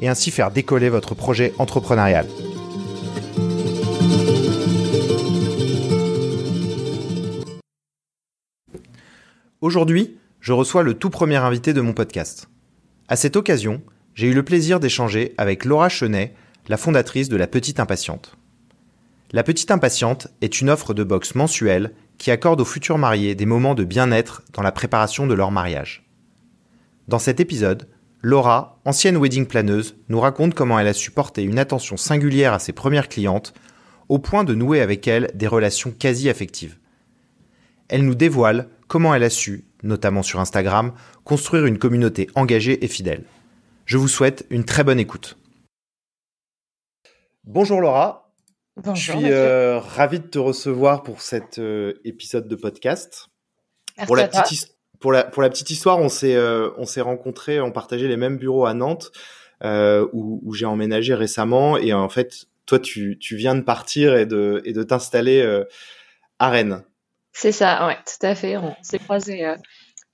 et ainsi faire décoller votre projet entrepreneurial. Aujourd'hui, je reçois le tout premier invité de mon podcast. À cette occasion, j'ai eu le plaisir d'échanger avec Laura Chenet, la fondatrice de La Petite Impatiente. La Petite Impatiente est une offre de boxe mensuelle qui accorde aux futurs mariés des moments de bien-être dans la préparation de leur mariage. Dans cet épisode, Laura, ancienne wedding planeuse, nous raconte comment elle a su porter une attention singulière à ses premières clientes, au point de nouer avec elles des relations quasi affectives. Elle nous dévoile comment elle a su, notamment sur Instagram, construire une communauté engagée et fidèle. Je vous souhaite une très bonne écoute. Bonjour Laura. Bonjour, Je suis euh, ravi de te recevoir pour cet euh, épisode de podcast. Pour la, petite, his- pour, la, pour la petite histoire, on s'est euh, on s'est rencontrés, on partageait les mêmes bureaux à Nantes, euh, où, où j'ai emménagé récemment. Et en fait, toi, tu, tu viens de partir et de, et de t'installer euh, à Rennes. C'est ça, ouais, tout à fait. On s'est croisés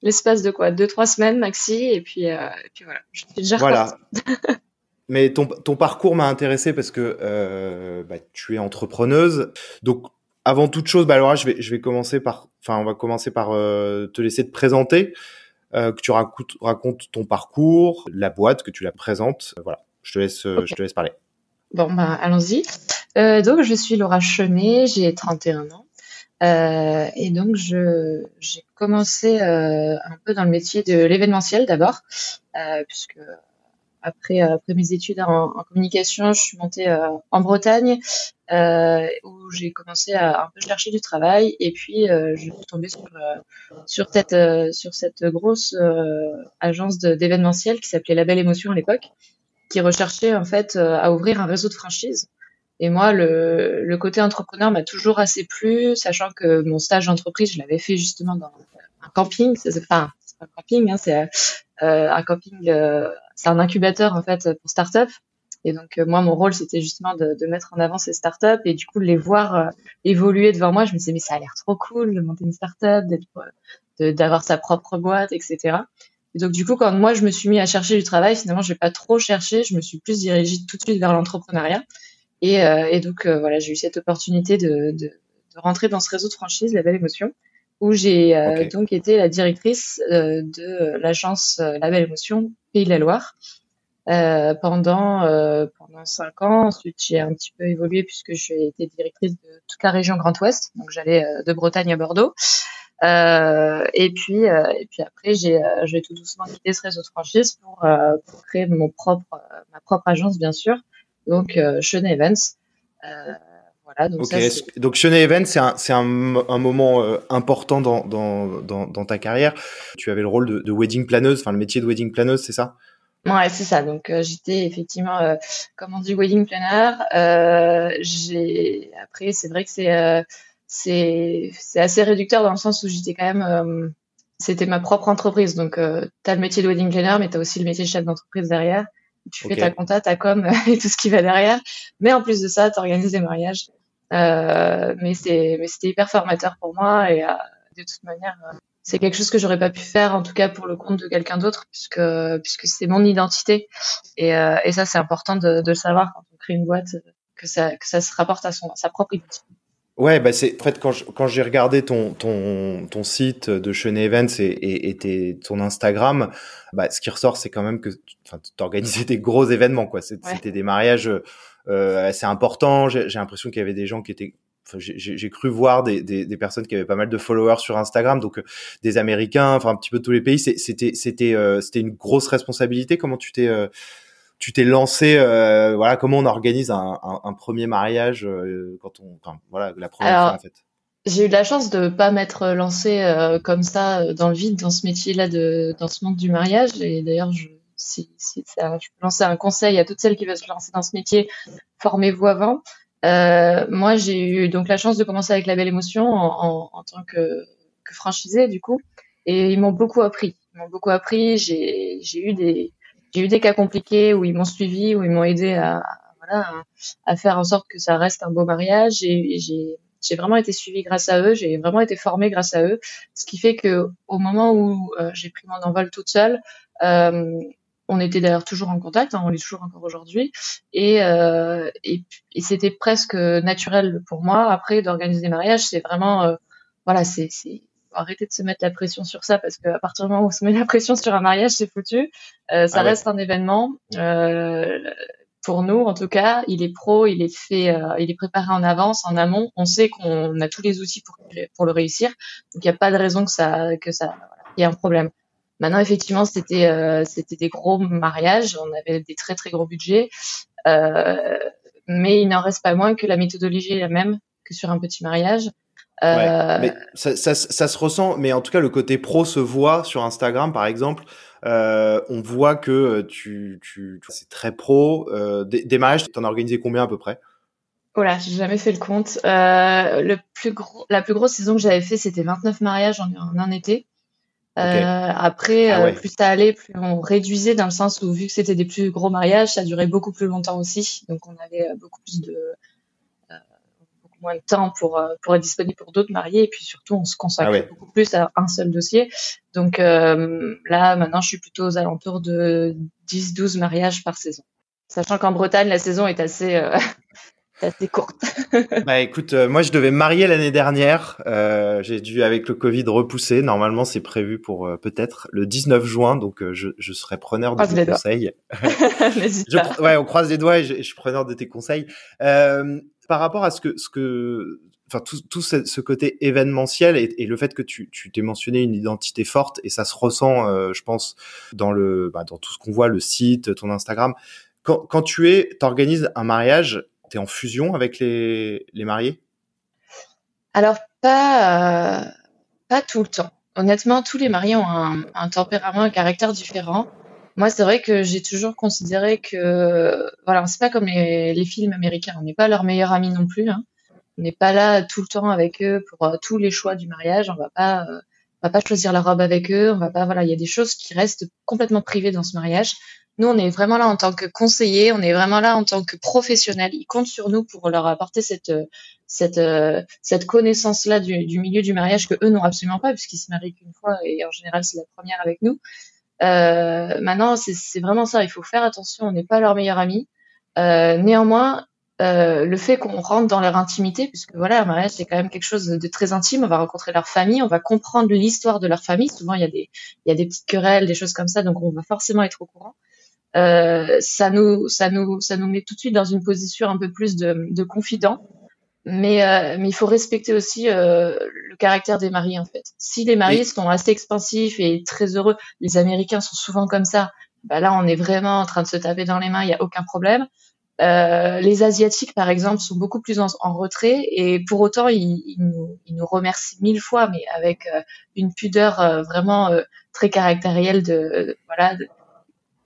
l'espace de quoi, deux, trois semaines maxi, et puis, et puis voilà, je suis déjà Voilà. Mais ton, ton parcours m'a intéressé parce que bah, tu es entrepreneuse. Donc, avant toute chose, bah, Laura, je vais, je vais commencer par, enfin, on va commencer par euh, te laisser te présenter, euh, que tu racontes, racontes ton parcours, la boîte, que tu la présentes. Euh, Voilà, je te laisse, je te laisse parler. Bon, bah, allons-y. Euh, donc, je suis Laura Chenet, j'ai 31 ans. Et donc, je, j'ai commencé un peu dans le métier de l'événementiel d'abord, puisque après, euh, après mes études en, communication, je suis montée euh, en Bretagne, euh, où j'ai commencé à un peu chercher du travail. Et puis, je suis tombée sur, cette, sur cette grosse agence d'événementiel qui s'appelait La Belle Émotion à l'époque, qui recherchait en fait à ouvrir un réseau de franchise. Et moi, le, côté entrepreneur m'a toujours assez plu, sachant que mon stage d'entreprise, je l'avais fait justement dans un camping. Enfin, c'est pas un camping, hein, c'est un camping, euh, c'est un incubateur en fait pour start-up. Et donc euh, moi, mon rôle, c'était justement de, mettre en avant ces start-up et du coup de les voir euh, évoluer devant moi. Je me disais mais ça a l'air trop cool de monter une start-up, euh, d'avoir sa propre boîte, etc. Et donc du coup, quand moi je me suis mis à chercher du travail, finalement, je vais pas trop cherché. Je me suis plus dirigée tout de suite vers l'entrepreneuriat. Et, euh, donc euh, voilà, j'ai eu cette opportunité de rentrer dans ce réseau de franchise, la belle émotion, où j'ai euh, donc été la directrice euh, de l'agence euh, La Belle Émotion Pays de la Loire euh, pendant euh, pendant cinq ans. Ensuite, j'ai un petit peu évolué puisque j'ai été directrice de toute la région Grand Ouest, donc j'allais euh, de Bretagne à Bordeaux. Euh, et puis euh, et puis après, j'ai euh, j'ai tout doucement quitté ce réseau de franchise pour euh, pour créer mon propre ma propre agence bien sûr donc euh, Chenet Evans. Voilà, donc Ok. ça, Donc, Event, c'est un, moment euh, important dans, dans, dans, dans ta carrière. Tu avais le rôle de, de wedding planeuse, enfin le métier de wedding planeuse, c'est ça? Ouais, c'est ça. Donc euh, j'étais effectivement, euh, comme on dit, wedding planner. Euh, j'ai après, c'est vrai que c'est c'est c'est assez réducteur dans le sens où j'étais quand même, c'était ma propre entreprise. Donc euh, t'as le métier de wedding planner, mais t'as aussi le métier de chef d'entreprise derrière. Tu fais ta compta, ta com et tout ce qui va derrière. Mais en plus de ça, t'organises des mariages. Euh, mais c'est mais c'était hyper formateur pour moi et euh, de toute manière. euh, c'est quelque chose que j'aurais pas pu faire, en tout cas pour le compte de quelqu'un d'autre, puisque puisque c'est mon identité. Et, euh, et ça, c'est important de, de le savoir quand on crée une boîte, que ça que ça se rapporte à son à sa propre identité. Ouais, bah c'est en fait quand je- quand j'ai regardé ton ton ton site de Chenet Events et, et, et tes- ton Instagram, bah ce qui ressort c'est quand même que enfin t'organisais des gros événements quoi. Ouais. C'était des mariages euh, assez importants. J'ai l'impression qu'il y avait des gens qui étaient enfin, j'ai- cru voir des, des, des personnes qui avaient pas mal de followers sur Instagram, donc euh, des Américains, enfin un petit peu tous les pays. C'est- C'était c'était euh, c'était une grosse responsabilité. Comment tu t'es euh, tu t'es lancé, euh, voilà, comment on organise un, un, un premier mariage euh, quand on, enfin, voilà, la première Alors, fois en fait? J'ai eu de la chance de pas m'être lancée euh, comme ça dans le vide dans ce métier-là de dans ce monde du mariage. Et d'ailleurs, je si, si je peux lancer un conseil à toutes celles qui veulent se lancer dans ce métier, formez-vous avant. Euh, moi, j'ai eu donc la chance de commencer avec la belle émotion en, tant que, franchisée du coup, et ils m'ont beaucoup appris. Ils m'ont beaucoup appris. J'ai, eu des, cas compliqués où ils m'ont suivi, où ils m'ont aidé à, faire en sorte que ça reste un beau mariage. J'ai vraiment été suivie grâce à eux. J'ai vraiment été formée grâce à eux, ce qui fait que au moment où euh, j'ai pris mon envol toute seule. Euh, on était d'ailleurs toujours en contact, hein, on est toujours encore aujourd'hui, et, euh, et, et c'était presque naturel pour moi après d'organiser des mariages. C'est vraiment, euh, voilà, c'est arrêter de se mettre la pression sur ça parce qu'à partir du moment où on se met la pression sur un mariage, c'est foutu. Euh, ça ah reste un événement. Euh, pour nous, en tout cas, il est pro, il est fait, euh, il est préparé en avance, en amont. On sait qu'on a tous les outils pour, pour le réussir. Donc il n'y a pas de raison que ça, que ça, voilà, y ait un problème. Maintenant, effectivement, c'était euh, c'était des gros mariages, on avait des très très gros budgets, euh, mais il n'en reste pas moins que la méthodologie est la même que sur un petit mariage. Euh... mais ça, ça, ça, se ressent, mais en tout cas, le côté pro se voit sur Instagram, par exemple. Euh, on voit que tu, tu, c'est très pro. Euh, des, des mariages, t'en as organisé combien à peu près? Voilà, j'ai jamais fait le compte. Le plus gros, la plus grosse saison que j'avais fait, c'était 29 mariages en, en un été. Euh, après, ah euh, plus ça allait, plus on réduisait dans le sens où vu que c'était des plus gros mariages, ça durait beaucoup plus longtemps aussi. Donc on avait euh, beaucoup plus de beaucoup moins de temps pour pour être disponible pour d'autres mariés et puis surtout on se consacrait ah beaucoup plus à un seul dossier. Donc là maintenant je suis plutôt aux alentours de 10-12 mariages par saison. Sachant qu'en Bretagne la saison est assez assez courte. bah écoute, euh, moi je devais marier l'année dernière. Euh, j'ai dû avec le Covid repousser. Normalement c'est prévu pour euh, peut-être le 19 juin, donc euh, je, je serai preneur de tes conseils. je, ouais, on croise les doigts et je, je suis preneur de tes conseils. par rapport à ce que ce que enfin tout, tout ce, ce, côté événementiel et, et, le fait que tu tu t'es mentionné une identité forte et ça se ressent, je pense, dans le bah, dans tout ce qu'on voit, le site, ton Instagram. Quand, quand tu es, t'organises un mariage, en fusion avec les, les mariés? Alors, pas, euh, pas tout le temps. Honnêtement, tous les mariés ont un, un tempérament, un caractère différent. Moi, c'est vrai que j'ai toujours considéré que, voilà, c'est pas comme les, les, films américains. On n'est pas leur meilleur ami non plus. Hein. On n'est pas là tout le temps avec eux pour euh, tous les choix du mariage. On va pas, euh, on va pas choisir la robe avec eux. On va pas, voilà, il y a des choses qui restent complètement privées dans ce mariage. Nous, on est vraiment là en tant que conseiller, on est vraiment là en tant que professionnel. Ils comptent sur nous pour leur apporter cette cette cette connaissance-là du, du, milieu du mariage que eux n'ont absolument pas puisqu'ils se marient qu'une fois et en général c'est la première avec nous. Euh, maintenant, c'est vraiment ça. Il faut faire attention. On n'est pas leur meilleur ami. Euh, néanmoins, euh, le fait qu'on rentre dans leur intimité, puisque voilà, un mariage c'est quand même quelque chose de très intime. On va rencontrer leur famille, on va comprendre l'histoire de leur famille. Souvent, il y a des il y a des petites querelles, des choses comme ça, donc on va forcément être au courant. Euh, ça nous ça nous ça nous met tout de suite dans une position un peu plus de, de confident. Mais, euh, mais il faut respecter aussi euh, le caractère des mariés en fait. Si les mariés sont assez expansifs et très heureux, les Américains sont souvent comme ça. Bah là, on est vraiment en train de se taper dans les mains, il y a aucun problème. Euh, les Asiatiques, par exemple, sont beaucoup plus en, en retrait et pour autant, ils, ils, nous, ils, nous, remercient mille fois, mais avec euh, une pudeur euh, vraiment très caractérielle de, voilà, de,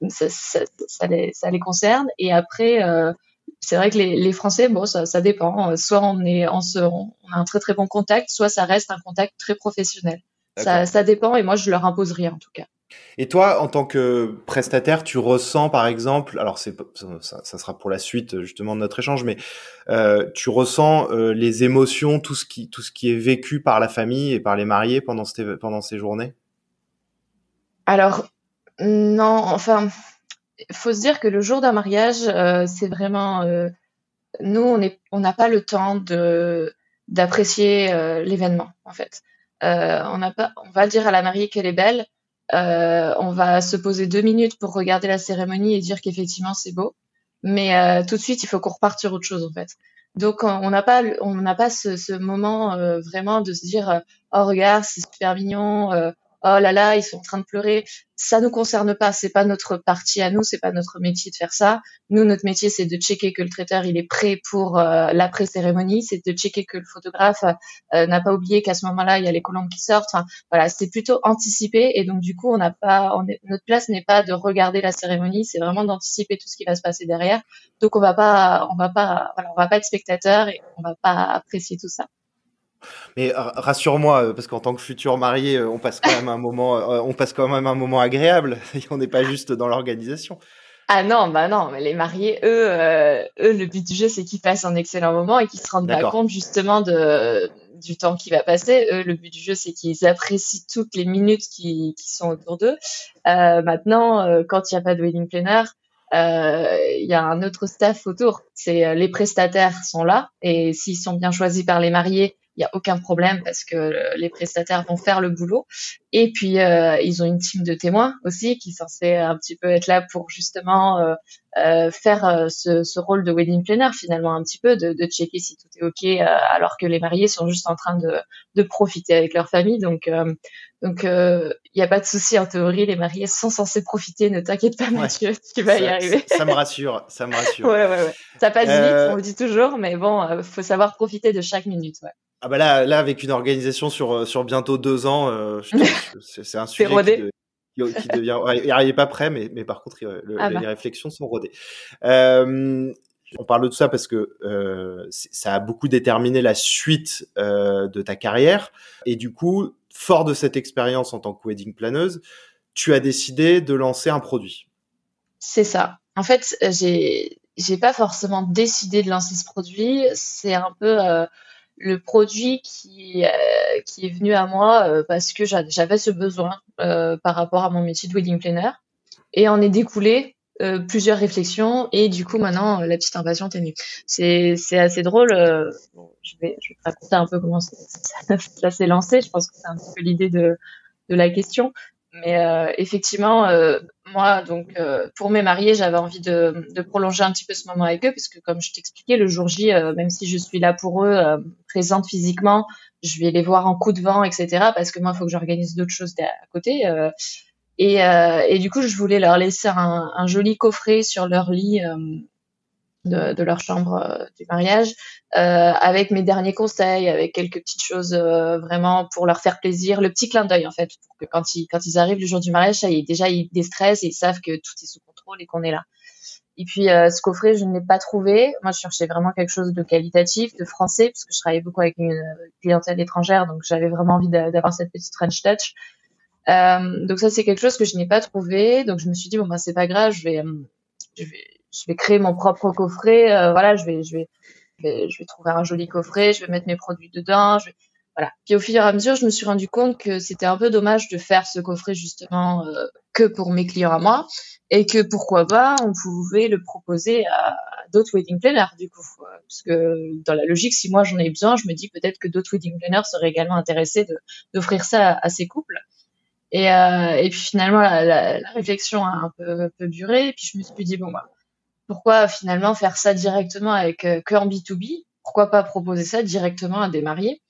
ça, ça, ça, les, ça, les, concerne. Et après, euh, c'est vrai que les, les, Français, bon, ça, ça dépend. Soit on est, on, se, on a un très très bon contact, soit ça reste un contact très professionnel. Ça, ça dépend. Et moi, je leur impose rien en tout cas. Et toi, en tant que prestataire, tu ressens, par exemple, alors c'est ça, ça, sera pour la suite justement de notre échange, mais euh, tu ressens euh, les émotions, tout ce qui tout ce qui est vécu par la famille et par les mariés pendant ces pendant ces journées? Alors non, enfin, faut se dire que le jour d'un mariage, euh, c'est vraiment. Euh, nous, on n'a on pas le temps de d'apprécier euh, l'événement, en fait. Euh, on, n'a pas, on va dire à la mariée qu'elle est belle. Euh, on va se poser deux minutes pour regarder la cérémonie et dire qu'effectivement c'est beau. Mais tout de suite, il faut qu'on reparte sur autre chose, en fait. Donc, on n'a pas, on n'a pas ce, ce moment vraiment de se dire, oh regarde, c'est super mignon oh là là, ils sont en train de pleurer. Ça nous concerne pas, c'est pas notre partie à nous, c'est pas notre métier de faire ça. Nous, notre métier, c'est de checker que le traiteur il est prêt pour euh, l'après cérémonie, c'est de checker que le photographe euh, n'a pas oublié qu'à ce moment-là il y a les colombes qui sortent. Enfin, voilà, c'est plutôt anticipé et donc du coup, on n'a pas, on est, notre place n'est pas de regarder la cérémonie, c'est vraiment d'anticiper tout ce qui va se passer derrière. Donc on va pas, on va pas, voilà, on va pas être spectateur et on va pas apprécier tout ça. Mais rassure-moi, euh, parce qu'en tant que futur marié, euh, on passe quand même un moment, euh, on passe quand même un moment agréable. on n'est pas juste dans l'organisation. Ah non, bah non, mais les mariés, eux, eux, le but du jeu, c'est qu'ils passent un excellent moment et qu'ils se rendent pas compte justement de du temps qui va passer. Eux, le but du jeu, c'est qu'ils apprécient toutes les minutes qui, qui sont autour d'eux. maintenant, quand il n'y a pas de wedding planner, il y a un autre staff autour. C'est les prestataires sont là et s'ils sont bien choisis par les mariés, il y a aucun problème parce que les prestataires vont faire le boulot. Et puis euh, ils ont une team de témoins aussi qui est censée un petit peu être là pour justement euh, euh, faire ce, ce, rôle de wedding planner finalement un petit peu de, de checker si tout est ok alors que les mariés sont juste en train de, de profiter avec leur famille. Donc donc il n'y a pas de souci en théorie, les mariés sont censés profiter. Ne t'inquiète pas Mathieu, tu vas y arriver. Ça, me rassure, ça me rassure. ouais ouais ouais. Ça passe vite, on le dit toujours, mais bon, faut savoir profiter de chaque minute. Ouais. Ah bah là, là avec une organisation sur euh, sur bientôt deux ans, euh, c'est un sujet qui, qui, devient. il n'est pas prêt, mais mais par contre, ah bah. les réflexions sont rodées. Euh, on parle de tout ça parce que euh, ça a beaucoup déterminé la suite euh, de ta carrière et du coup, fort de cette expérience en tant que wedding planeuse, tu as décidé de lancer un produit. C'est ça. En fait, j'ai j'ai pas forcément décidé de lancer ce produit. C'est un peu euh, le produit qui, euh, qui est venu à moi euh, parce que j'avais ce besoin euh, par rapport à mon métier de wedding planner. Et en est découlé plusieurs réflexions et du coup maintenant la petite impatiente est née. C'est, assez drôle. je, vais, je vais te raconter un peu comment ça, s'est lancé. Je pense que c'est un peu l'idée de, de la question. Mais euh, effectivement, euh, moi, donc euh, pour mes mariés, j'avais envie de, prolonger un petit peu ce moment avec eux, parce que comme je t'expliquais, le jour J, même si je suis là pour eux, présente physiquement, je vais les voir en coup de vent, etc. Parce que moi, il faut que j'organise d'autres choses à côté. Et, du coup, je voulais leur laisser un joli coffret sur leur lit de, leur chambre euh, du mariage, euh, avec mes derniers conseils, avec quelques petites choses euh, vraiment pour leur faire plaisir, le petit clin d'œil en fait, pour que quand ils quand ils arrivent le jour du mariage, ça y déjà ils déstressent et ils savent que tout est sous contrôle et qu'on est là. Et puis ce coffret, je ne l'ai pas trouvé. Moi, je cherchais vraiment quelque chose de qualitatif, de français, parce que je travaillais beaucoup avec une clientèle étrangère, donc j'avais vraiment envie d'avoir cette petite French touch. Donc ça, c'est quelque chose que je n'ai pas trouvé. Donc je me suis dit bon ben c'est pas grave, je vais je vais créer mon propre coffret. Euh, voilà, je vais, je vais, je vais, trouver un joli coffret, je vais mettre mes produits dedans. Je voilà. Puis au fur et à mesure, je me suis rendu compte que c'était un peu dommage de faire ce coffret justement euh, que pour mes clients à moi et que pourquoi pas on pouvait le proposer à, d'autres wedding planners du coup parce que dans la logique si moi j'en ai besoin je me dis peut-être que d'autres wedding planners seraient également intéressés d'offrir ça à, ces couples et, euh, et puis finalement la, la, la, réflexion a un peu, un peu duré et puis je me suis dit bon bah pourquoi finalement faire ça directement avec euh, que en B2B Pourquoi pas proposer ça directement à des mariés?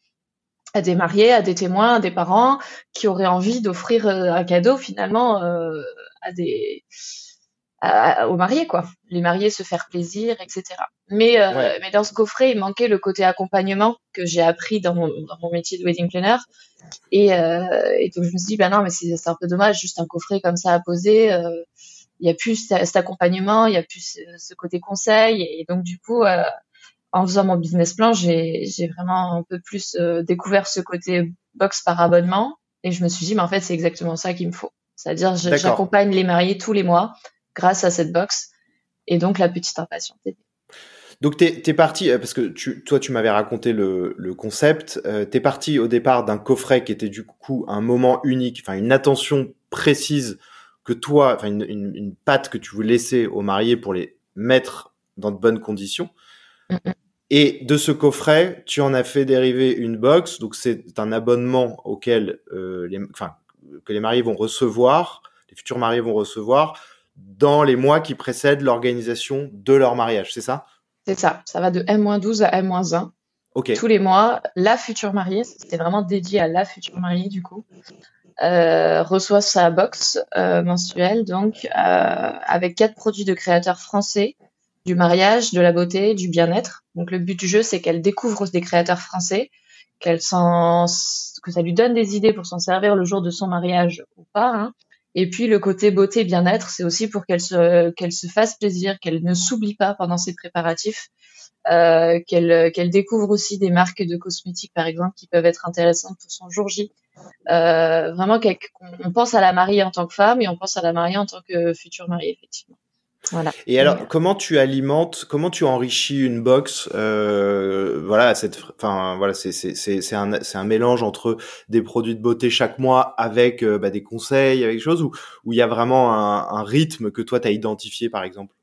À des mariés, à des témoins, à des parents qui auraient envie d'offrir euh, un cadeau finalement euh, à des aux mariés quoi. Les mariés se faire plaisir, etc. Mais mais dans ce coffret, il manquait le côté accompagnement que j'ai appris dans mon, dans mon métier de wedding planner. Et, et donc je me suis dit bah non mais c'est un peu dommage juste un coffret comme ça à poser il y a plus cet accompagnement, il y a plus ce côté conseil. Et donc, du coup, euh, en faisant mon business plan, j'ai vraiment un peu plus euh, découvert ce côté box par abonnement. Et je me suis dit, mais en fait, c'est exactement ça qu'il me faut. C'est-à-dire, j'accompagne les mariés tous les mois grâce à cette box. Et donc, la petite impatience. Donc tu es, parti euh, parce que tu, toi tu m'avais raconté le, le concept. Euh, tu es parti au départ d'un coffret qui était du coup un moment unique, enfin une attention précise que toi, enfin une, une, une, patte que tu veux laisser aux mariés pour les mettre dans de bonnes conditions. Et de ce coffret, tu en as fait dériver une box. Donc c'est un abonnement auquel euh, les, enfin, que les mariés vont recevoir, les futurs mariés vont recevoir dans les mois qui précèdent l'organisation de leur mariage. C'est ça? C'est ça. Ça va de M-12 à M-1. Okay. Tous les mois, la future mariée, c'était vraiment dédié à la future mariée du coup, reçoit sa box mensuelle, donc avec quatre produits de créateurs français du mariage, de la beauté, du bien-être. Donc le but du jeu, c'est qu'elle découvre des créateurs français, qu'elle que ça lui donne des idées pour s'en servir le jour de son mariage ou pas. Hein. Et puis le côté beauté bien-être, c'est aussi pour qu'elle se qu'elle se fasse plaisir, qu'elle ne s'oublie pas pendant ses préparatifs, euh, qu'elle qu'elle découvre aussi des marques de cosmétiques par exemple qui peuvent être intéressantes pour son jour J. Euh, vraiment qu'on pense à la mariée en tant que femme et on pense à la mariée en tant que future mariée effectivement. Et alors, comment tu alimentes, comment tu enrichis une box euh, Voilà, cette, enfin voilà, c'est c'est un c'est un mélange entre des produits de beauté chaque mois avec euh, bah, des conseils, avec des choses où où il y a vraiment un, un rythme que toi tu as identifié par exemple?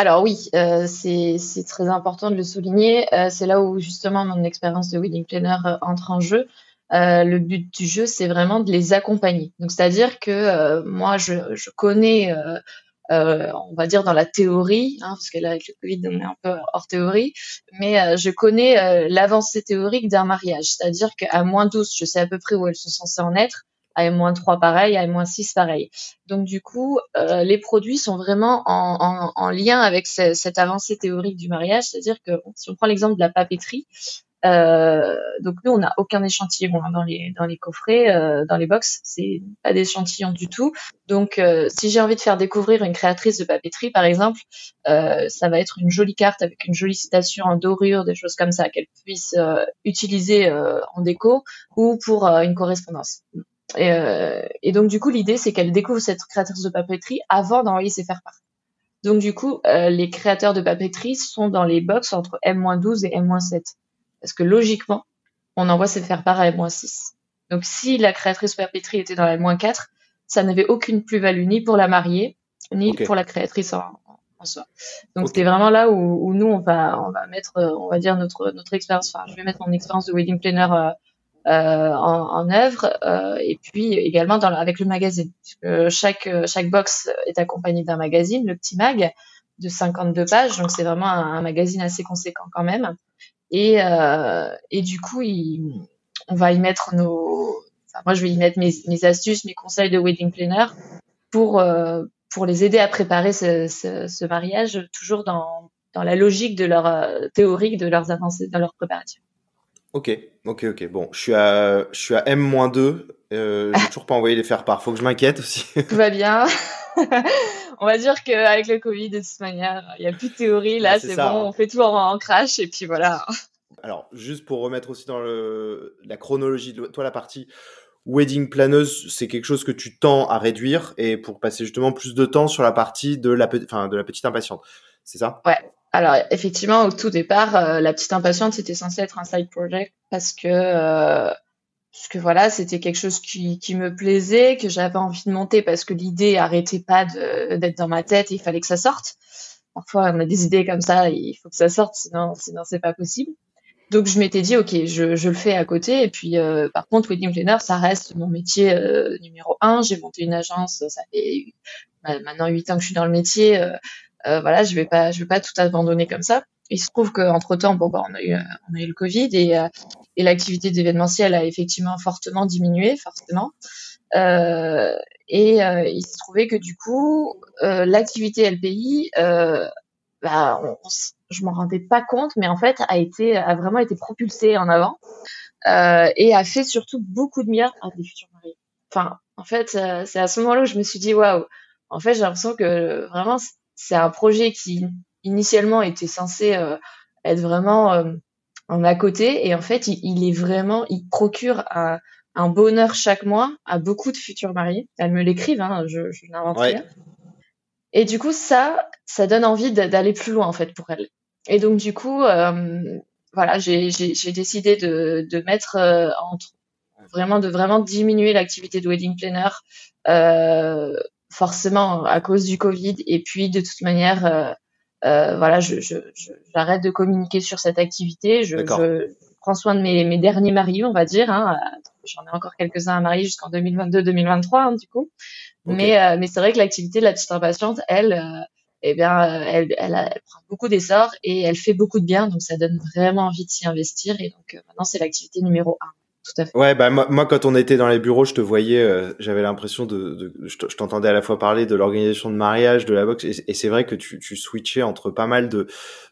Alors oui, euh, c'est très important de le souligner. Euh, c'est là où justement mon expérience de wedding planner euh, entre en jeu. le but du jeu, c'est vraiment de les accompagner. Donc, c'est-à-dire que moi, je, connais on va dire dans la théorie, hein, parce que là avec le Covid on est un peu hors théorie, mais je connais l'avancée théorique d'un mariage, c'est-à-dire qu'à moins 12, je sais à peu près où elles sont censées en être, à M-3 pareil, à M-6 pareil. Donc du coup, les produits sont vraiment en, lien avec cette avancée théorique du mariage, c'est-à-dire que si on prend l'exemple de la papeterie, euh, donc nous, on n'a aucun échantillon hein, dans les coffrets, euh, dans les box, c'est pas d'échantillon du tout. Donc, euh, si j'ai envie de faire découvrir une créatrice de papeterie, par exemple, ça va être une jolie carte avec une jolie citation en dorure, des choses comme ça qu'elle puisse utiliser en déco ou pour une correspondance. Et, et, donc du coup, l'idée c'est qu'elle découvre cette créatrice de papeterie avant d'envoyer ses faire-part. Donc du coup, les créateurs de papeterie sont dans les box entre M-12 et M-7. Parce que logiquement, on envoie ses faire-part à M-6. Donc si la créatrice papeterie était dans la M-4, ça n'avait aucune plus-value ni pour la mariée, ni pour la créatrice en, soi. Donc c'était vraiment là où, nous, on va, on va mettre, on va dire, notre, notre expérience, enfin, je vais mettre mon expérience de wedding planner euh, euh, en, œuvre euh, et puis également dans, avec le magazine. chaque, chaque box est accompagné d'un magazine, le petit mag, de 52 pages, donc c'est vraiment un magazine assez conséquent quand même. Et, euh, et du coup, on va y mettre nos. Enfin, moi, je vais y mettre mes, mes, astuces, mes conseils de wedding planner pour, euh, pour les aider à préparer ce, ce, ce, mariage, toujours dans, dans la logique de leur euh, théorique, de leurs avancées, dans leur préparation. Ok, ok, ok. Bon, je suis à, je suis à M-2. Euh, j'ai toujours pas envoyé les faire part. Faut que je m'inquiète aussi. Tout va bien. on va dire qu'avec le Covid, de toute manière, il n'y a plus de théorie. Là, c'est bon, on fait tout en, crash et puis voilà. Alors, juste pour remettre aussi dans le, la chronologie, de toi, la partie wedding planeuse, c'est quelque chose que tu tends à réduire et pour passer justement plus de temps sur la partie de la, enfin, de la petite impatiente. C'est ça? Ouais. Alors, effectivement, au tout départ, euh, la petite impatiente, c'était censé être un side project parce que euh, parce que voilà, c'était quelque chose qui, qui me plaisait, que j'avais envie de monter parce que l'idée arrêtait pas d'être dans ma tête, il fallait que ça sorte. Parfois, on a des idées comme ça, il faut que ça sorte, sinon, sinon c'est pas possible. Donc je m'étais dit, ok, je, je, le fais à côté. Et puis, euh, par contre, wedding planner, ça reste mon métier euh, numéro un. J'ai monté une agence, ça fait maintenant huit ans que je suis dans le métier. Euh, voilà, je vais pas, je vais pas tout abandonner comme ça il se trouve qu'entre temps, bon, bah, on a eu, on a eu le Covid et, euh, et l'activité d'événementiel a effectivement fortement diminué, forcément. Euh, et euh, il se trouvait que du coup, euh, l'activité LPI, euh, bah, on, je m'en rendais pas compte, mais en fait, a été, a vraiment été propulsée en avant et a fait surtout beaucoup de bien à des futurs mariés. Enfin, en fait, c'est à ce moment-là où je me suis dit, waouh, en fait, j'ai l'impression que vraiment, c'est un projet qui initialement était censé euh, être vraiment euh, en à côté. Et en fait il, est vraiment il procure un, un, bonheur chaque mois à beaucoup de futurs mariés. Elles me l'écrivent hein, je, je n'invente rien. Et du coup ça ça donne envie d'aller plus loin en fait pour elles. Et donc du coup euh, voilà j'ai décidé de, de mettre entre vraiment de vraiment diminuer l'activité de wedding planner forcément à cause du Covid et puis de toute manière euh, voilà, je, je, j'arrête de communiquer sur cette activité. Je, je prends soin de mes, mes, derniers maris, on va dire. Hein. J'en ai encore quelques-uns à marier jusqu'en 2022-2023, hein, du coup. Mais, euh, mais c'est vrai que l'activité de la petite impatiente, elle, euh, eh bien, euh, elle, prend beaucoup d'essor et elle fait beaucoup de bien. Donc, ça donne vraiment envie de s'y investir. Et donc, maintenant, c'est l'activité numéro un. Tout à fait. Ouais, bah moi, quand on était dans les bureaux, je te voyais, euh, j'avais l'impression de, de, je t'entendais à la fois parler de l'organisation de mariage, de la boxe, et, c'est vrai que tu, tu switchais entre pas mal de,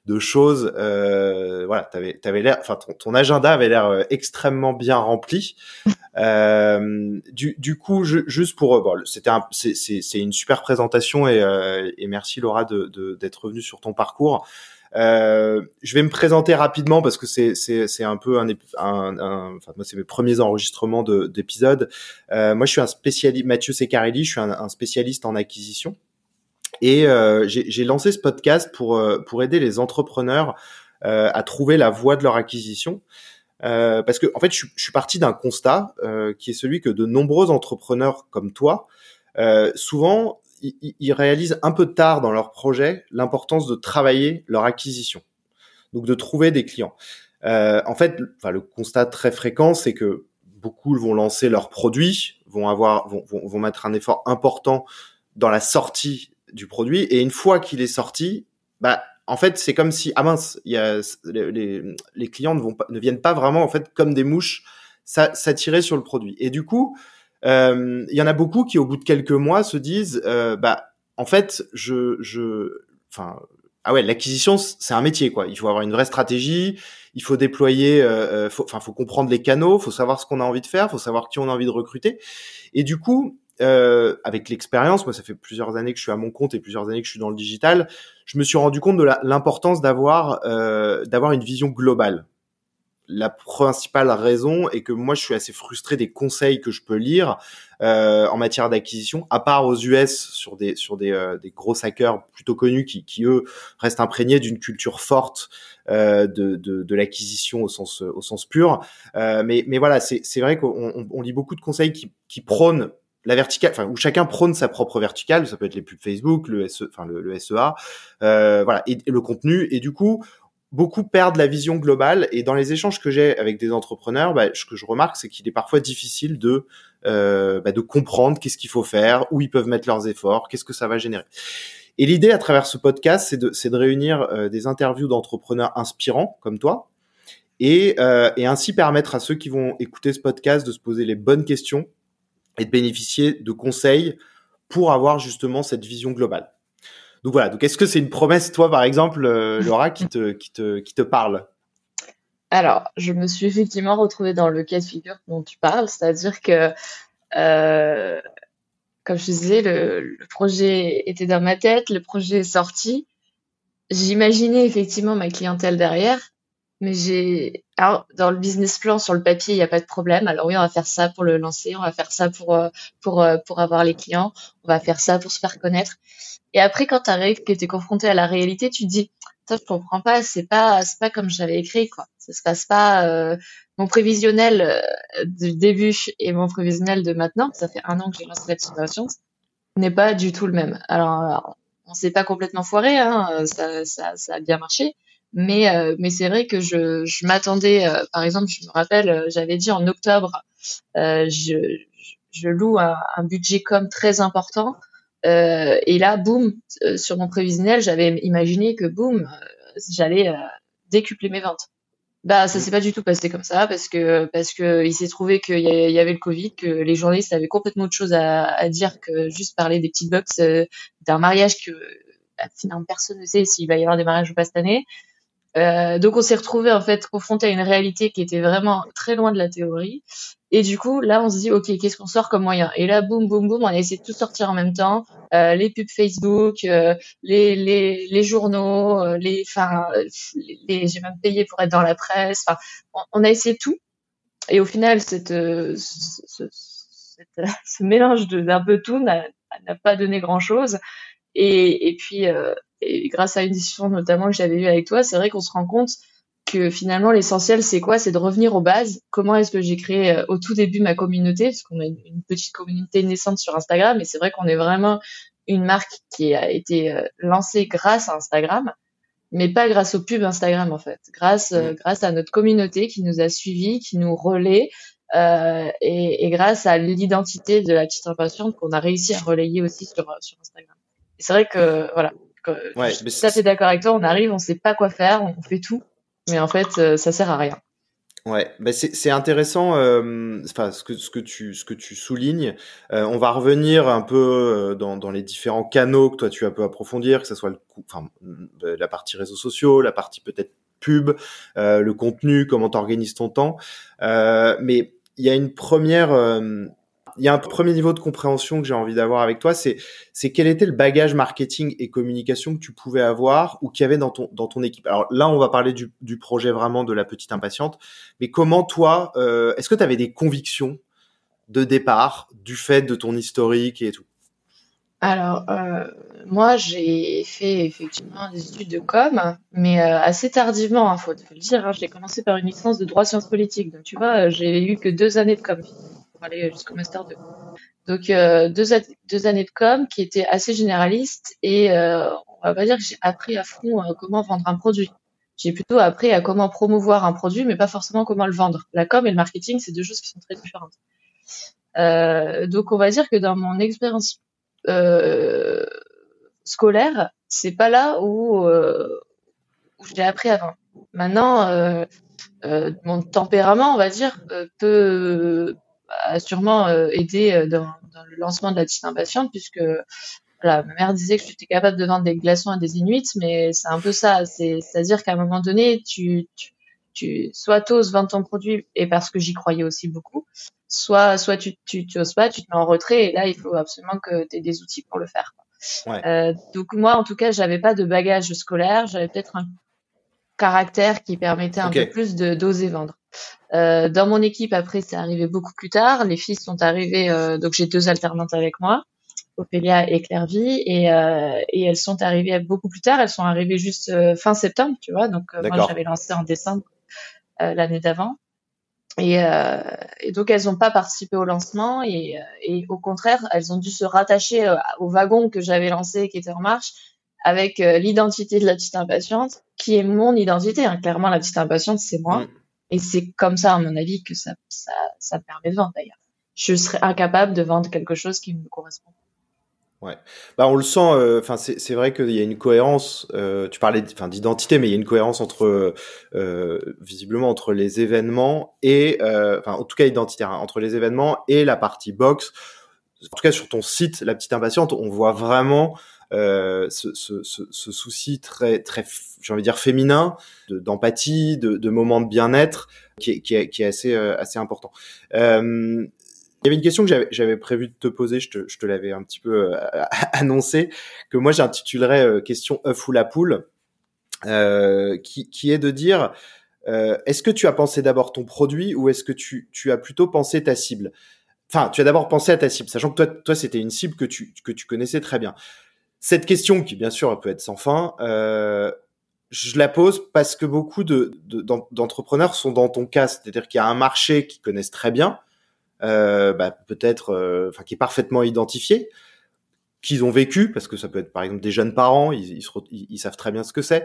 de choses. Euh, voilà, t'avais, t'avais l'air, enfin ton, ton, agenda avait l'air euh, extrêmement bien rempli. euh, du, du coup, je, juste pour, bon, c'était, c'est, c'est, c'est une super présentation et, et merci Laura de, de, d'être revenue sur ton parcours. Euh, je vais me présenter rapidement parce que c'est un peu un, moi c'est mes premiers enregistrements d'épisodes. Euh, moi je suis un spécialiste Mathieu Secarelli, je suis un, spécialiste en acquisition et euh, j'ai lancé ce podcast pour pour aider les entrepreneurs à trouver la voie de leur acquisition. Parce que en fait, je suis parti d'un constat qui est celui que de nombreux entrepreneurs comme toi, souvent ils, réalisent un peu tard dans leur projet l'importance de travailler leur acquisition, donc de trouver des clients. Euh, en fait, le constat très fréquent, c'est que beaucoup vont lancer leurs produits, vont avoir, vont, vont, vont, mettre un effort important dans la sortie du produit, et une fois qu'il est sorti, bah en fait, c'est comme si ah mince, les, les, clients ne vont ne viennent pas vraiment en fait comme des mouches s'attirer sur le produit. Et du coup, il y en a beaucoup qui, au bout de quelques mois, se disent, euh, bah, en fait, je, je, enfin, ah ouais, l'acquisition, c'est un métier, quoi. Il faut avoir une vraie stratégie, il faut déployer, euh, euh enfin, faut, comprendre les canaux, faut savoir ce qu'on a envie de faire, faut savoir qui on a envie de recruter. Et du coup, euh, avec l'expérience, moi, ça fait plusieurs années que je suis à mon compte et plusieurs années que je suis dans le digital, je me suis rendu compte de l'importance d'avoir, euh, d'avoir une vision globale la principale raison est que moi je suis assez frustré des conseils que je peux lire euh, en matière d'acquisition, à part aux US sur des sur des, euh, des gros hackers plutôt connus qui, qui eux restent imprégnés d'une culture forte euh, de, de, de l'acquisition au sens au sens pur. Euh, mais mais voilà, c'est c'est vrai qu'on on, lit beaucoup de conseils qui qui prônent la verticale, enfin où chacun prône sa propre verticale, ça peut être les pubs Facebook, le SE, enfin le, le SEA, euh, voilà, et, et, le contenu. Et du coup, beaucoup perdent la vision globale et dans les échanges que j'ai avec des entrepreneurs, bah, ce que je remarque, c'est qu'il est parfois difficile de euh, bah, de comprendre qu'est-ce qu'il faut faire, où ils peuvent mettre leurs efforts, qu'est-ce que ça va générer. Et l'idée à travers ce podcast, c'est de, de réunir euh, des interviews d'entrepreneurs inspirants comme toi et, euh, et ainsi permettre à ceux qui vont écouter ce podcast de se poser les bonnes questions et de bénéficier de conseils pour avoir justement cette vision globale. Donc voilà. Donc est-ce que c'est une promesse, toi, par exemple, euh, Laura, qui te, qui te, qui te parle? Alors, je me suis effectivement retrouvée dans le cas de figure dont tu parles, c'est-à-dire que, euh, comme je disais, le, projet était dans ma tête, le projet est sorti. J'imaginais effectivement ma clientèle derrière, mais j'ai alors dans le business plan sur le papier, il n'y a pas de problème. Alors oui, on va faire ça pour le lancer, on va faire ça pour euh, pour pour avoir les clients, on va faire ça pour se faire connaître. Et après, quand tu arrives, que tu es confronté à la réalité, tu te dis, ça, je comprends pas, c'est pas, c'est pas comme j'avais écrit, quoi. Ça se passe pas, euh, mon prévisionnel euh, du début et mon prévisionnel de maintenant, ça fait un an que j'ai lancé la situation, n'est pas du tout le même. Alors, on s'est pas complètement foiré, hein, ça, ça, ça a bien marché. Mais, euh, mais c'est vrai que je, je m'attendais, par exemple, je me rappelle, j'avais dit en octobre, je, je loue un, un budget com très important euh, et là, boum, euh, sur mon prévisionnel, j'avais imaginé que boum, euh, j'allais décupler mes ventes. Bah, ça s'est pas du tout passé comme ça parce que parce que il s'est trouvé qu'il y, avait le Covid, que les journalistes avaient complètement autre chose à, à dire que juste parler des petites box d'un mariage que bah, finalement personne ne sait s'il va y avoir des mariages ou pas cette année. Euh, donc on s'est retrouvé en fait confronté à une réalité qui était vraiment très loin de la théorie. Et du coup, là, on se dit, ok, qu'est-ce qu'on sort comme moyen? Et là, boum, boum, boum, on a essayé de tout sortir en même temps. Euh, les pubs Facebook, euh, les, journaux, les, enfin, j'ai même payé pour être dans la presse. Enfin, on, a essayé tout. Et au final, ce, ce, ce mélange d'un peu tout n'a pas donné grand-chose. Et puis, et grâce à une discussion notamment que j'avais eue avec toi, c'est vrai qu'on se rend compte que finalement l'essentiel c'est quoi? C'est de revenir aux bases. Comment est-ce que j'ai créé euh, au tout début ma communauté? Parce qu'on a une, petite communauté naissante sur Instagram, et c'est vrai qu'on est vraiment une marque qui a été euh, lancée grâce à Instagram, mais pas grâce aux pubs Instagram en fait, grâce euh, grâce à notre communauté qui nous a suivis, qui nous relaie. Et, et, grâce à l'identité de la petite impatiente qu'on a réussi à relayer aussi sur, sur Instagram. C'est vrai que voilà, ouais, je suis tout à fait d'accord avec toi. On arrive, on sait pas quoi faire, on fait tout, mais en fait, euh, ça sert à rien. Ouais, bah c'est intéressant euh, enfin, ce, que, ce, que tu, ce que tu soulignes. Euh, on va revenir un peu euh, dans, dans les différents canaux que toi tu as pu approfondir, que ce soit le, enfin, la partie réseaux sociaux, la partie peut-être pub, le contenu, comment tu organises ton temps. mais il y a une première il y a un premier niveau de compréhension que j'ai envie d'avoir avec toi, c'est c'est quel était le bagage marketing et communication que tu pouvais avoir ou qu'il y avait dans ton équipe? Alors là, on va parler du, projet vraiment de la petite impatiente, mais comment toi, euh, est-ce que tu avais des convictions de départ du fait de ton historique et tout? Alors, euh, moi, j'ai fait effectivement des études de com, mais euh, assez tardivement, il hein, faut, le dire. Hein, j'ai commencé par une licence de droit sciences politiques. Donc, tu vois, j'ai eu que deux années de com pour aller jusqu'au master 2. Donc euh, deux, années de com qui étaient assez généralistes et euh, on va pas dire que j'ai appris à fond euh, comment vendre un produit. J'ai plutôt appris à comment promouvoir un produit, mais pas forcément comment le vendre. La com et le marketing, c'est deux choses qui sont très différentes. donc on va dire que dans mon expérience scolaire, c'est pas là où, où j'ai appris à vendre. Maintenant, mon tempérament, on va dire, peut a sûrement euh, aidé euh, dans, dans, le lancement de la impatiente puisque voilà, ma mère disait que j'étais capable de vendre des glaçons à des Inuits, mais c'est un peu ça. C'est-à-dire qu'à un moment donné, tu, tu, tu soit t'oses vendre ton produit et parce que j'y croyais aussi beaucoup, soit soit tu tu oses pas, tu te mets en retrait et là il faut absolument que tu aies des outils pour le faire. Ouais. Euh, donc moi en tout cas j'avais pas de bagage scolaire, j'avais peut-être un caractère qui permettait un peu plus de d'oser vendre. Euh, dans mon équipe, après, c'est arrivé beaucoup plus tard. Les filles sont arrivées, euh, donc j'ai deux alternantes avec moi, Ophélia et Clairvy, et, euh, et elles sont arrivées beaucoup plus tard. Elles sont arrivées juste euh, fin septembre, tu vois. Donc moi, j'avais lancé en décembre l'année d'avant. Et, et, donc elles n'ont pas participé au lancement et, et, au contraire, elles ont dû se rattacher au wagon que j'avais lancé, qui était en marche, avec l'identité de la petite impatiente, qui est mon identité. Hein. Clairement, la petite impatiente, c'est moi. Mm. Et c'est comme ça, à mon avis, que ça, ça, ça permet de vendre d'ailleurs. Je serais incapable de vendre quelque chose qui me correspond. Ouais, bah on le sent. Euh, enfin, c'est vrai qu'il y a une cohérence. Euh, tu parlais, enfin, d'identité, mais il y a une cohérence entre, euh, visiblement, entre les événements et, euh, enfin, en tout cas identitaire, hein, entre les événements et la partie box. En tout cas, sur ton site, la petite impatiente, on voit vraiment euh, ce, ce, ce, ce, souci très, très, j'ai envie de dire féminin, d'empathie, de, de, moments de bien-être, qui est, qui, est, qui est assez, euh, assez important. Euh, il y avait une question que j'avais prévu de te poser, je te, je te l'avais un petit peu euh, annoncé, que moi j'intitulerais euh, question œuf ou la poule, qui, qui est de dire est-ce que tu as pensé d'abord ton produit ou est-ce que tu, tu as plutôt pensé ta cible? Enfin, tu as d'abord pensé à ta cible, sachant que toi, toi c'était une cible que tu, que tu connaissais très bien. Cette question, qui bien sûr peut être sans fin, euh, je la pose parce que beaucoup de, d'entrepreneurs sont dans ton cas, c'est-à-dire qu'il y a un marché qu'ils connaissent très bien, euh, bah, peut-être, euh, enfin qui est parfaitement identifié, qu'ils ont vécu, parce que ça peut être par exemple des jeunes parents, ils, savent très bien ce que c'est.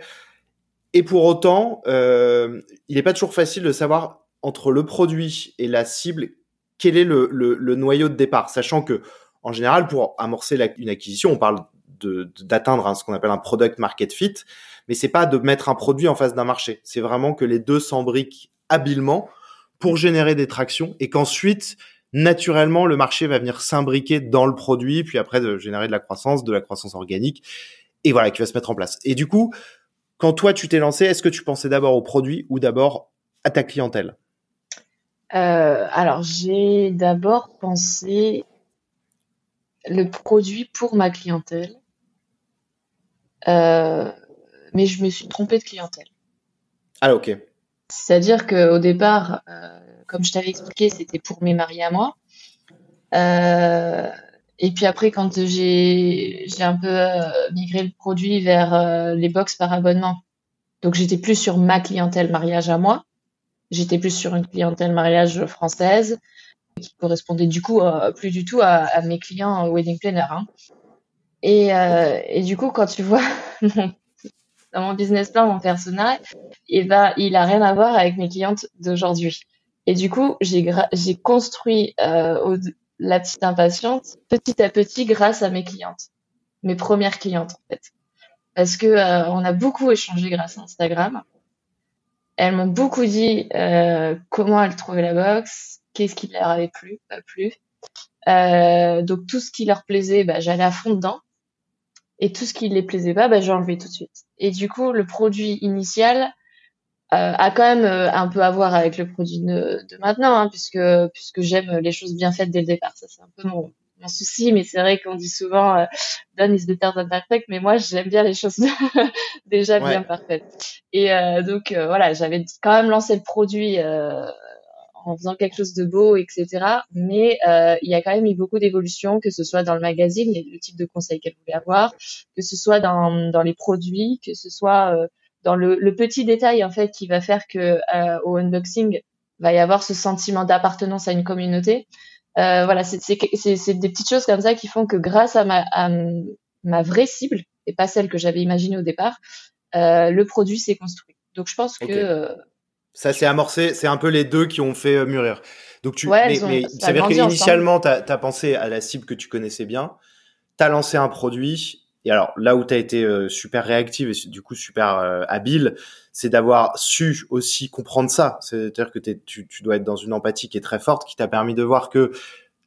Et pour autant, euh, il n'est pas toujours facile de savoir entre le produit et la cible quel est le noyau de départ, sachant que en général, pour amorcer une acquisition, on parle d'atteindre ce qu'on appelle un product market fit, mais c'est pas de mettre un produit en face d'un marché. C'est vraiment que les deux s'embriquent habilement pour générer des tractions et qu'ensuite naturellement le marché va venir s'imbriquer dans le produit, puis après de générer de la croissance, de la croissance organique, et voilà qui va se mettre en place. Et du coup, quand toi tu t'es lancé, est-ce que tu pensais d'abord au produit ou d'abord à ta clientèle? Euh, Alors j'ai d'abord pensé le produit pour ma clientèle. Euh, mais je me suis trompée de clientèle. Ah, ok. C'est-à-dire qu'au départ, euh, comme je t'avais expliqué, c'était pour mes mariés à moi. Euh, et puis après, quand j'ai un peu euh, migré le produit vers euh, les box par abonnement, donc j'étais plus sur ma clientèle mariage à moi, j'étais plus sur une clientèle mariage française qui correspondait du coup plus du tout à, à mes clients wedding planner. Hein. Et, euh, et du coup, quand tu vois dans mon business plan, mon personnage, et eh ben, il a rien à voir avec mes clientes d'aujourd'hui. Et du coup, j'ai construit euh, la petite impatiente petit à petit grâce à mes clientes, mes premières clientes en fait, parce que euh, on a beaucoup échangé grâce à Instagram. elles m'ont beaucoup dit comment elles trouvaient la box, qu'est-ce qui leur avait plu, pas plu. Donc tout ce qui leur plaisait, bah, j'allais à fond dedans. Et tout ce qui les plaisait pas, bah, j'ai enlevé tout de suite. Et du coup, le produit initial euh, a quand même euh, un peu à voir avec le produit de, de maintenant, hein, puisque puisque j'aime les choses bien faites dès le départ. Ça, c'est un peu mon, mon souci, mais c'est vrai qu'on dit souvent euh, done is better than perfect, mais moi j'aime bien les choses déjà bien parfaites. Et euh, donc euh, voilà, j'avais quand même lancé le produit euh, en faisant quelque chose de beau, etc. Mais il y a quand même eu beaucoup d'évolutions, que ce soit dans le magazine, le type de conseils qu'elle voulait avoir, que ce soit dans, dans les produits, que ce soit dans le, le, petit détail en fait qui va faire que au unboxing va y avoir ce sentiment d'appartenance à une communauté. Euh, voilà, c'est des petites choses comme ça qui font que grâce à ma, à ma vraie cible, et pas celle que j'avais imaginée au départ, euh, le produit s'est construit. Donc je pense que... Ça s'est amorcé, c'est un peu les deux qui ont fait euh, mûrir. Donc tu, mais, mais ça veut dire qu'initialement, tu as, pensé à la cible que tu connaissais bien, tu as lancé un produit, et alors là où tu as été euh, super réactive et du coup super euh, habile, c'est d'avoir su aussi comprendre ça. C'est-à-dire que tu, tu dois être dans une empathie qui est très forte, qui t'a permis de voir que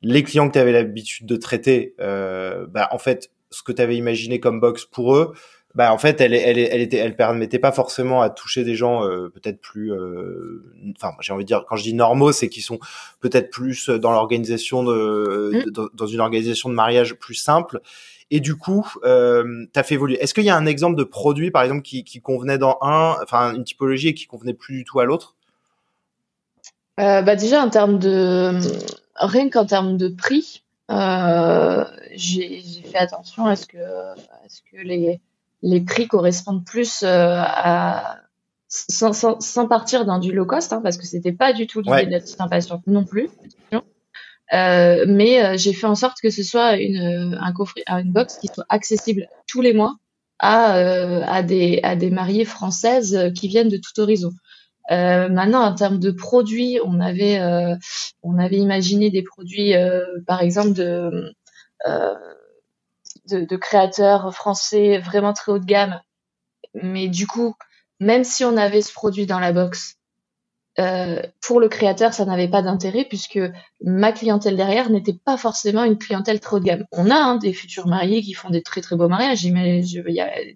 les clients que tu avais l'habitude de traiter, euh, bah, en fait, ce que tu avais imaginé comme box pour eux, bah en fait elle elle elle était elle permettait pas forcément à toucher des gens euh, peut-être plus enfin j'ai envie de dire quand je dis normaux c'est qu'ils sont peut-être plus dans l'organisation de, mmh. dans une organisation de mariage plus simple et du coup, euh, tu as fait évoluer. Est-ce qu'il y a un exemple de produit, par exemple, qui, qui convenait dans un, enfin une typologie et qui convenait plus du tout à l'autre? Euh, bah déjà en termes de rien qu'en termes de prix, euh, j'ai fait attention à ce que, à ce que les, les prix correspondent plus euh, à sans, sans, sans, partir dans du low cost, hein, parce que c'était pas du tout l'idée de la petite impatiente non plus. Euh, mais euh, j'ai fait en sorte que ce soit une, un coffret, une box qui soit accessible tous les mois à, euh, à, des, à des mariées françaises qui viennent de tout horizon. Maintenant, en termes de produits, on avait, on avait imaginé des produits, par exemple, de, de, créateurs français vraiment très haut de gamme. Mais du coup, même si on avait ce produit dans la box, euh, pour le créateur, ça n'avait pas d'intérêt puisque ma clientèle derrière n'était pas forcément une clientèle trop de gamme. On a hein, des futurs mariés qui font des très très beaux mariages, j'imagine,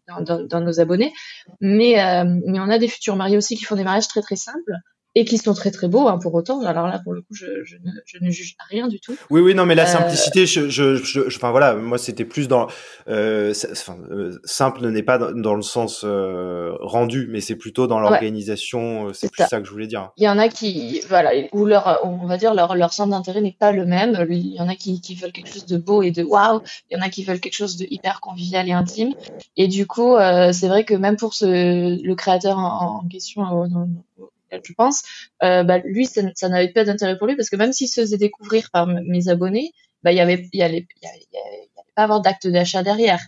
dans, dans, dans, nos abonnés, mais, euh, mais on a des futurs mariés aussi qui font des mariages très très simples et qui sont très très beaux hein, pour autant. Alors là, pour le coup, je, je, ne, je, ne, juge rien du tout. Oui, oui, non, mais la euh, simplicité, je, je, je, enfin voilà, moi c'était plus dans, euh, enfin, euh, simple n'est pas dans, le sens euh, rendu, mais c'est plutôt dans l'organisation. Euh, c'est plus ça. que je voulais dire. Il y en a qui, voilà, où leur, on va dire leur leur centre d'intérêt n'est pas le même. Il y en a qui, qui veulent quelque chose de beau et de waouh. Il y en a qui veulent quelque chose de hyper convivial et intime. Et du coup, c'est vrai que même pour ce, le créateur en, en question je pense, euh, bah, lui, ça, ça n'avait pas d'intérêt pour lui parce que même s'il se faisait découvrir par mes abonnés, bah, il y avait, pas d'acte d'achat derrière.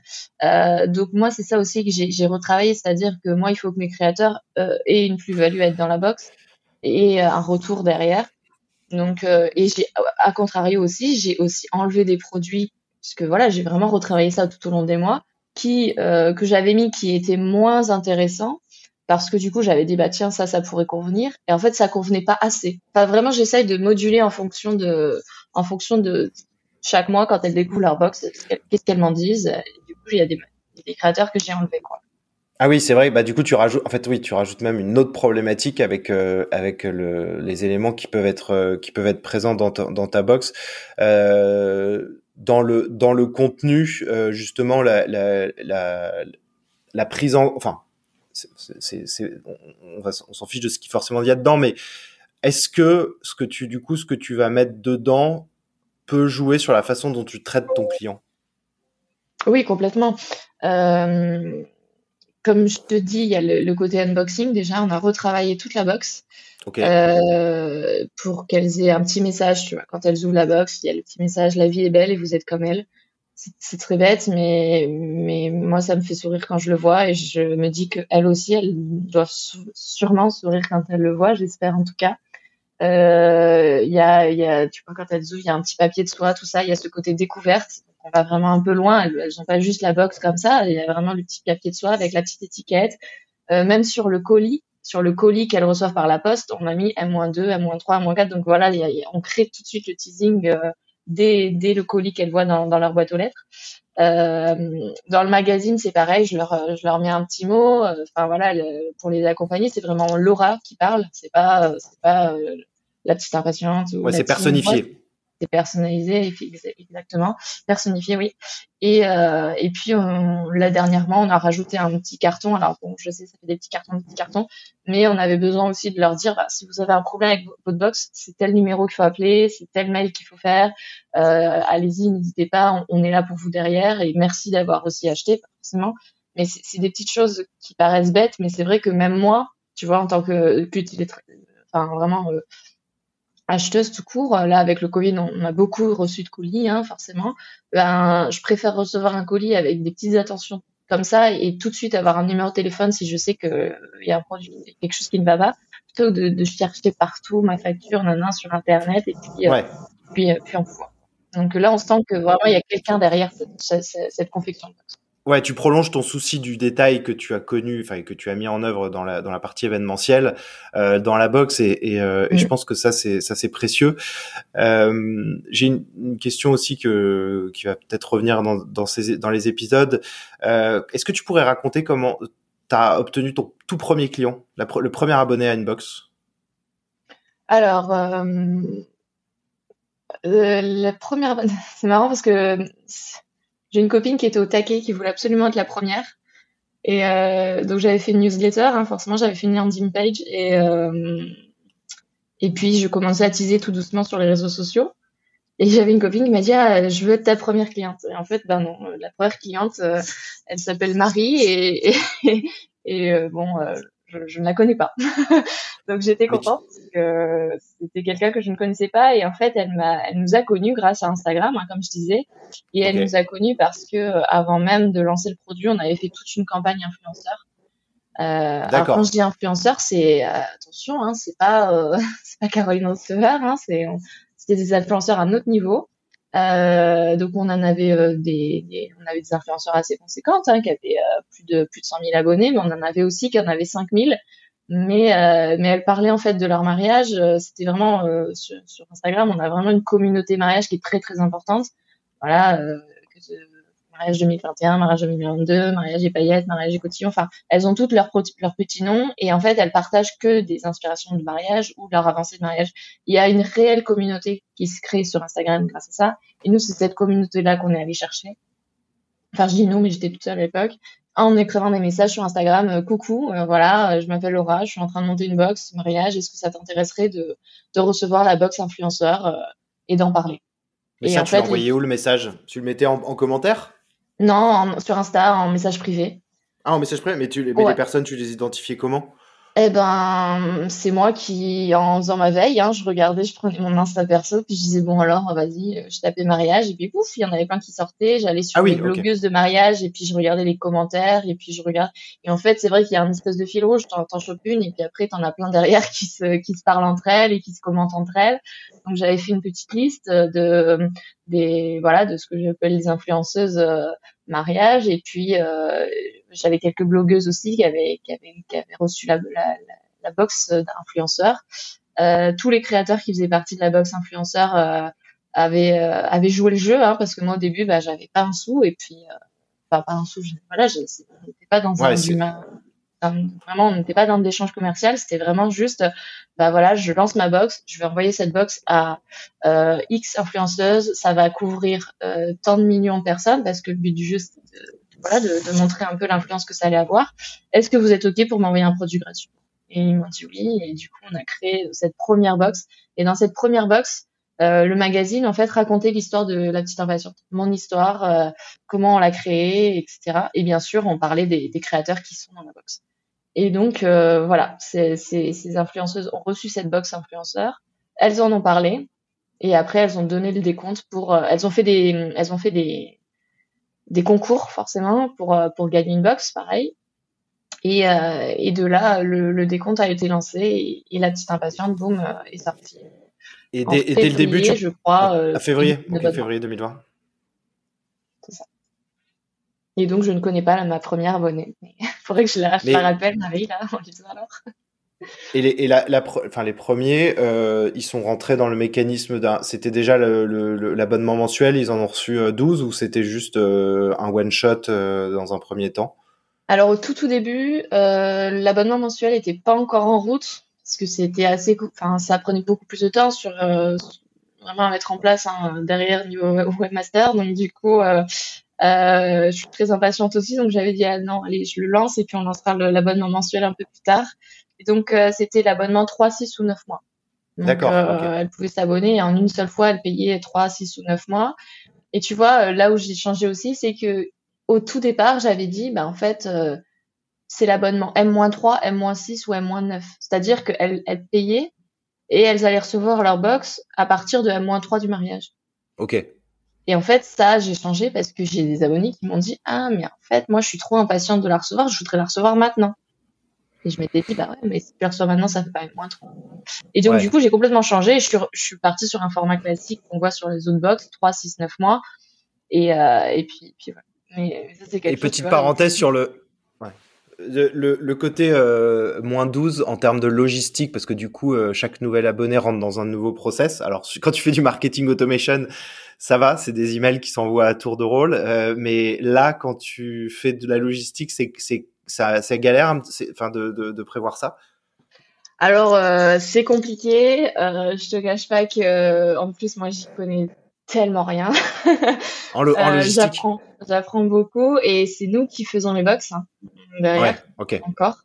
Euh, donc moi, c'est ça aussi que j'ai retravaillé, c'est-à-dire que moi, il faut que mes créateurs euh, aient une plus-value à être dans la box et un retour derrière. Donc, et à contrario aussi, j'ai aussi enlevé des produits puisque voilà, j'ai vraiment retravaillé ça tout au long des mois qui que j'avais mis qui étaient moins intéressants parce que du coup j'avais dit bah tiens ça ça pourrait convenir et en fait ça convenait pas assez. Enfin vraiment j'essaye de moduler en fonction de en fonction de chaque mois quand elles découvrent leur box qu'est-ce qu'elles m'en disent. Du coup il y a des, créateurs que j'ai enlevés. Ah oui, c'est vrai. Bah du coup, tu rajoutes. En fait, oui, tu rajoutes même une autre problématique avec euh, avec le, les éléments qui peuvent être euh, qui peuvent être présents dans ta, box. Euh, dans le dans le contenu, justement, la, prise en, enfin, c'est, on, va, on s'en fiche de ce qui forcément il y a dedans, mais est-ce que ce que tu, du coup, ce que tu vas mettre dedans peut jouer sur la façon dont tu traites ton client? Oui, complètement. Euh, comme je te dis, il y a le, côté unboxing. Déjà, on a retravaillé toute la box euh, pour qu'elles aient un petit message. Tu vois, quand elles ouvrent la box, il y a le petit message "La vie est belle et vous êtes comme elle" c'est très bête, mais, mais moi, ça me fait sourire quand je le vois et je me dis qu'elle aussi, elle doit sûrement sourire quand elle le voit, j'espère en tout cas. Euh, il y, a, y a, tu vois, quand elles ouvrent, il y a un petit papier de soie, tout ça, il y a ce côté découverte. On va vraiment un peu loin, elles, elles ont pas juste la box comme ça, il y a vraiment le petit papier de soie avec la petite étiquette. Euh, même sur le colis, sur le colis qu'elles reçoivent par la poste, on a mis M-2, M-3, M-4. Donc voilà, on crée tout de suite le teasing euh, dès, dès, le colis qu'elles voient dans, dans, leur boîte aux lettres. Euh, dans le magazine, c'est pareil, je leur, je leur mets un petit mot. Euh, enfin voilà, pour les accompagner, c'est vraiment Laura qui parle, c'est pas, c'est pas euh, la petite impatiente. Ouais, c'est personnifié personnalisé, exactement, personnifié, oui. Et, euh, et puis on, là dernièrement, on a rajouté un petit carton. Alors bon, je sais, ça fait des petits cartons, des petits cartons, mais on avait besoin aussi de leur dire, bah, si vous avez un problème avec votre box, c'est tel numéro qu'il faut appeler, c'est tel mail qu'il faut faire. Euh, allez-y, n'hésitez pas, on, est là pour vous derrière. Et merci d'avoir aussi acheté, forcément. Mais c'est des petites choses qui paraissent bêtes, mais c'est vrai que même moi, tu vois, en tant que, enfin vraiment euh, acheteuse tout court, là avec le Covid, on a beaucoup reçu de colis, hein, forcément. Ben, je préfère recevoir un colis avec des petites attentions comme ça et tout de suite avoir un numéro de téléphone si je sais qu'il y a un produit, quelque chose qui ne va pas, plutôt que de, chercher partout ma facture, nana, sur internet et puis, euh, puis, euh, puis on voit. Donc là, on sent que vraiment il y a quelqu'un derrière cette, cette, cette confection. Ouais, tu prolonges ton souci du détail que tu as connu, enfin que tu as mis en œuvre dans la dans la partie événementielle, euh, dans la box, et, et, euh, et je mm. pense que ça c'est ça c'est précieux. Euh, J'ai une, une, question aussi que qui va peut-être revenir dans dans ces dans les épisodes. Euh, Est-ce que tu pourrais raconter comment tu as obtenu ton tout premier client, la, le premier abonné à une box Alors. Euh, la première, c'est marrant parce que j'ai une copine qui était au taquet, qui voulait absolument être la première. Et euh, donc j'avais fait une newsletter, hein, forcément j'avais fait une landing page et euh, et puis je commençais à teaser tout doucement sur les réseaux sociaux. Et j'avais une copine qui m'a dit ah, je veux être ta première cliente. Et en fait ben non, la première cliente euh, elle s'appelle Marie et et, et, euh, bon je, ne la connais pas. Donc j'étais contente parce que c'était quelqu'un que je ne connaissais pas et en fait elle m'a, elle nous a connus grâce à Instagram, hein, comme je disais, et elle nous a connus parce que euh, avant même de lancer le produit, on avait fait toute une campagne influenceur. Euh, alors quand je dis influenceur, c'est euh, attention, hein, c'est pas euh, c'est pas Caroline Receveur, hein, c'est c'était des influenceurs à un autre niveau. Euh, donc on en avait euh, des, des, on avait des influenceurs assez conséquentes hein, qui avaient euh, plus de plus de 100 000 abonnés, mais on en avait aussi qui en avaient 5 000. Mais euh, mais elles parlaient en fait de leur mariage. C'était vraiment sur, sur, Instagram, on a vraiment une communauté mariage qui est très très importante. Voilà, que mariage 2021, mariage 2022, mariage et paillettes, mariage et cotillon. Enfin, elles ont toutes leurs leur petits noms et en fait, elles partagent que des inspirations de mariage ou leur avancée de mariage. Il y a une réelle communauté qui se crée sur Instagram grâce à ça. Et nous, c'est cette communauté-là qu'on est allé chercher. Enfin, je dis nous, mais j'étais toute seule à l'époque en écrivant des messages sur Instagram, euh, coucou, euh, voilà, je m'appelle Laura, je suis en train de monter une box mariage, est-ce que ça t'intéresserait de, de recevoir la box influenceur euh, et d'en parler? Mais et ça, tu l'envoyais où le message? Tu le mettais en commentaire? Non, sur Insta, en message privé. Ah, en message privé Mais, tu, les personnes, tu les identifiais comment? Eh ben, c'est moi qui, en faisant ma veille, hein, je regardais, je prenais mon Insta perso, puis je disais bon alors, vas-y, je tapais mariage, et puis pouf, il y en avait plein qui sortaient. J'allais sur ah les blogueuses de mariage, et puis je regardais les commentaires, et puis je regarde. Et en fait, c'est vrai qu'il y a une espèce de fil rouge. T'en, t'en chopes une, et puis après, t'en as plein derrière qui se, qui se parlent entre elles et qui se commentent entre elles. Donc j'avais fait une petite liste de des, voilà, de ce que j'appelle les influenceuses euh, mariage, et puis euh, j'avais quelques blogueuses aussi qui avaient, qui avaient, qui avaient reçu la, la, la box d'influenceurs. Euh, tous les créateurs qui faisaient partie de la box influenceurs euh, avaient, euh, avaient joué le jeu, hein, parce que moi au début, bah, j'avais pas un sou, et puis, euh, enfin pas un sou, je, voilà, j'étais pas dans un, vraiment, on n'était pas dans l'échange commercial, c'était vraiment juste, bah voilà, je lance ma box, je vais envoyer cette box à euh, X influenceuses, ça va couvrir euh, tant de millions de personnes, parce que le but du jeu, c'est voilà, de, de, montrer un peu l'influence que ça allait avoir. Est-ce que vous êtes OK pour m'envoyer un produit gratuit? Et ils m'ont dit oui. Et du coup, on a créé cette première box. Et dans cette première box, euh, le magazine, en fait, racontait l'histoire de la petite impatiente, mon histoire, euh, comment on l'a créée, etc. Et bien sûr, on parlait des, des, créateurs qui sont dans la box. Et donc, euh, voilà, ces, ces, ces influenceuses ont reçu cette box influenceur. Elles en ont parlé. Et après, elles ont donné le décompte pour. Euh, elles ont fait des. Elles ont fait des des concours forcément pour euh, pour gagner une box, pareil. Et, euh, et de là, le, le, décompte a été lancé et, la petite impatiente, boum, euh, est sortie. Et, dès, et dès le début, tu... je crois. à février, février 2020. C'est ça. Et donc, je ne connais pas ma première abonnée. Il faudrait que je la, je la rappelle, Marie, là, en disant alors. Et, les, et la, enfin, les premiers, euh, ils sont rentrés dans le mécanisme d'un. C'était déjà l'abonnement mensuel, ils en ont reçu 12 ou c'était juste euh, un one shot euh, dans un premier temps? Alors au tout tout début, euh, l'abonnement mensuel n'était pas encore en route parce que c'était assez, enfin ça prenait beaucoup plus de temps sur euh, vraiment à mettre en place hein, derrière niveau webmaster. Donc du coup, euh, euh, je suis très impatiente aussi, donc j'avais dit ah non, allez, je le lance et puis on lancera l'abonnement mensuel un peu plus tard. Et donc euh, c'était l'abonnement 3, 6 ou 9 mois. D'accord. Euh, Elle pouvait s'abonner et en une seule fois, elle payait 3, 6 ou 9 mois. Et tu vois, euh, là où j'ai changé aussi, c'est que au tout départ, j'avais dit, bah en fait, euh, c'est l'abonnement M-3, M-6 ou M-9. C'est-à-dire qu'elles elles payaient et elles allaient recevoir leur box à partir de M-3 du mariage. Ok. Et en fait, ça, j'ai changé parce que j'ai des abonnés qui m'ont dit Ah, mais en fait, moi, je suis trop impatiente de la recevoir, je voudrais la recevoir maintenant. Et je m'étais dit Bah ouais, mais si tu la reçois maintenant, ça fait pas moins trop. Et donc, Ouais. du coup, j'ai complètement changé. Je suis, je suis partie sur un format classique qu'on voit sur les autres box, 3, 6, 9 mois. Et, euh, et puis, puis voilà. Mais mais ça, c'est quelque Et chose, petite vois, parenthèse sur le, ouais. le, le, le côté euh, moins 12 en termes de logistique, parce que du coup, euh, chaque nouvel abonné rentre dans un nouveau process. Alors, quand tu fais du marketing automation, ça va, c'est des emails qui s'envoient à tour de rôle. Euh, mais là, quand tu fais de la logistique, c'est c'est ça, c'est galère, enfin, de, de, de prévoir ça? Alors, euh, c'est compliqué. Euh, je te cache pas que, euh, en plus, moi, j'y connais tellement rien. En, lo- en Euh, logistique. j'apprends, j'apprends beaucoup et c'est nous qui faisons les box hein, derrière Ouais, ok. encore.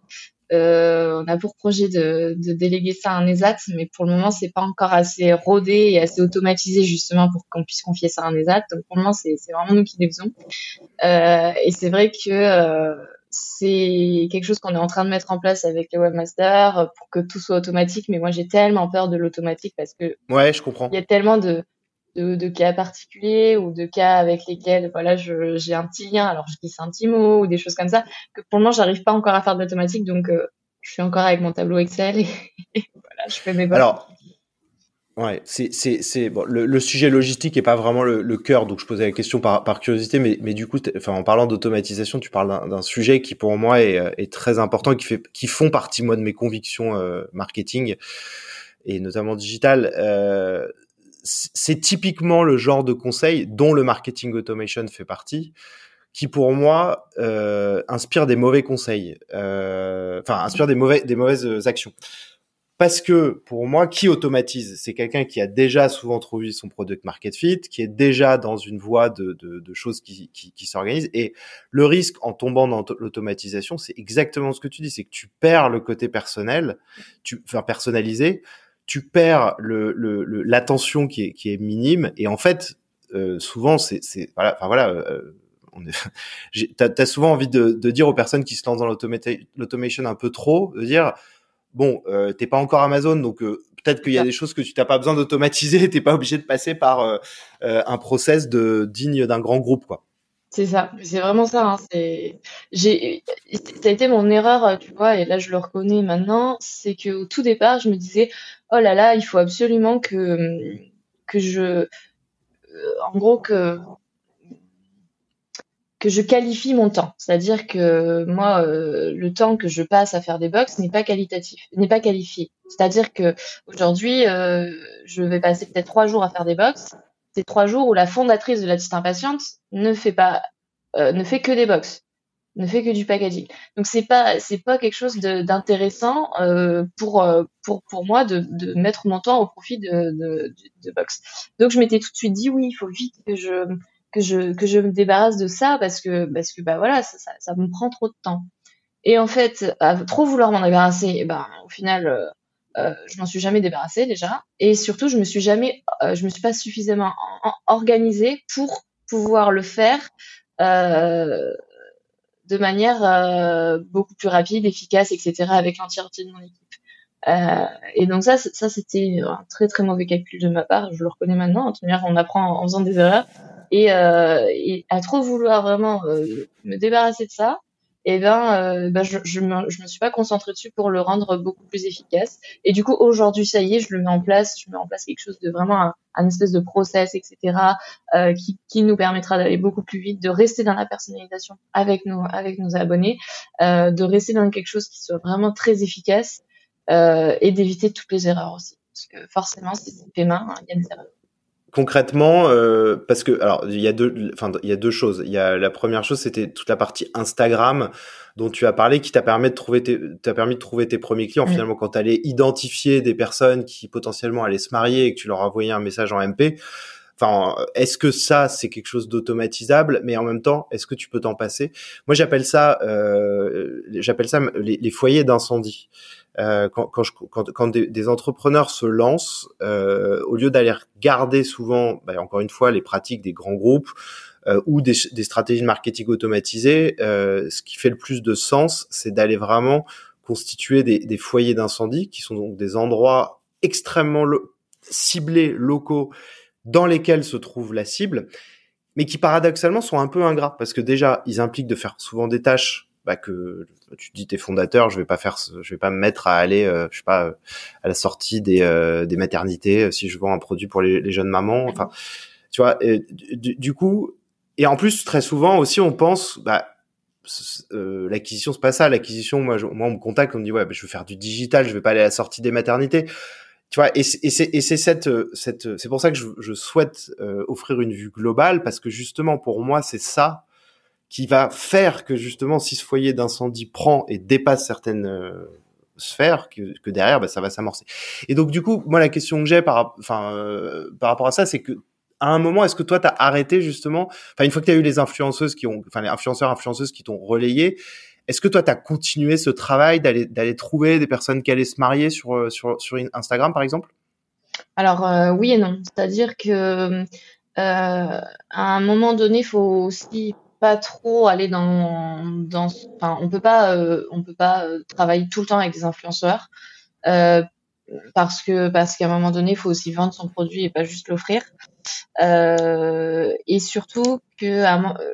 Euh, on a pour projet de, de déléguer ça à un ESAT, mais pour le moment, c'est pas encore assez rodé et assez automatisé justement pour qu'on puisse confier ça à un ESAT. Donc pour le moment, c'est, c'est vraiment nous qui les faisons. Euh, et c'est vrai que euh, c'est quelque chose qu'on est en train de mettre en place avec les webmasters euh, pour que tout soit automatique. Mais moi, j'ai tellement peur de l'automatique parce que Ouais, je comprends. il y a tellement de, de, de cas particuliers ou de cas avec lesquels voilà je j'ai un petit lien alors je glisse un petit mot ou des choses comme ça que pour le moment j'arrive pas encore à faire de l'automatique donc euh, je suis encore avec mon tableau Excel et, et voilà je fais mes box. Alors, ouais, c'est c'est c'est bon. Le, le sujet logistique est pas vraiment le, le cœur, donc je posais la question par par curiosité, mais mais du coup, enfin en parlant d'automatisation, tu parles d'un sujet qui pour moi est euh, est très important qui fait qui font partie moi de mes convictions euh, marketing et notamment digital. Euh, c'est c'est typiquement le genre de conseil dont le marketing automation fait partie qui pour moi euh, inspire des mauvais conseils, euh, enfin inspire des mauvais des mauvaises actions. Parce que pour moi, qui automatise C'est quelqu'un qui a déjà souvent trouvé son product market fit, qui est déjà dans une voie de, de, de choses qui, qui, qui s'organisent. Et le risque en tombant dans l'automatisation, c'est exactement ce que tu dis, c'est que tu perds le côté personnel, tu, enfin personnalisé, tu perds le, le, l'attention qui est, qui est minime. Et en fait, euh, souvent, c'est, voilà, enfin voilà. Euh, t'as, t'as souvent envie de, de dire aux personnes qui se lancent dans l'automation un peu trop, de dire bon, euh, t'es pas encore Amazon, donc euh, peut-être qu'il y a Ça. des choses que tu t'as pas besoin d'automatiser, t'es pas obligé de passer par euh, un process de digne d'un grand groupe, quoi. c'est ça c'est vraiment ça hein, c'est j'ai ça a été mon erreur tu vois et là je le reconnais maintenant c'est que au tout départ je me disais oh là là il faut absolument que que je en gros que que je qualifie mon temps. C'est-à-dire que moi, euh, le temps que je passe à faire des box n'est pas qualitatif, n'est pas qualifié. C'est-à-dire que aujourd'hui, euh, je vais passer peut-être trois jours à faire des box. C'est trois jours où la fondatrice de la petite impatiente ne fait pas, euh, ne fait que des box, ne fait que du packaging. Donc c'est pas, c'est pas quelque chose d'intéressant euh, pour euh, pour pour moi de, de mettre mon temps au profit de, de, de box. Donc je m'étais tout de suite dit oui, il faut vite que je que je que je me débarrasse de ça parce que parce que bah voilà ça, ça, me prend trop de temps. Et en fait trop vouloir m'en débarrasser eh ben au final euh, euh, je m'en suis jamais débarrassée déjà. Et surtout je me suis jamais euh, je me suis pas suffisamment en- organisée pour pouvoir le faire euh, de manière beaucoup plus rapide efficace etc avec l'entièreté de mon équipe. Et donc ça ça c'était un très très mauvais calcul de ma part. Je le reconnais maintenant. En tout cas on apprend en faisant des erreurs et, euh, et à trop vouloir vraiment euh, me débarrasser de ça, et ben, euh, ben je, je, me, me suis pas concentrée dessus pour le rendre beaucoup plus efficace. Et du coup, aujourd'hui, ça y est, je le mets en place. Je mets en place quelque chose de vraiment un, un espèce de process, etc., euh, qui, qui nous permettra d'aller beaucoup plus vite, de rester dans la personnalisation avec nos avec nos abonnés, euh, de rester dans quelque chose qui soit vraiment très efficace. et d'éviter toutes les erreurs aussi. Parce que forcément, c'est des mains, il y a des erreurs concrètement, euh, parce que alors il y a deux, enfin il y a deux choses. Il y a la première chose, c'était toute la partie Instagram dont tu as parlé, qui t'a permis de trouver tes, t'a permis de trouver tes premiers clients. Finalement, quand tu allais identifier des personnes qui potentiellement allaient se marier et que tu leur envoyais un message en MP. Enfin, est-ce que ça c'est quelque chose d'automatisable, mais en même temps, est-ce que tu peux t'en passer? Moi, j'appelle ça, euh, j'appelle ça les, foyers d'incendie. Euh, quand, quand, quand, quand des, des, entrepreneurs se lancent, euh, au lieu d'aller garder souvent, bah, encore une fois, les pratiques des grands groupes euh, ou des, des, stratégies de marketing automatisées, euh, ce qui fait le plus de sens, c'est d'aller vraiment constituer des, des foyers d'incendie, qui sont donc des endroits extrêmement ciblés, locaux, dans lesquels se trouve la cible, mais qui paradoxalement sont un peu ingrats, parce que déjà, ils impliquent de faire souvent des tâches bah, que tu dis t'es fondateur, je vais pas faire, je vais pas me mettre à aller, euh, je sais pas, euh, à la sortie des, euh, des maternités si je vends un produit pour les, les jeunes mamans. Enfin, tu vois, du, du, coup, et en plus très souvent aussi on pense, bah, euh, l'acquisition c'est pas ça. L'acquisition, moi, moi on me contacte, on me dit ouais, bah, je veux faire du digital, je vais pas aller à la sortie des maternités. Tu vois, et c'est et c'est cette cette c'est pour ça que je, je souhaite offrir une vue globale parce que justement pour moi c'est ça qui va faire que justement, si ce foyer d'incendie prend et dépasse certaines euh, sphères, que, que derrière, bah, ça va s'amorcer. Et donc, du coup, moi, la question que j'ai par, enfin, euh, par rapport à ça, c'est que à un moment, est-ce que toi, tu as arrêté justement, enfin, une fois que tu as eu les influenceuses qui ont, enfin, les influenceurs, influenceuses qui t'ont relayé, est-ce que toi, tu as continué ce travail d'aller trouver des personnes qui allaient se marier sur euh, Instagram, par exemple? Alors oui et non, c'est-à-dire que à un moment donné, il faut aussi pas trop aller dans, enfin, on peut euh, peut pas euh, travailler tout le temps avec des influenceurs euh, parce que parce qu'à un moment donné, il faut aussi vendre son produit et pas juste l'offrir. Euh, et surtout que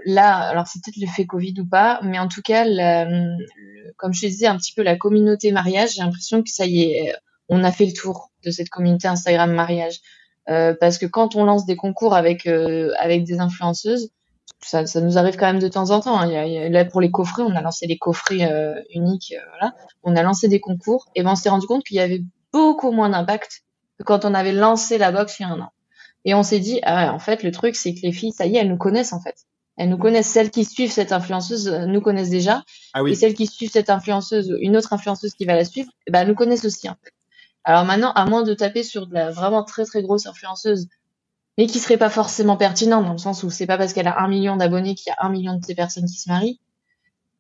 là, alors c'est peut-être l'effet Covid ou pas, mais en tout cas, comme je disais un petit peu la communauté mariage, j'ai l'impression que ça y est, on a fait le tour de cette communauté Instagram mariage. Euh, parce que quand on lance des concours avec avec des influenceuses, ça, ça, nous arrive quand même de temps en temps. Hein. Là, pour les coffrets, on a lancé des coffrets euh, uniques. Euh, voilà. On a lancé des concours et ben, on s'est rendu compte qu'il y avait beaucoup moins d'impact que quand on avait lancé la box il y a un an. Et on s'est dit, ah en fait, le truc, c'est que les filles, ça y est, elles nous connaissent en fait. Elles nous connaissent. Celles qui suivent cette influenceuse euh, nous connaissent déjà. Ah oui. Et celles qui suivent cette influenceuse, une autre influenceuse qui va la suivre, ben, nous connaissent aussi. En fait. Alors maintenant, à moins de taper sur de la vraiment très très grosse influenceuse mais qui serait pas forcément pertinent dans le sens où c'est pas parce qu'elle a un million d'abonnés qu'il y a un million de ces personnes qui se marient.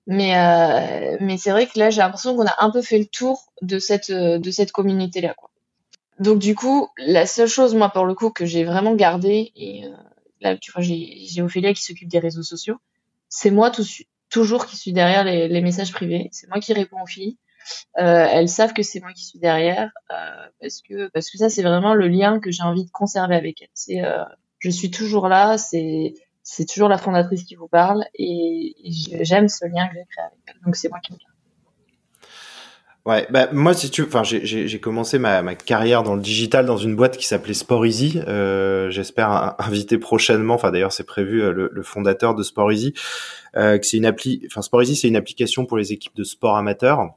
Mais euh, mais c'est vrai que là j'ai l'impression qu'on a un peu fait le tour de cette de cette communauté là quoi. Donc du coup la seule chose moi pour le coup que j'ai vraiment gardé et euh, là tu vois j'ai Ophélia qui s'occupe des réseaux sociaux, c'est moi toujours qui suis derrière les, messages privés, c'est moi qui réponds aux filles. Euh, elles savent que c'est moi qui suis derrière euh, parce que ça c'est vraiment le lien que j'ai envie de conserver avec elles. C'est je suis toujours là, c'est toujours la fondatrice qui vous parle et, j'aime ce lien que j'ai créé avec elle. Donc c'est moi qui me Ouais, bah moi si tu, enfin j'ai commencé ma, ma carrière dans le digital dans une boîte qui s'appelait Sport Easy. Euh, J'espère inviter prochainement. Enfin d'ailleurs c'est prévu le, le, fondateur de Sport Easy, euh, que c'est une appli. Enfin Sport Easy c'est une application pour les équipes de sport amateurs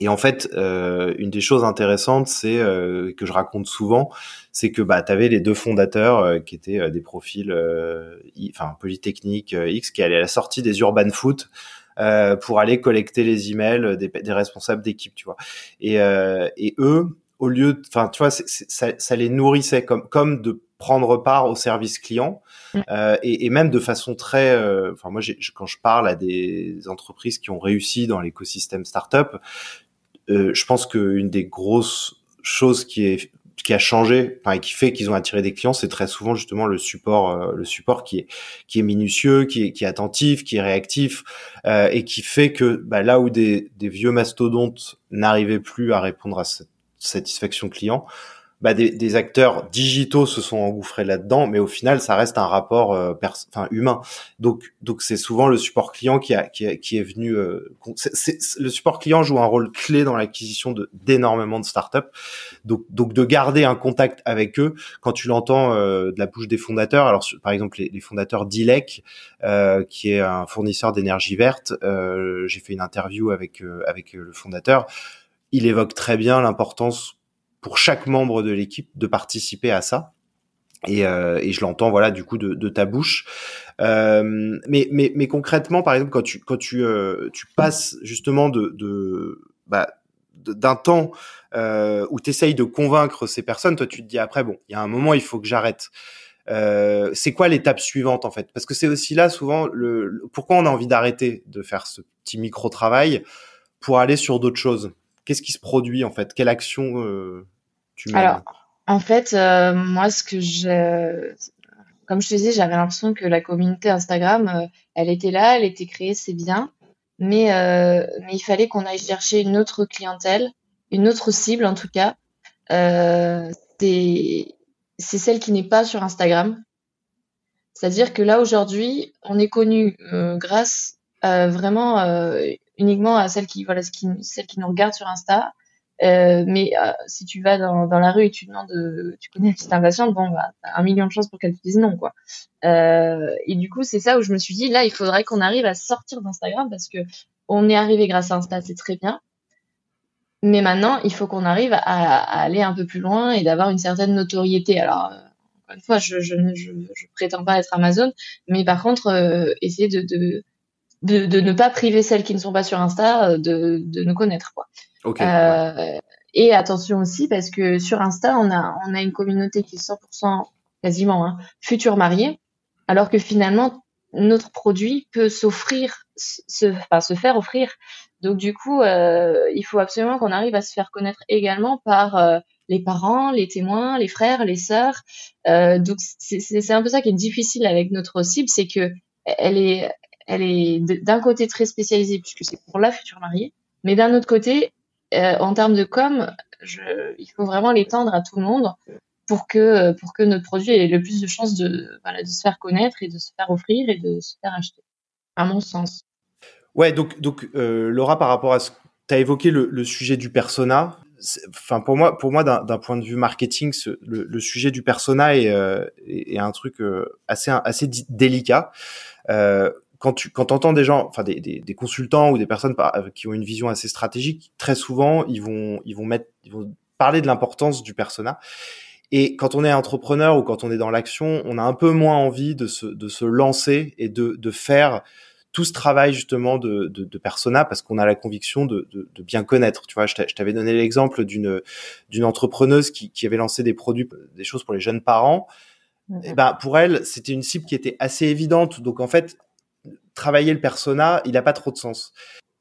et en fait, euh, une des choses intéressantes, c'est euh, que je raconte souvent, c'est que bah, tu avais les deux fondateurs euh, qui étaient euh, des profils, enfin Polytechnique X, qui allaient à la sortie des Urban Foot pour aller collecter les emails des, des responsables d'équipe, tu vois. Et, et eux, au lieu, enfin, tu vois, ça, ça, les nourrissait comme comme de prendre part au service client mm. et, et, même de façon très, enfin moi, quand je parle à des entreprises qui ont réussi dans l'écosystème startup, euh, je pense qu'une des grosses choses qui est qui a changé, et qui fait qu'ils ont attiré des clients, c'est très souvent justement le support, euh, le support qui est qui est minutieux, qui est qui est attentif, qui est réactif, euh, et qui fait que bah, là où des, des vieux mastodontes n'arrivaient plus à répondre à cette satisfaction client, bah, des, des, acteurs digitaux se sont engouffrés là-dedans, mais au final, ça reste un rapport euh, enfin, humain. Donc, donc c'est souvent le support client qui, a, qui, qui est venu. Euh, le support client joue un rôle clé dans l'acquisition d'énormément de startups. Donc, donc de garder un contact avec eux quand tu l'entends euh, de la bouche des fondateurs. Alors, par exemple, les, les fondateurs d'Ilec, euh, qui est un fournisseur d'énergie verte. J'ai fait une interview avec avec le fondateur il évoque très bien l'importance pour chaque membre de l'équipe de participer à ça. Et, euh, et je l'entends voilà du coup de, de ta bouche. Euh, mais, mais, mais concrètement, par exemple, quand tu quand tu euh, tu passes justement de, de bah, d'un temps euh, où tu essayes de convaincre ces personnes, toi tu te dis après bon, il y a un moment il faut que j'arrête. Euh, c'est quoi l'étape suivante en fait? Parce que c'est aussi là souvent le, pourquoi on a envie d'arrêter de faire ce petit micro travail pour aller sur d'autres choses? Qu'est-ce qui se produit en fait? Quelle action euh, tu mets Alors en fait, euh, moi ce que je comme je te disais, j'avais l'impression que la communauté Instagram, euh, elle était là, elle était créée, c'est bien, mais mais il fallait qu'on aille chercher une autre clientèle, une autre cible en tout cas. C'est celle qui n'est pas sur Instagram. C'est-à-dire que là aujourd'hui, on est connu grâce vraiment uniquement à celles qui voilà, celles qui nous regardent sur Insta. Euh, mais euh, si tu vas dans, dans la rue et tu demandes, tu connais une petite impatiente, bon, bah, t'as un million de chances pour qu'elle te dise non, quoi. Euh, et du coup, c'est ça où je me suis dit, là, il faudrait qu'on arrive à sortir d'Instagram parce que on est arrivé grâce à Insta, c'est très bien. Mais maintenant, il faut qu'on arrive à, aller un peu plus loin et d'avoir une certaine notoriété. Alors, euh, encore une fois, je, je, je, prétends pas être Amazon, mais par contre, euh, essayer de, de, de, ne pas priver celles qui ne sont pas sur Insta de, de nous connaître, quoi. Okay, euh, ouais. Et attention aussi parce que sur Insta, on a, on a une communauté qui est 100% quasiment hein, futur marié, alors que finalement, notre produit peut s'offrir, se, enfin, se faire offrir donc du coup, euh, il faut absolument qu'on arrive à se faire connaître également par euh, les parents, les témoins, les frères, les sœurs. Euh, donc c'est un peu ça qui est difficile avec notre cible, c'est que elle est, elle est d'un côté très spécialisée puisque c'est pour la future mariée, mais d'un autre côté, euh, en termes de com, il faut vraiment l'étendre à tout le monde pour que que notre produit ait le plus de chances de, se faire connaître et de se faire offrir et de se faire acheter, à mon sens. Ouais, donc, euh, Laura, par rapport à ce que tu as évoqué le, sujet du persona, pour moi, d'un point de vue marketing, le, sujet du persona est, euh, un truc euh, assez délicat. Euh, quand tu quand entends des gens, enfin des, des, des, consultants ou des personnes qui ont une vision assez stratégique, très souvent ils vont ils vont mettre ils vont parler de l'importance du persona. Et quand on est entrepreneur ou quand on est dans l'action, on a un peu moins envie de se de se lancer et de de faire tout ce travail justement de, de, de persona parce qu'on a la conviction de, de, de, bien connaître. Tu vois, je t'avais donné l'exemple d'une d'une entrepreneuse qui, qui avait lancé des produits, des choses pour les jeunes parents. Mm-hmm. Et ben pour elle, c'était une cible qui était assez évidente. Donc en fait, travailler le persona, il n'a pas trop de sens.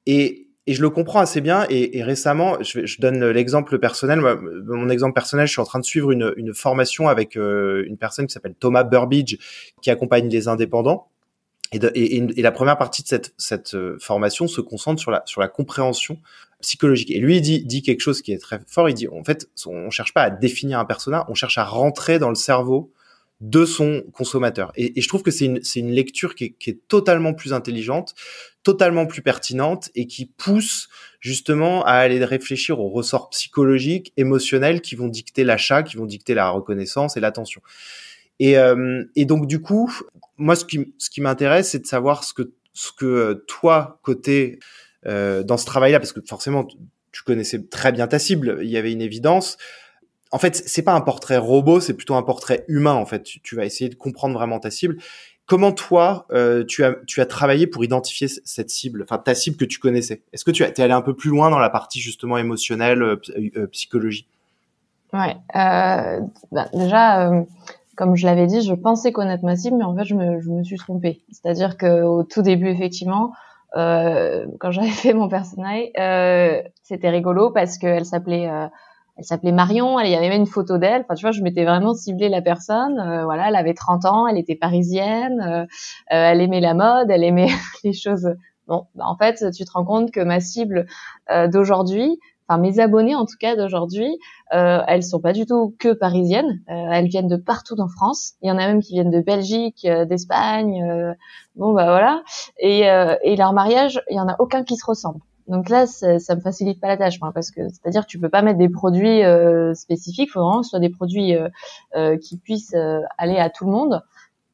Et et je le comprends assez bien. Et, récemment, je, donne l'exemple personnel. Mon exemple personnel, je suis en train de suivre une, une formation avec euh, une personne qui s'appelle Thomas Burbidge, qui accompagne les indépendants. Et, et, la première partie de cette, cette euh, formation se concentre sur la, sur la compréhension psychologique. Et lui, il dit, dit quelque chose qui est très fort. Il dit, en fait, on cherche pas à définir un persona, on cherche à rentrer dans le cerveau de son consommateur. Et, je trouve que c'est une, une lecture qui est, qui est, totalement plus intelligente, totalement plus pertinente et qui pousse justement à aller réfléchir aux ressorts psychologiques, émotionnels qui vont dicter l'achat, qui vont dicter la reconnaissance et l'attention. Et, euh, et donc du coup, moi ce qui, ce qui m'intéresse, c'est de savoir ce que, ce que toi côté euh, dans ce travail-là, parce que forcément tu connaissais très bien ta cible, il y avait une évidence. En fait, c'est pas un portrait robot, c'est plutôt un portrait humain. En fait, tu, vas essayer de comprendre vraiment ta cible. Comment toi, euh, tu as tu as travaillé pour identifier cette cible, enfin ta cible que tu connaissais? Est-ce que tu es allé un peu plus loin dans la partie justement émotionnelle, euh, euh psychologie? Ouais, euh, bah, déjà comme je l'avais dit, je pensais connaître ma cible, mais en fait, je me, je me suis trompée. C'est-à-dire qu'au tout début, effectivement, quand j'avais fait mon personnage, c'était rigolo parce qu'elle s'appelait, elle s'appelait Marion. Il y avait même une photo d'elle. Enfin, tu vois, je m'étais vraiment ciblé la personne. Euh, voilà, elle avait 30 ans, elle était parisienne, euh, elle aimait la mode, elle aimait les choses. Bon, bah, en fait, tu te rends compte que ma cible d'aujourd'hui, enfin mes abonnés en tout cas d'aujourd'hui, euh, elles sont pas du tout que parisiennes. Euh, elles viennent de partout en France. Il y en a même qui viennent de Belgique, euh, d'Espagne. Euh, bon bah voilà. Et, euh, et leur mariage, il y en a aucun qui se ressemble. Donc là, ça, ça me facilite pas la tâche, moi, parce que c'est-à-dire tu peux pas mettre des produits spécifiques. Il faut vraiment que ce soit des produits qui puissent aller à tout le monde.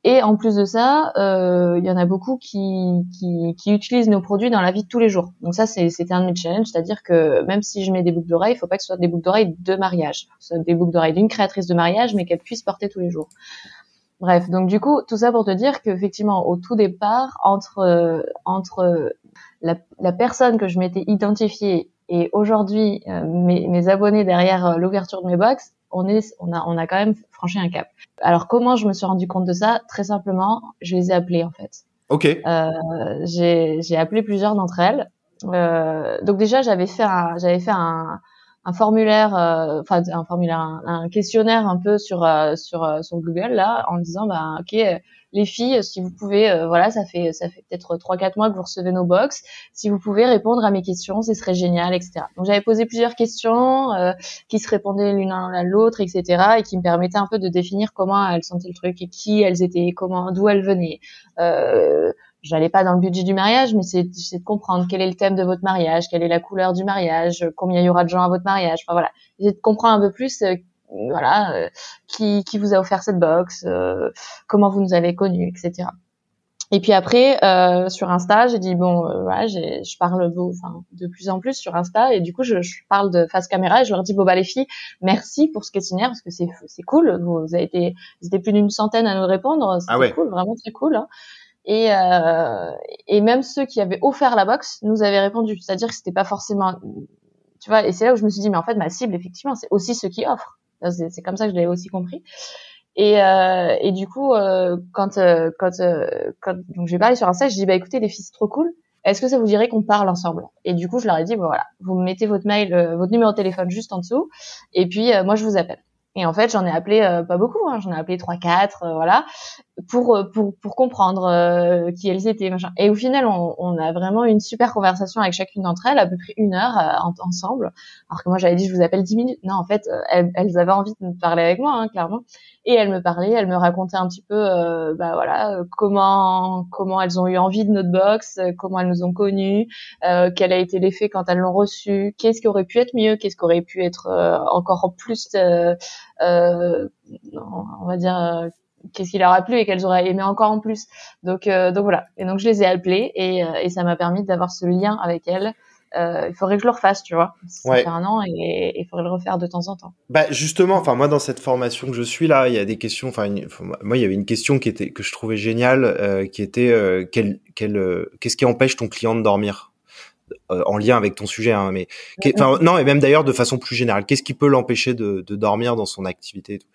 Et en plus de ça, euh, il y en a beaucoup qui, qui, qui, utilisent nos produits dans la vie de tous les jours. Donc ça, c'était un de mes challenges, c'est-à-dire que même si je mets des boucles d'oreilles, il faut pas que ce soit des boucles d'oreilles de mariage, ce soit des boucles d'oreilles d'une créatrice de mariage, mais qu'elle puisse porter tous les jours. Bref, donc du coup, tout ça pour te dire qu'effectivement, au tout départ, entre euh, entre la, la, personne que je m'étais identifiée et aujourd'hui euh, mes, mes, abonnés derrière euh, l'ouverture de mes box, on est, on a, on a quand même franchi un cap. Alors comment je me suis rendu compte de ça? Très simplement, je les ai appelées en fait. Ok. Euh, j'ai appelé plusieurs d'entre elles. Donc déjà j'avais fait un, j'avais fait un, un formulaire, enfin un formulaire, un, questionnaire un peu sur sur sur Google là, en disant bah ok les filles, si vous pouvez, voilà, ça fait ça fait peut-être trois quatre mois que vous recevez nos box, si vous pouvez répondre à mes questions, ce serait génial, etc. Donc j'avais posé plusieurs questions qui se répondaient l'une à l'autre, etc. et qui me permettaient un peu de définir comment elles sentaient le truc et qui elles étaient, comment, d'où elles venaient. Euh, j'allais pas dans le budget du mariage, mais c'est de comprendre quel est le thème de votre mariage, quelle est la couleur du mariage, combien il y aura de gens à votre mariage. Enfin voilà, c'est de comprendre un peu plus, euh, voilà, euh, qui, qui vous a offert cette box, euh, comment vous nous avez connus, etc. Et puis après, sur Insta, j'ai dit bon, voilà, je parle enfin, de plus en plus sur Insta, et du coup, je, je, parle de face caméra et je leur dis bon bah les filles, merci pour ce questionnaire parce que c'est c'est cool. Vous, avez été, vous étiez plus d'une centaine à nous répondre, c'est ah cool, vraiment très cool. Hein. Et, euh, et même ceux qui avaient offert la box nous avaient répondu. C'est-à-dire que c'était pas forcément, tu vois. Et c'est là où je me suis dit, mais en fait, ma cible, effectivement, c'est aussi ceux qui offrent. C'est comme ça que je l'avais aussi compris. Et, euh, du coup, euh, quand euh, quand euh, quand j'ai parlé sur un site, je dis bah écoutez les filles, c'est trop cool. Est-ce que ça vous dirait qu'on parle ensemble? Et du coup, je leur ai dit bah, voilà, vous me mettez votre mail, votre numéro de téléphone juste en dessous, et puis moi je vous appelle. Et en fait, j'en ai appelé pas beaucoup, hein, j'en ai appelé trois, quatre, voilà, pour euh, pour pour comprendre qui elles étaient, machin. Et au final, on, on, a vraiment une super conversation avec chacune d'entre elles, à peu près une heure ensemble. Alors que moi, j'avais dit, je vous appelle dix minutes. Non, en fait, elles, elles, avaient envie de me parler avec moi, hein, clairement. Et elles me parlaient, elles me racontaient un petit peu, bah voilà, comment comment elles ont eu envie de notre box, comment elles nous ont connus, quel a été l'effet quand elles l'ont reçu, qu'est-ce qui aurait pu être mieux, qu'est-ce qui aurait pu être encore plus euh, on va dire euh, qu'est-ce qui leur a plu et qu'elles auraient aimé encore en plus. Donc, euh, donc voilà. Et donc je les ai appelées et, et ça m'a permis d'avoir ce lien avec elles. Euh, il faudrait que je le refasse, tu vois. Ça fait un an et il faudrait le refaire de temps en temps. Bah justement, enfin moi dans cette formation que je suis là, il y a des questions. Enfin moi il y avait une question qui était que je trouvais géniale, euh, qui était euh, qu'est-ce qui empêche ton client de dormir? Euh, en lien avec ton sujet, hein, mais enfin non et même d'ailleurs de façon plus générale, qu'est-ce qui peut l'empêcher de, de, dormir dans son activité et, tout?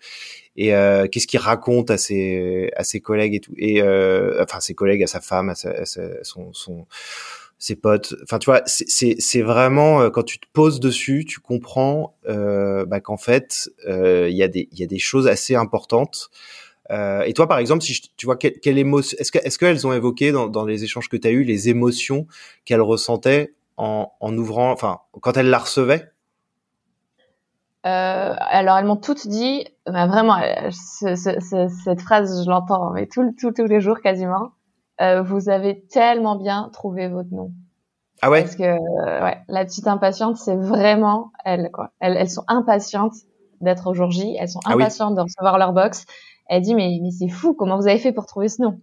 Et euh, qu'est-ce qu'il raconte à ses à ses collègues et tout. Et euh, enfin ses collègues, à sa femme, à, sa, son, son ses potes. Enfin, tu vois, c'est c'est vraiment euh, quand tu te poses dessus, tu comprends euh, bah, qu'en fait, il y a des il y a des choses assez importantes. Euh, et toi, par exemple, si tu vois quelle, quelle émotion, est-ce que est-ce qu'elles ont évoqué dans, dans les échanges que tu as eu les émotions qu'elles ressentaient en, en ouvrant, enfin, quand elles la recevaient? Euh, alors elles m'ont toutes dit, bah vraiment, euh, cette phrase je l'entends mais tout, tout, tous les jours quasiment. Euh, vous avez tellement bien trouvé votre nom. Ah ouais? Parce que euh, ouais, la petite impatiente, c'est vraiment elles quoi. Elles, elles sont impatientes d'être au jour J. Elles sont ah impatientes de recevoir leur box. Elle dit mais, mais c'est fou, comment vous avez fait pour trouver ce nom?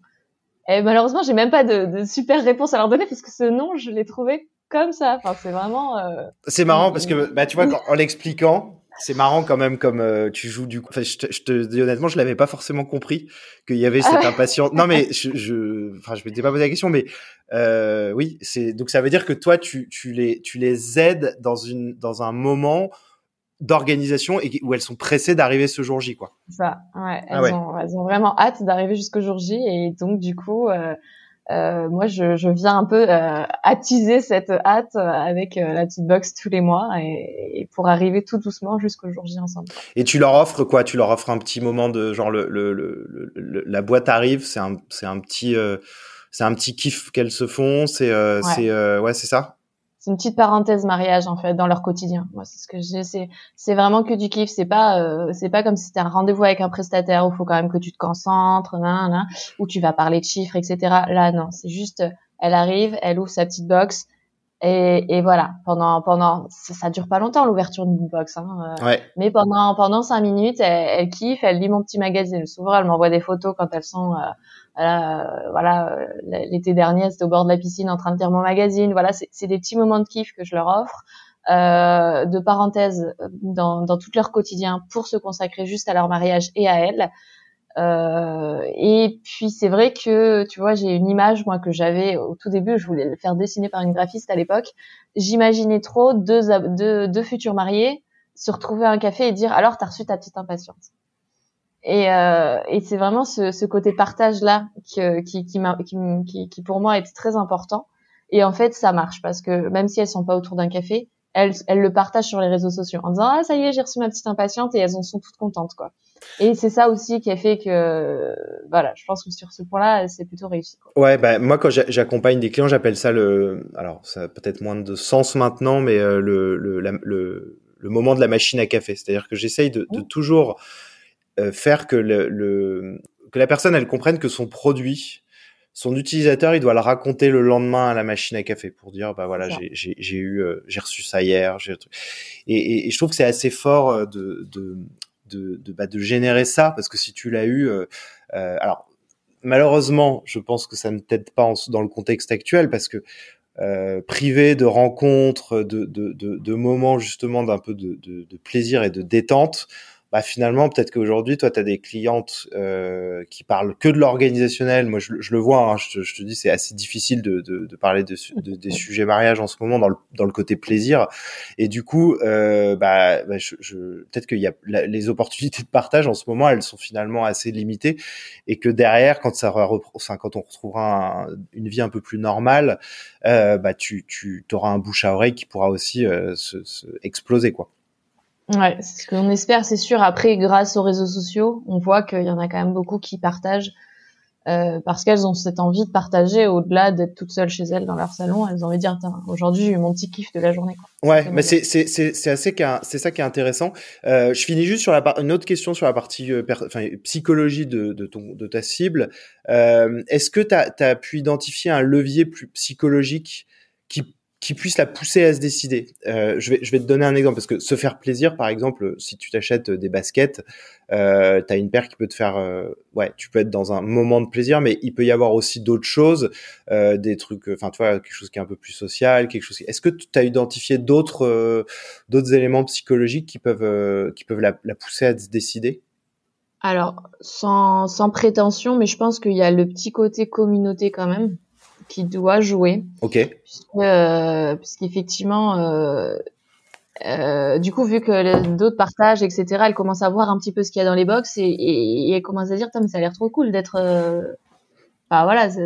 Et malheureusement, j'ai même pas de, de, super réponse à leur donner parce que ce nom, je l'ai trouvé comme ça. Enfin, c'est vraiment. Euh... C'est marrant parce que bah tu vois en l'expliquant, c'est marrant quand même comme euh, tu joues du coup. Enfin, je te, je te dis honnêtement, je l'avais pas forcément compris qu'il y avait cette ah impatience. Non mais je, je, enfin, je m'étais pas posé la question, mais euh, oui, c'est donc ça veut dire que toi, tu, tu les, tu les aides dans une, dans un moment d'organisation et où elles sont pressées d'arriver ce jour J, quoi. Ça, ouais. Ah elles, Ont, elles ont vraiment hâte d'arriver jusqu'au jour J et donc du coup, euh, euh, moi je, je, viens un peu euh, attiser cette hâte avec euh, la petite box tous les mois et, et pour arriver tout doucement jusqu'au jour J ensemble. Et tu leur offres quoi? Tu leur offres un petit moment de genre le, le, le, la boîte arrive, c'est un c'est un petit euh, c'est un petit kiff qu'elles se font, c'est ouais. c'est ouais c'est ça? C'est une petite parenthèse mariage en fait dans leur quotidien. Moi, c'est ce que je c'est c'est vraiment que du kiff. C'est pas euh, c'est pas comme si c'était un rendez-vous avec un prestataire où il faut quand même que tu te concentres, nan, où tu vas parler de chiffres, etc. Là, non, c'est juste, elle arrive, elle ouvre sa petite box, Et, et, voilà, pendant pendant ça, ça, dure pas longtemps l'ouverture d'une box, hein, euh, ouais. mais pendant pendant cinq minutes, elle, elle, kiffe, elle lit mon petit magazine. Souvent, elle m'envoie des photos quand elles sont, euh, voilà, euh, l'été dernier, c'était au bord de la piscine en train de lire mon magazine. Voilà, c'est des petits moments de kiff que je leur offre, euh, de parenthèse dans dans tout leur quotidien pour se consacrer juste à leur mariage et à elles. Euh, et puis c'est vrai que tu vois j'ai une image moi que j'avais au tout début, je voulais le faire dessiner par une graphiste à l'époque. J'imaginais trop deux, deux, deux futurs mariés se retrouver à un café et dire alors t'as reçu ta petite impatiente. Et, euh, et c'est vraiment ce, ce, côté partage là qui, qui, qui, qui, qui, pour moi est très important. Et en fait ça marche parce que même si elles sont pas autour d'un café, elles, elles le partagent sur les réseaux sociaux en disant ah ça y est j'ai reçu ma petite impatiente et elles en sont toutes contentes quoi. Et c'est ça aussi qui a fait que voilà je pense que sur ce point-là c'est plutôt réussi. Quoi. Ouais bah moi quand j'accompagne des clients j'appelle ça le alors ça a peut-être moins de sens maintenant mais euh, le, le, le, le moment de la machine à café c'est-à-dire que j'essaye de, de, toujours faire que le, le que la personne elle comprenne que son produit son utilisateur, il doit le raconter le lendemain à la machine à café pour dire, bah voilà, j'ai eu, euh, j'ai reçu ça hier, j'ai et, et, et, je trouve que c'est assez fort euh, de de de, de, bah, de générer ça parce que si tu l'as eu, euh, euh, alors malheureusement, je pense que ça ne t'aide pas en, dans le contexte actuel parce que euh, privé de rencontres, de, de, de, de moments justement d'un peu de, de, plaisir et de détente, bah finalement peut-être qu'aujourd'hui toi tu as des clientes euh, qui parlent que de l'organisationnel. Moi je, je, le vois hein, je, te, je, te, dis c'est assez difficile de, de, de parler de, des sujets mariage en ce moment dans le, dans le côté plaisir. Et du coup euh, bah, bah je, peut-être qu'il y a les opportunités de partage en ce moment elles sont finalement assez limitées. Et que derrière quand ça quand on retrouvera une vie un peu plus normale euh, bah tu tu auras un bouche à oreille qui pourra aussi euh, se, se exploser quoi Ouais, c'est ce qu'on espère, c'est sûr. Après, grâce aux réseaux sociaux, on voit qu'il y en a quand même beaucoup qui partagent euh, parce qu'elles ont cette envie de partager au-delà d'être toutes seules chez elles dans leur salon. Elles ont envie de dire aujourd'hui j'ai eu mon petit kiff de la journée. Quoi. Ouais, mais c'est c'est c'est c'est assez c'est ça qui est intéressant. Euh, je finis juste sur la une autre question sur la partie euh, enfin, psychologie de de ton de ta cible. Euh, Est-ce que tu as, as pu identifier un levier plus psychologique qui qui puisse la pousser à se décider. Euh, je, vais, te donner un exemple parce que se faire plaisir, par exemple, si tu t'achètes des baskets, euh, tu as une paire qui peut te faire, euh, ouais, tu peux être dans un moment de plaisir, mais il peut y avoir aussi d'autres choses, euh, des trucs, enfin, tu vois, quelque chose qui est un peu plus social, quelque chose. Est-ce que tu as identifié d'autres, éléments psychologiques qui peuvent, qui peuvent la, la, pousser à se décider? Alors, sans, sans prétention, mais je pense qu'il y a le petit côté communauté quand même qui doit jouer. Ok. Euh, puisqu'effectivement, euh, euh, du coup, vu que d'autres partagent, etc., elle commence à voir un petit peu ce qu'il y a dans les box et, et, et elle commence à dire, mais ça a l'air trop cool d'être. Euh... Enfin voilà, ça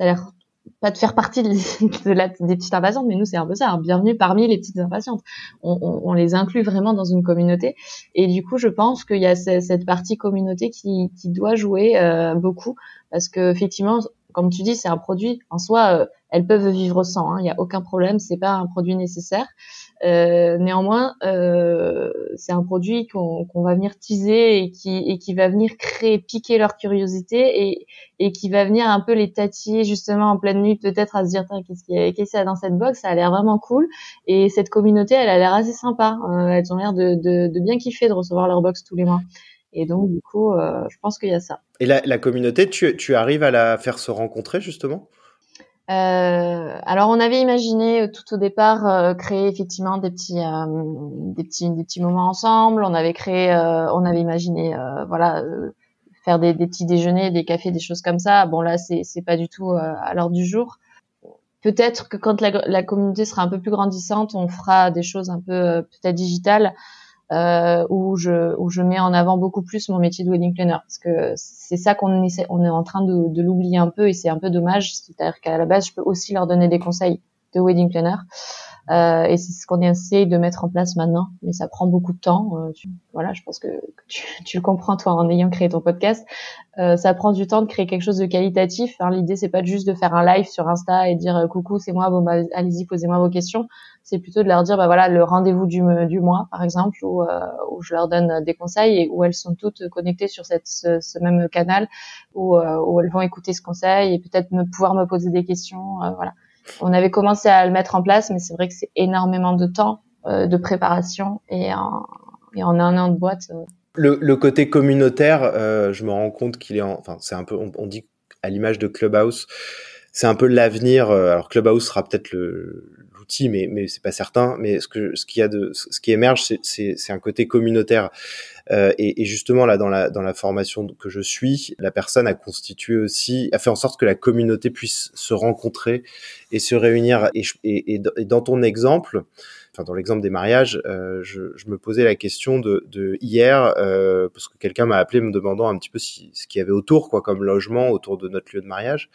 a l'air pas de faire partie de, de la, des petites impatientes, mais nous c'est un peu ça, hein. bienvenue parmi les petites impatientes. On, on, on, les inclut vraiment dans une communauté, et du coup je pense qu'il y a cette partie communauté qui, qui doit jouer euh, beaucoup, parce que effectivement comme tu dis, c'est un produit en soi. Euh, elles peuvent vivre sans. Il hein, n'y a aucun problème. C'est pas un produit nécessaire. Euh, néanmoins, euh, c'est un produit qu'on va venir teaser et qui, va venir créer, piquer leur curiosité et, qui va venir un peu les tatiller justement en pleine nuit, peut-être à se dire qu'est-ce qu'il y qu'il y a dans cette box, ça a l'air vraiment cool. Et cette communauté, elle a l'air assez sympa. Euh, elles ont l'air de, de, de, bien kiffer de recevoir leur box tous les mois. Et donc, du coup, euh, je pense qu'il y a ça. Et la, la communauté, tu, tu, arrives à la faire se rencontrer, justement? Euh, alors on avait imaginé euh, tout au départ euh, créer effectivement des petits, euh, des petits des petits moments ensemble. On avait créé, on avait imaginé voilà faire des, des, petits déjeuners, des cafés, des choses comme ça. Bon là c'est c'est pas du tout à l'heure du jour. Peut-être que quand la, la, communauté sera un peu plus grandissante, on fera des choses un peu peut-être digitales euh, où je où je mets en avant beaucoup plus mon métier de wedding planner parce que c'est ça qu'on essaie on est en train de, de l'oublier un peu et c'est un peu dommage c'est-à-dire qu'à la base je peux aussi leur donner des conseils de wedding planner euh, et c'est ce qu'on essaie de mettre en place maintenant, mais ça prend beaucoup de temps. Euh, tu, voilà, je pense que, tu, tu, le comprends toi en ayant créé ton podcast. Euh, ça prend du temps de créer quelque chose de qualitatif. Hein, L'idée c'est pas juste de faire un live sur Insta et dire euh, coucou c'est moi, bon bah allez-y posez-moi vos questions. C'est plutôt de leur dire bah voilà le rendez-vous du, du mois par exemple où, euh, où je leur donne des conseils et où elles sont toutes connectées sur cette, ce, même canal où, où elles vont écouter ce conseil et peut-être me pouvoir me poser des questions. voilà on avait commencé à le mettre en place, mais c'est vrai que c'est énormément de temps de préparation et en, et en un an de boîte. Le, le, côté communautaire, je me rends compte qu'il est, en, enfin, c'est un peu, on, on dit à l'image de Clubhouse, c'est un peu l'avenir. Alors Clubhouse sera peut-être le, mais mais c'est pas certain. Mais ce que ce qui a de ce qui émerge, c'est un côté communautaire. Euh, et, et, justement là dans la dans la formation que je suis, la personne a constitué aussi, a fait en sorte que la communauté puisse se rencontrer et se réunir. Et, et, et dans ton exemple, enfin dans l'exemple des mariages, euh, je, je, me posais la question de, de hier euh, parce que quelqu'un m'a appelé me demandant un petit peu si, ce qu'il y avait autour, quoi, comme logement autour de notre lieu de mariage.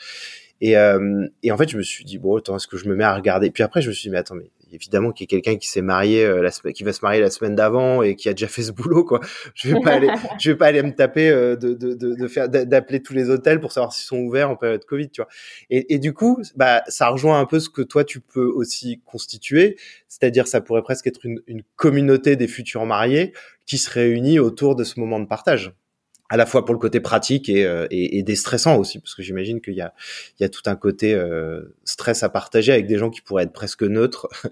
Et, euh, et en fait, je me suis dit bon, attends, est-ce que je me mets à regarder? Puis après, je me suis dit mais attends, mais évidemment qu'il y a quelqu'un qui s'est marié euh, la semaine, qui va se marier la semaine d'avant et qui a déjà fait ce boulot quoi. Je vais pas aller, je vais pas aller me taper euh, de, de, de, de faire d'appeler tous les hôtels pour savoir s'ils sont ouverts en période Covid, tu vois. Et, et du coup, bah ça rejoint un peu ce que toi tu peux aussi constituer, c'est-à-dire ça pourrait presque être une, une communauté des futurs mariés qui se réunit autour de ce moment de partage à la fois pour le côté pratique et, euh, et, et déstressant aussi, parce que j'imagine qu'il y a, il y a tout un côté euh, stress à partager avec des gens qui pourraient être presque neutres.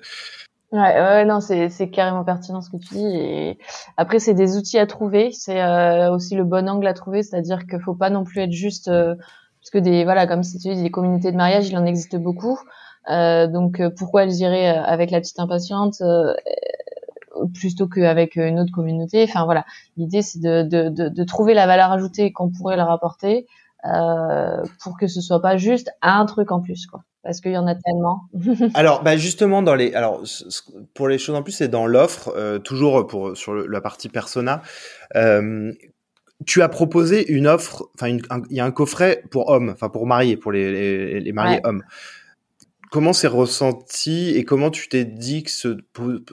Ouais, ouais non, c'est, c'est carrément pertinent ce que tu dis. Et après, c'est des outils à trouver. C'est euh, aussi le bon angle à trouver, c'est-à-dire qu'il faut pas non plus être juste, euh, parce que des, voilà, comme si tu dis, des communautés de mariage, il en existe beaucoup. Euh, donc, pourquoi elles iraient avec la petite impatiente plutôt qu'avec une autre communauté. Enfin voilà, l'idée c'est de, de, de, de, trouver la valeur ajoutée qu'on pourrait leur apporter euh, pour que ce soit pas juste un truc en plus quoi. Parce qu'il y en a tellement. alors, bah justement dans les, alors pour les choses en plus, c'est dans l'offre, euh, toujours pour sur la partie persona. Euh, tu as proposé une offre, enfin, il y a un coffret pour hommes, enfin pour mariés, pour les, les, les mariés hommes comment c'est ressenti et comment tu t'es dit que ce,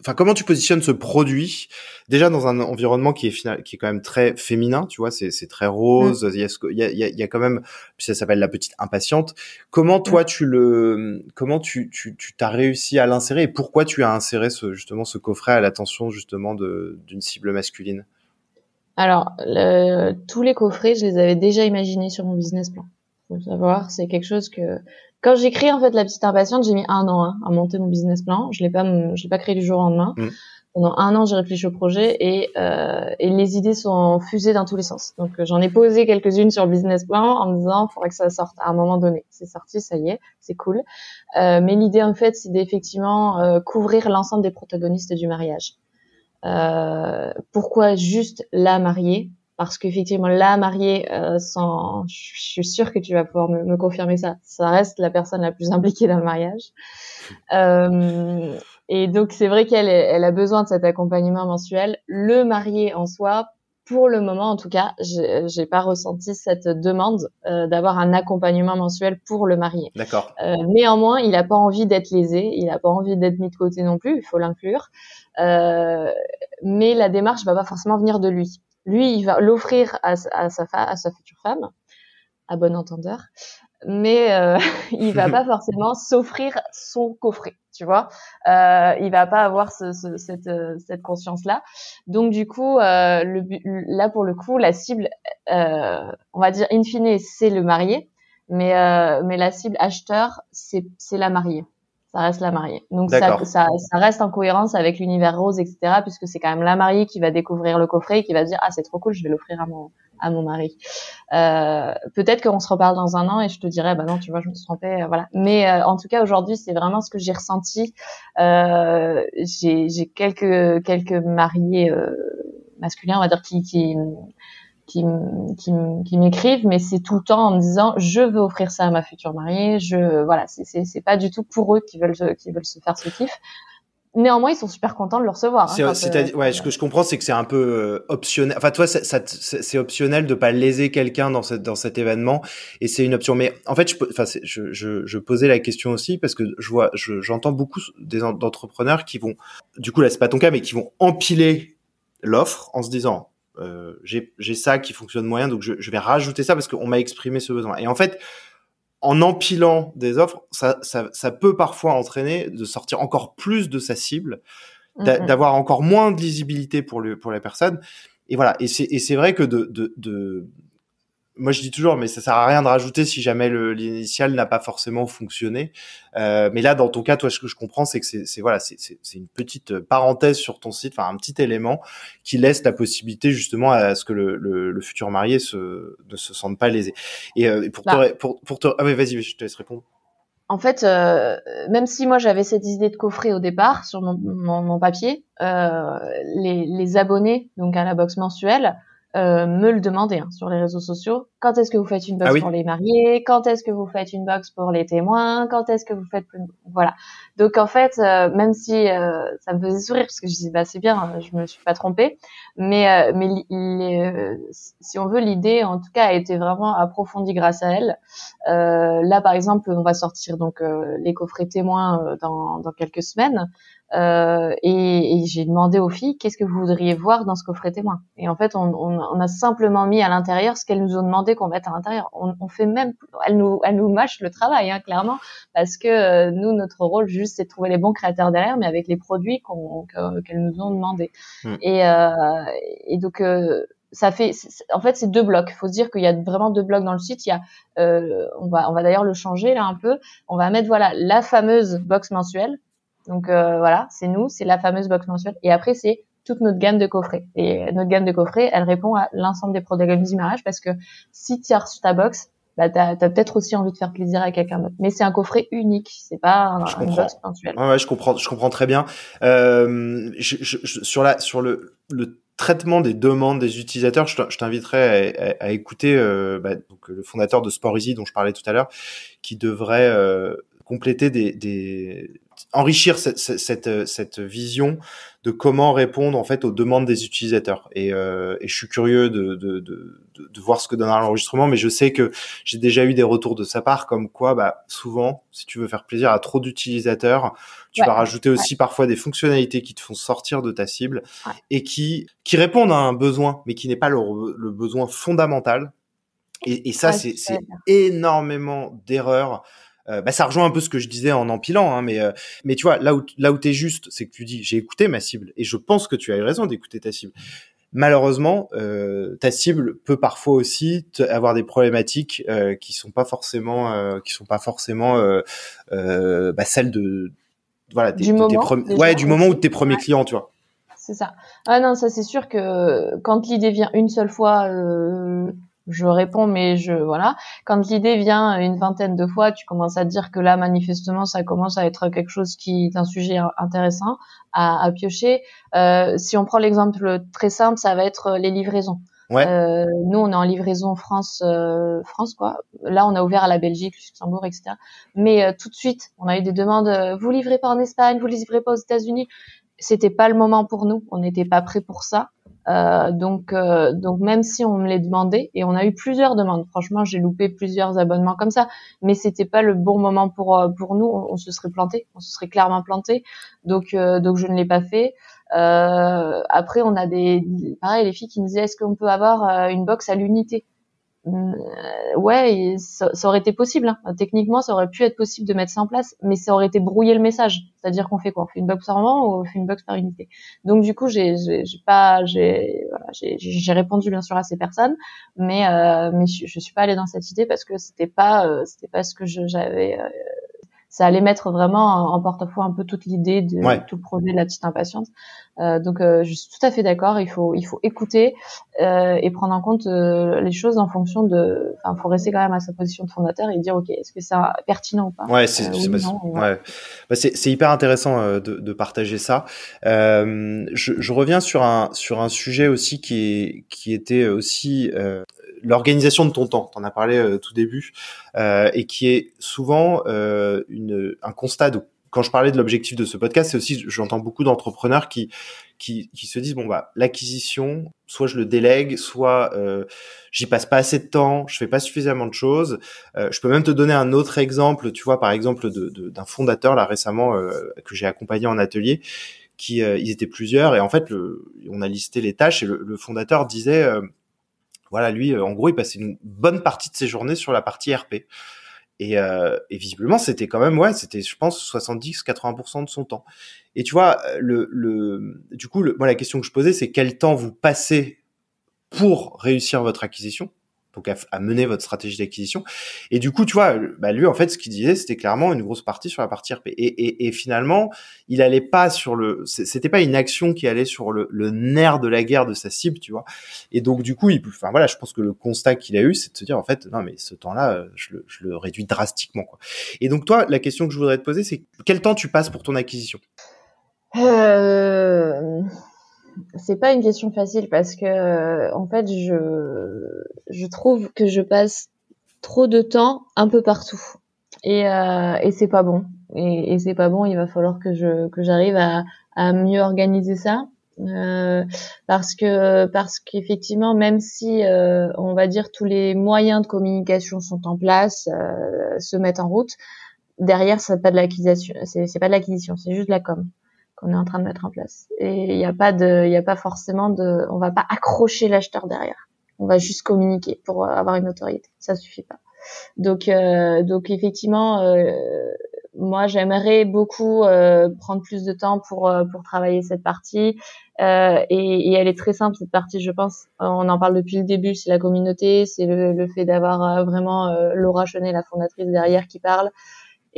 enfin comment tu positionnes ce produit déjà dans un environnement qui est final, qui est quand même très féminin, tu vois, c'est c'est très rose, mm. il y a y a, il y a quand même ça s'appelle la petite impatiente. Comment toi mm. tu le comment tu tu tu t'as réussi à l'insérer et pourquoi tu as inséré ce justement ce coffret à l'attention justement de d'une cible masculine? Alors le, tous les coffrets, je les avais déjà imaginés sur mon business plan. Faut savoir, c'est quelque chose que quand j'ai créé en fait la petite impatiente, j'ai mis un an hein, à monter mon business plan. Je l'ai pas, je l'ai pas créé du jour au lendemain. Mm. Pendant un an, j'ai réfléchi au projet et, euh, et les idées sont fusées dans tous les sens. Donc euh, j'en ai posé quelques-unes sur le business plan en me disant, il faudrait que ça sorte à un moment donné. C'est sorti, ça y est, c'est cool. Euh, mais l'idée en fait, c'est d'effectivement euh, couvrir l'ensemble des protagonistes du mariage. Euh, pourquoi juste la mariée parce qu'effectivement la mariée euh, sans je suis sûre que tu vas pouvoir me, me, confirmer ça. Ça reste la personne la plus impliquée dans le mariage. Euh, et donc c'est vrai qu'elle elle a besoin de cet accompagnement mensuel. Le marié en soi pour le moment en tout cas j'ai pas ressenti cette demande euh, d'avoir un accompagnement mensuel pour le marié. D'accord. Euh, néanmoins il a pas envie d'être lésé il a pas envie d'être mis de côté non plus il faut l'inclure. Euh, mais la démarche va pas forcément venir de lui lui, il va l'offrir à, à, sa à sa future femme, à bon entendeur, mais euh, il va pas forcément s'offrir son coffret, tu vois. Euh, il va pas avoir ce, ce, cette, cette conscience-là. Donc du coup, euh, le, là pour le coup, la cible, euh, on va dire in fine, c'est le marié, mais euh, mais la cible acheteur, c'est c'est la mariée ça reste la mariée. Donc ça, ça, ça, reste en cohérence avec l'univers rose, etc. Puisque c'est quand même la mariée qui va découvrir le coffret et qui va dire ah c'est trop cool, je vais l'offrir à mon à mon mari. Euh, Peut-être qu'on se reparle dans un an et je te dirai bah non tu vois je me suis trompée, euh, voilà. Mais euh, en tout cas aujourd'hui c'est vraiment ce que j'ai ressenti. Euh, j'ai quelques quelques mariés euh, masculins on va dire qui qui qui, qui, qui m'écrivent, mais c'est tout le temps en me disant je veux offrir ça à ma future mariée. Je voilà, c'est pas du tout pour eux qui veulent qui veulent se faire ce kiff. Néanmoins, ils sont super contents de le recevoir. Hein, c'est, euh, ouais, ce que je comprends, c'est que c'est un peu euh, optionnel. Enfin, toi, ça, ça, c'est optionnel de pas léser quelqu'un dans cette dans cet événement, et c'est une option. Mais en fait, je, enfin, je, je, je, posais la question aussi parce que je vois, j'entends beaucoup des d'entrepreneurs qui vont, du coup là, c'est pas ton cas, mais qui vont empiler l'offre en se disant euh, j'ai ça qui fonctionne moyen, donc je, je vais rajouter ça parce qu'on m'a exprimé ce besoin. Et en fait, en empilant des offres, ça, ça, ça, peut parfois entraîner de sortir encore plus de sa cible, mm-hmm. d'avoir encore moins de lisibilité pour le pour la personne. Et voilà. Et c'est et c'est vrai que de, de, de moi je dis toujours, mais ça sert à rien de rajouter si jamais l'initial n'a pas forcément fonctionné. Euh, mais là, dans ton cas, toi, ce que je comprends, c'est que c'est voilà, c'est une petite parenthèse sur ton site, enfin un petit élément qui laisse la possibilité justement à ce que le, le, futur marié se, ne se sente pas lésé. Et, euh, pour, te, bah. pour, pour te, ah oui, vas-y, je te laisse répondre. En fait, euh, même si moi j'avais cette idée de coffret au départ sur mon, mon, mon papier, les, les, abonnés donc à la box mensuelle euh, me le demander hein, sur les réseaux sociaux. Quand est-ce que vous faites une box ah pour les mariés? Quand est-ce que vous faites une box pour les témoins? Quand est-ce que vous faites voilà. Donc en fait, euh, même si euh, ça me faisait sourire parce que je dis bah c'est bien, je me suis pas trompée, mais mais si on veut l'idée en tout cas a été vraiment approfondie grâce à elle. là par exemple, on va sortir donc les coffrets témoins dans dans quelques semaines. Euh, et, et j'ai demandé aux filles qu'est-ce que vous voudriez voir dans ce coffret témoin? Et en fait, on, on, on a simplement mis à l'intérieur ce qu'elles nous ont demandé qu'on mette à l'intérieur. On, on, fait même, elles nous, elles nous mâchent le travail, hein, clairement, parce que euh, nous, notre rôle juste, c'est de trouver les bons créateurs derrière, mais avec les produits qu'on, qu'elles nous ont demandé. Hmm. Et, euh, et donc euh, ça fait, en fait, c'est deux blocs. Il faut se dire qu'il y a vraiment deux blocs dans le site. Il y a, euh, on va, on va d'ailleurs le changer là un peu. On va mettre voilà la fameuse box mensuelle donc euh, voilà, c'est nous, c'est la fameuse box mensuelle. Et après, c'est toute notre gamme de coffrets. Et notre gamme de coffrets, elle répond à l'ensemble des protagonistes du mariage parce que si tu as reçu ta box, bah, tu as, peut-être aussi envie de faire plaisir à quelqu'un d'autre. Mais c'est un coffret unique, c'est pas un, une box mensuelle. Ouais, je comprends, je comprends très bien. Euh, je, je, sur la, sur le, le traitement des demandes des utilisateurs, je t'inviterai à, à, écouter euh, bah, donc, le fondateur de Sport Easy dont je parlais tout à l'heure, qui devrait euh, compléter des, des enrichir cette, cette, cette, vision de comment répondre en fait aux demandes des utilisateurs. Et, euh, et je suis curieux de, de, de, de, voir ce que donnera l'enregistrement, mais je sais que j'ai déjà eu des retours de sa part comme quoi, bah, souvent, si tu veux faire plaisir à trop d'utilisateurs, tu vas rajouter aussi parfois des fonctionnalités qui te font sortir de ta cible et qui, qui répondent à un besoin, mais qui n'est pas le, le besoin fondamental. Et, et ça, c'est énormément d'erreurs euh, bah, ça rejoint un peu ce que je disais en empilant, hein, mais euh, mais tu vois là où là où t'es juste, c'est que tu dis j'ai écouté ma cible et je pense que tu as eu raison d'écouter ta cible. Malheureusement, euh, ta cible peut parfois aussi avoir des problématiques euh, qui sont pas forcément euh, qui sont pas forcément bah, celles de voilà du moment, ouais du moment où tes premiers clients, tu vois. C'est ça. Ah non, ça c'est sûr que quand l'idée vient une seule fois, je réponds, mais je voilà. Quand l'idée vient une vingtaine de fois, tu commences à dire que là, manifestement, ça commence à être quelque chose qui est un sujet intéressant à, à piocher. Euh, si on prend l'exemple très simple, ça va être les livraisons. Ouais. Euh, nous, on est en livraison France, euh, France quoi. Là, on a ouvert à la Belgique, Luxembourg, etc. Mais euh, tout de suite, on a eu des demandes. Euh, vous livrez pas en Espagne, vous livrez pas aux États-Unis. C'était pas le moment pour nous. On n'était pas prêt pour ça. Euh, donc, euh, donc même si on me les demandait, et on a eu plusieurs demandes, franchement, j'ai loupé plusieurs abonnements comme ça, mais c'était pas le bon moment pour euh, pour nous. On, se serait planté, on se serait clairement planté. Donc, donc je ne l'ai pas fait. après, on a des, pareil, les filles qui me disaient, est-ce qu'on peut avoir une box à l'unité? euh, ouais, ça, aurait été possible. Hein. Techniquement, ça aurait pu être possible de mettre ça en place, mais ça aurait été brouiller le message. C'est-à-dire qu'on fait quoi? On fait une box par moment ou on fait une box par unité? Donc du coup, j'ai pas, j'ai voilà, j'ai répondu bien sûr à ces personnes, mais euh, mais je, je suis pas allée dans cette idée parce que c'était pas euh, c'était pas ce que j'avais euh, ça allait mettre vraiment en porte-à-faux un peu toute l'idée de tout le projet de la petite impatience. Euh, donc euh, je suis tout à fait d'accord. Il faut il faut écouter euh, et prendre en compte les choses en fonction de. Enfin, faut rester quand même à sa position de fondateur et dire ok est-ce que c'est pertinent ou pas? Ouais, c'est ouais. Bah, c'est hyper intéressant de, de, partager ça. je, je, reviens sur un sur un sujet aussi qui est qui était aussi l'organisation de ton temps, tu en as parlé euh, tout début, euh, et qui est souvent euh, une, un constat de quand je parlais de l'objectif de ce podcast, c'est aussi, j'entends beaucoup d'entrepreneurs qui, qui, qui, se disent bon bah l'acquisition, soit je le délègue, soit euh, j'y passe pas assez de temps, je fais pas suffisamment de choses. Euh, je peux même te donner un autre exemple, tu vois par exemple d'un de, d'un fondateur là récemment euh, que j'ai accompagné en atelier, qui ils étaient plusieurs et en fait le, on a listé les tâches et le, le fondateur disait voilà, lui, euh, en gros, il passait une bonne partie de ses journées sur la partie RP. Et, euh, et visiblement, c'était quand même, ouais, c'était, je pense, 70-80% de son temps. Et tu vois, le, le, du coup, moi, la question que je posais, c'est quel temps vous passez pour réussir votre acquisition? À, mener votre stratégie d'acquisition. Et du coup, tu vois, bah lui en fait, ce qu'il disait, c'était clairement une grosse partie sur la partie RP. Et, et, finalement, il allait pas sur le, c'était pas une action qui allait sur le, nerf de la guerre de sa cible, tu vois. Et donc du coup, il, enfin voilà, je pense que le constat qu'il a eu, c'est de se dire en fait, non mais ce temps-là, je le, je le réduis drastiquement. Quoi. Et donc toi, la question que je voudrais te poser, c'est quel temps tu passes pour ton acquisition? Euh, c'est pas une question facile parce que en fait je je trouve que je passe trop de temps un peu partout. Et euh, et c'est pas bon. Et, c'est pas bon il va falloir que je que j'arrive à à mieux organiser ça. Euh, parce que parce qu'effectivement même si euh, on va dire tous les moyens de communication sont en place euh, se mettent en route derrière c'est pas de l'acquisition c'est pas de l'acquisition c'est juste de la com qu'on est en train de mettre en place. Et il n'y a pas de, il y a pas forcément de, on va pas accrocher l'acheteur derrière. On va juste communiquer pour avoir une autorité. Ça suffit pas. Donc, euh, donc effectivement, euh, moi j'aimerais beaucoup euh, prendre plus de temps pour euh, pour travailler cette partie. Euh, et, et, elle est très simple cette partie, je pense. On en parle depuis le début. C'est la communauté, c'est le, le, fait d'avoir vraiment Laura Chenet, la fondatrice derrière, qui parle.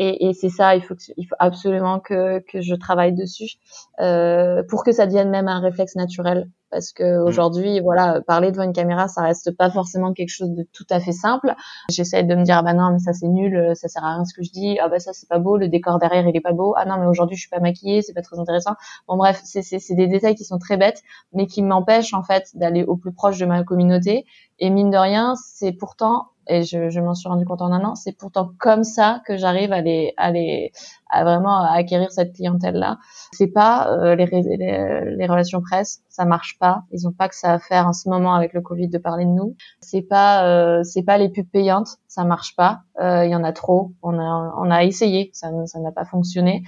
Et, c'est ça, il faut, que, il faut absolument que, que je travaille dessus euh, pour que ça devienne même un réflexe naturel. Parce que mm. aujourd'hui, voilà, parler devant une caméra, ça reste pas forcément quelque chose de tout à fait simple. J'essaie de me dire, ah bah non, mais ça c'est nul, ça sert à rien ce que je dis. Ah bah ça c'est pas beau, le décor derrière il est pas beau. Ah non, mais aujourd'hui je suis pas maquillée, c'est pas très intéressant. Bon bref, c'est c'est des détails qui sont très bêtes, mais qui m'empêchent en fait d'aller au plus proche de ma communauté. Et mine de rien, c'est pourtant et je, je m'en suis rendu compte en un an. C'est pourtant comme ça que j'arrive à les, à les, à vraiment acquérir cette clientèle-là. C'est pas euh, les, les, les, relations presse, ça marche Ils ont pas que ça à faire en ce moment avec le Covid de parler de nous. C'est pas, euh, c'est pas les pubs payantes, ça marche pas. Euh, il y en a trop. On a, on a essayé, ça, ça n'a pas fonctionné.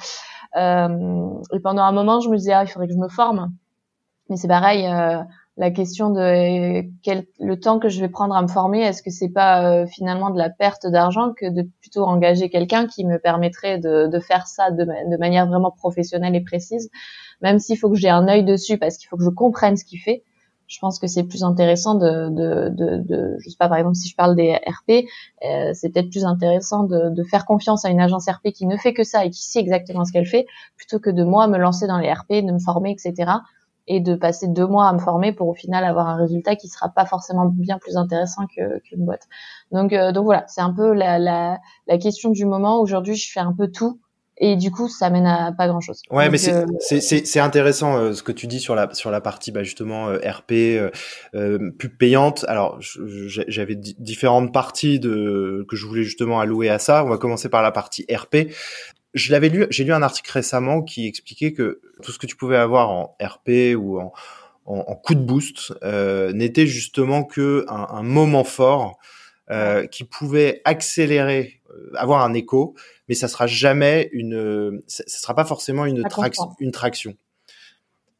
et pendant un moment, je me disais ah, il faudrait que je me forme. Mais c'est pareil, la question de quel, le temps que je vais prendre à me former, est-ce que c'est pas euh, finalement de la perte d'argent que de plutôt engager quelqu'un qui me permettrait de, faire ça de, de, manière vraiment professionnelle et précise, même s'il faut que j'ai un œil dessus parce qu'il faut que je comprenne ce qu'il fait. Je pense que c'est plus intéressant de, de, de, de, je sais pas, par exemple, si je parle des RP, euh, c'est peut-être plus intéressant de, de faire confiance à une agence RP qui ne fait que ça et qui sait exactement ce qu'elle fait, plutôt que de moi me lancer dans les RP, de me former, etc et de passer deux mois à me former pour au final avoir un résultat qui sera pas forcément bien plus intéressant qu'une boîte. Donc, euh, donc voilà, c'est un peu la, la, la question du moment. Aujourd'hui, je fais un peu tout et du coup ça mène à pas grand chose. Ouais, mais c'est euh... c'est intéressant euh, ce que tu dis sur la sur la partie bah, justement euh, RP euh, pub payante. Alors j'avais différentes parties de que je voulais justement allouer à ça. On va commencer par la partie RP je l'avais lu, j'ai lu un article récemment qui expliquait que tout ce que tu pouvais avoir en RP ou en, en, coup de boost euh, n'était justement que un, un moment fort euh, qui pouvait accélérer, euh, avoir un écho, mais ça sera jamais une, ça, sera pas forcément une, traction, une traction.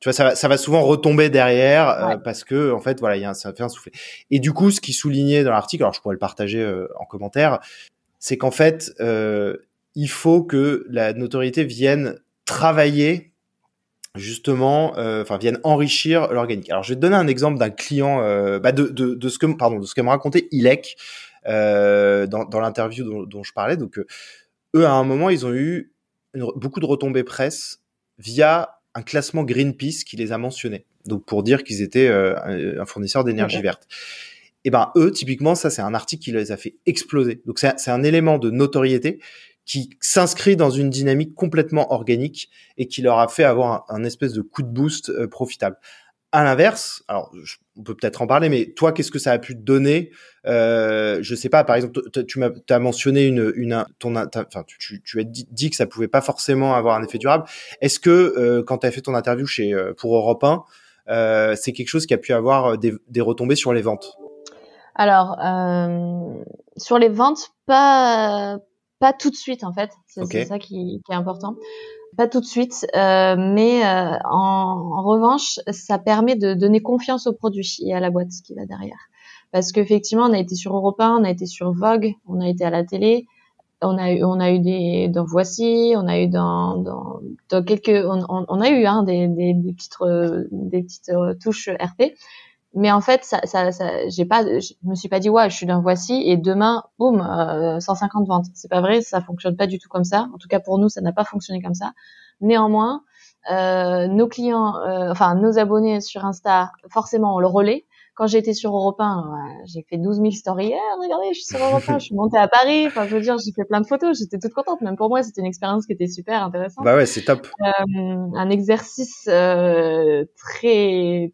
Tu vois, ça va, ça va souvent retomber derrière euh, parce que en fait, voilà, il y a un, ça fait un soufflet. Et du coup, ce qui soulignait dans l'article, alors je pourrais le partager euh, en commentaire, c'est qu'en fait, euh, il faut que la notoriété vienne travailler justement, euh, enfin vienne enrichir l'organique. Alors je vais te donner un exemple d'un client, euh, bah de, de, de, ce que pardon de ce que me racontait Ilek euh, dans, dans l'interview dont, dont, je parlais. Donc eux à un moment ils ont eu beaucoup de retombées presse via un classement Greenpeace qui les a mentionnés. Donc pour dire qu'ils étaient un fournisseur d'énergie verte. Et ben eux typiquement ça c'est un article qui les a fait exploser. Donc c'est un élément de notoriété qui s'inscrit dans une dynamique complètement organique et qui leur a fait avoir un, espèce de coup de boost euh, profitable. À l'inverse, alors on peut peut-être en parler, mais toi, qu'est-ce que ça a pu te donner euh, Je sais pas. Par exemple, tu as mentionné une, une ton, enfin, tu, tu, as dit, que ça pouvait pas forcément avoir un effet durable. Est-ce que euh, quand tu as fait ton interview chez euh, pour Europe 1, euh, c'est quelque chose qui a pu avoir des, des retombées sur les ventes? Alors, sur les ventes, pas pas tout de suite en fait, c'est ça qui, qui, est important. Pas tout de suite, euh, mais euh, en, en, revanche, ça permet de donner confiance au produit et à la boîte qui va derrière. Parce qu'effectivement, on a été sur Europe 1, on a été sur Vogue, on a été à la télé, on a eu, on a eu des dans Voici, on a eu dans, dans, dans quelques, on, on, a eu hein, des, des, des petites, des petites touches RP. Mais en fait, ça, ça, ça j'ai pas, je me suis pas dit ouais, je suis d'un voici et demain, boum, 150 ventes. C'est pas vrai, ça fonctionne pas du tout comme ça. En tout cas pour nous, ça n'a pas fonctionné comme ça. Néanmoins, euh, nos clients, euh, enfin nos abonnés sur Insta, forcément, on le relaie. Quand j'étais sur Europe 1, j'ai fait 12 000 stories. Eh, regardez, je suis sur Europe 1, je suis montée à Paris. Enfin, je veux dire, j'ai fait plein de photos. J'étais toute contente. Même pour moi, c'était une expérience qui était super intéressante. Bah ouais, c'est top. Euh, un exercice euh, très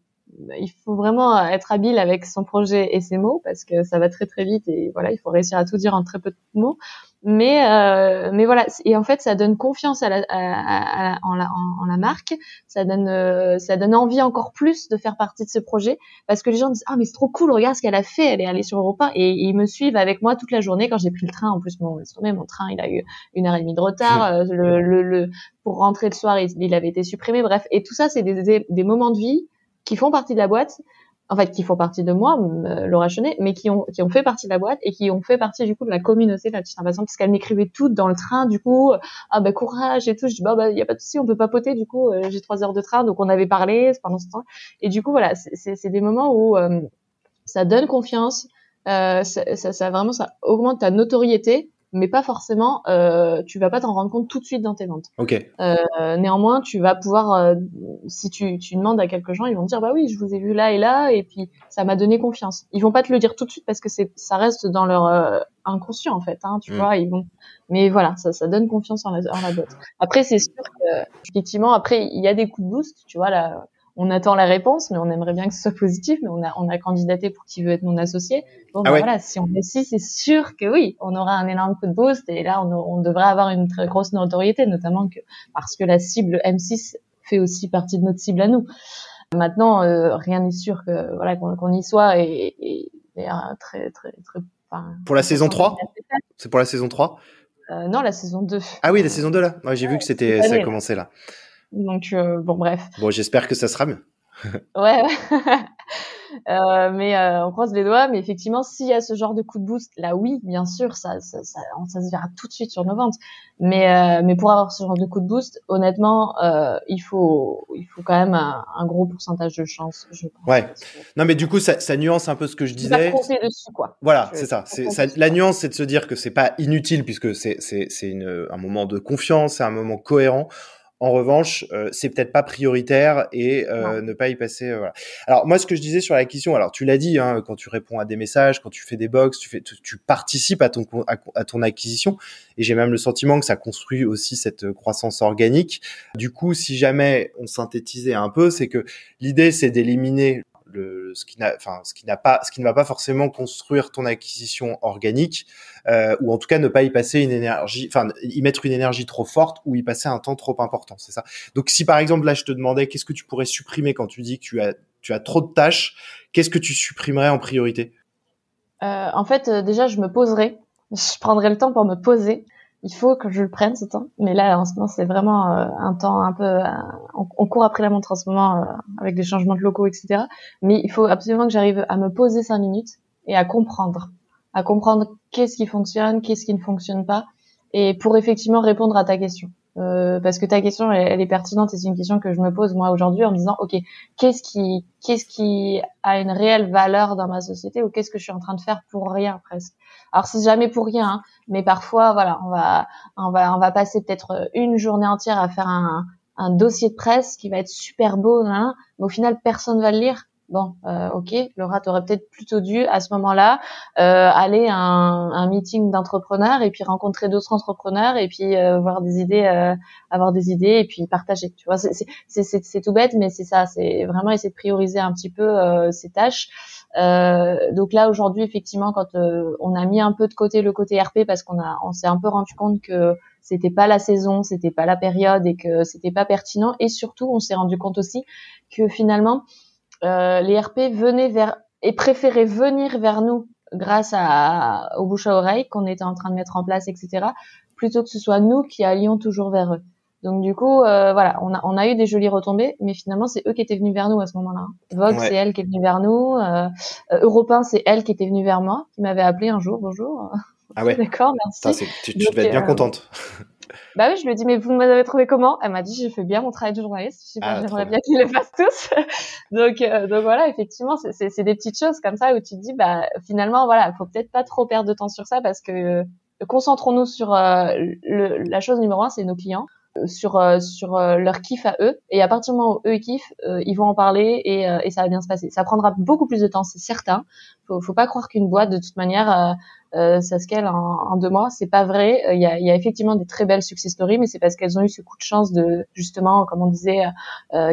il faut vraiment être habile avec son projet et ses mots parce que ça va très très vite et voilà, il faut réussir à tout dire en très peu de mots. Mais euh, mais voilà, et en fait, ça donne confiance à la, à, à, en, la, en, la marque, ça donne euh, ça donne envie encore plus de faire partie de ce projet parce que les gens disent ah mais c'est trop cool, regarde ce qu'elle a fait, elle est allée sur Europa et, ils me suivent avec moi toute la journée quand j'ai pris le train. En plus, mon mon train il a eu une heure et demie de retard, euh, le, le, le, pour rentrer le soir il, il avait été supprimé. Bref, et tout ça c'est des, des, des moments de vie qui font partie de la boîte, en fait, qui font partie de moi, euh, Laura Chenet, mais qui ont, qui ont fait partie de la boîte et qui ont fait partie, du coup, de la communauté de la petite impatiente, parce qu'elle m'écrivait toutes dans le train, du coup, ah, bah, courage et tout. Je dis, bah, bah, y a pas de souci, on peut papoter, du coup, euh, j'ai trois heures de train, donc on avait parlé pendant ce temps. Et du coup, voilà, c'est des moments où euh, ça donne confiance, ça, ça, ça, vraiment, ça augmente ta notoriété mais pas forcément. Euh, tu vas pas t'en rendre compte tout de suite dans tes ventes. Ok. Euh, néanmoins, tu vas pouvoir, euh, si tu, tu demandes à quelques gens, ils vont te dire bah oui, je vous ai vu là et là, et puis ça m'a donné confiance. Ils vont pas te le dire tout de suite parce que c'est, ça reste dans leur euh, inconscient en fait. Hein, tu mm. vois, ils vont. Mais voilà, ça, ça donne confiance en la, en la boîte. Après, c'est sûr que effectivement, après il y a des coups de boost. Tu vois là on attend la réponse, mais on aimerait bien que ce soit positif, mais on a, on a candidaté pour qui veut être mon associé. Bon, ah ben voilà, si on réussit, c'est sûr que oui, on aura un énorme coup de boost et là, on, on devrait avoir une très grosse notoriété, notamment que, parce que la cible M6 fait aussi partie de notre cible à nous. Maintenant, euh, rien n'est sûr que voilà qu'on y soit et, et, et très très très. Enfin, pour la saison 3 C'est pour la saison 3 euh, Non, la saison 2. Ah oui, la saison 2 là. Ouais, j'ai vu que c'était ça a commencé là. Donc, euh, bon, bref. Bon, j'espère que ça sera mieux. ouais, euh, mais euh, on croise les doigts. Mais effectivement, s'il y a ce genre de coup de boost, là, oui, bien sûr, ça, ça, ça, ça se verra tout de suite sur nos ventes. Mais, euh, mais pour avoir ce genre de coup de boost, honnêtement, il faut, il faut quand même un, un, gros pourcentage de chance. Je pense. Ouais. Non, mais du coup, ça, ça nuance un peu ce que je disais. Pas dessus, quoi. Voilà, c'est ça. C'est ça. La nuance, c'est de se dire que c'est pas inutile puisque c'est, c'est, c'est un moment de confiance, c'est un moment cohérent. En revanche, euh, c'est peut-être pas prioritaire et euh, ne pas y passer. Euh, voilà. Alors moi, ce que je disais sur l'acquisition, alors tu l'as dit, hein, quand tu réponds à des messages, quand tu fais des box, tu fais, tu, participes à ton à, ton acquisition. Et j'ai même le sentiment que ça construit aussi cette croissance organique. Du coup, si jamais on synthétisait un peu, c'est que l'idée c'est d'éliminer le, ce qui n'a, enfin, ce qui n'a pas, ce qui ne va pas forcément construire ton acquisition organique, euh, ou en tout cas ne pas y passer une énergie, enfin, y mettre une énergie trop forte ou y passer un temps trop important, c'est ça? Donc, si par exemple là, je te demandais qu'est-ce que tu pourrais supprimer quand tu dis que tu as, tu as trop de tâches, qu'est-ce que tu supprimerais en priorité? Euh, En fait, euh, déjà, je me poserai, je prendrai le temps pour me poser il faut que je le prenne ce temps. Mais là, en ce moment, c'est vraiment euh, un temps un peu. Euh, on, court après la montre en ce moment euh, avec des changements de locaux, etc. Mais il faut absolument que j'arrive à me poser cinq minutes et à comprendre, à comprendre qu'est-ce qui fonctionne, qu'est-ce qui ne fonctionne pas, et pour effectivement répondre à ta question. Parce que ta question, elle, est pertinente et c'est une question que je me pose moi aujourd'hui en me disant, ok, qu'est-ce qui, qu'est-ce qui a une réelle valeur dans ma société ou qu'est-ce que je suis en train de faire pour rien presque. Alors c'est jamais pour rien, hein, mais parfois voilà, on va on va on va passer peut-être une journée entière à faire un, un dossier de presse qui va être super beau, mais au final personne va le lire. Bon, euh, ok, Laura, t'aurais peut-être plutôt dû à ce moment-là euh, aller à un, un meeting d'entrepreneurs et puis rencontrer d'autres entrepreneurs et puis euh, voir des idées, euh, avoir des idées et puis partager. Tu vois, c'est tout bête, mais c'est ça, c'est vraiment essayer de prioriser un petit peu euh, ces tâches. Euh, donc là aujourd'hui, effectivement, quand on a mis un peu de côté le côté RP parce qu'on a, on s'est un peu rendu compte que c'était pas la saison, c'était pas la période et que c'était pas pertinent. Et surtout, on s'est rendu compte aussi que finalement euh, les RP venaient vers et préféraient venir vers nous grâce à, au bouche à oreille qu'on était en train de mettre en place, etc., plutôt que ce soit nous qui allions toujours vers eux. Donc du coup, euh, voilà, on a, on a eu des jolies retombées, mais finalement c'est eux qui étaient venus vers nous à ce moment-là. Vogue, c'est elle qui est venue vers nous. Euh, euh c'est elle qui était venue vers moi, qui m'avait appelé un jour. Bonjour. Ah ouais. D'accord, merci. tu, tu devais être bien euh, contente. Bah oui, je lui ai dit, mais vous m'avez trouvé comment? Elle m'a dit, j'ai fait bien mon travail de journaliste. Je ah, j'aimerais bien qu'ils le fassent tous. donc, euh, donc voilà, effectivement, c'est des petites choses comme ça où tu te dis, bah finalement, voilà, faut peut-être pas trop perdre de temps sur ça parce que euh, concentrons-nous sur euh, le, la chose numéro un, c'est nos clients sur euh, sur euh, leur kiff à eux. Et à partir du moment où eux kiffent euh, ils vont en parler et, et ça va bien se passer. Ça prendra beaucoup plus de temps c'est certain. Faut faut pas croire qu'une boîte de toute manière ça se en, en deux mois. C'est pas vrai. Il y a, y a effectivement des très belles success stories mais c'est parce qu'elles ont eu ce coup de chance de justement comme on disait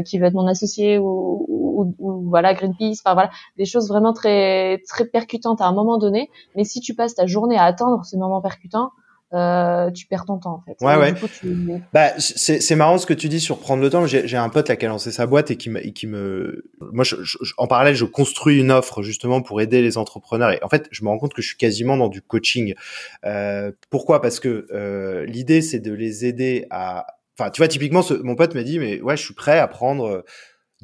qui veut être mon associé ou, ou, ou, voilà Greenpeace enfin voilà. Des choses vraiment très très percutantes à un moment donné. Mais si tu passes ta journée à attendre ce moment percutant euh, tu perds ton temps en fait. Ouais, ouais. Bah, c'est marrant ce que tu dis sur prendre le temps. J'ai un pote là qui a lancé sa boîte et qui me, qui me, moi, je, en parallèle, je construis une offre justement pour aider les entrepreneurs. Et en fait, je me rends compte que je suis quasiment dans du coaching. Euh, pourquoi? Parce que euh, l'idée, c'est de les aider à. Enfin, tu vois, typiquement, ce, mon pote m'a dit, mais ouais, je suis prêt à prendre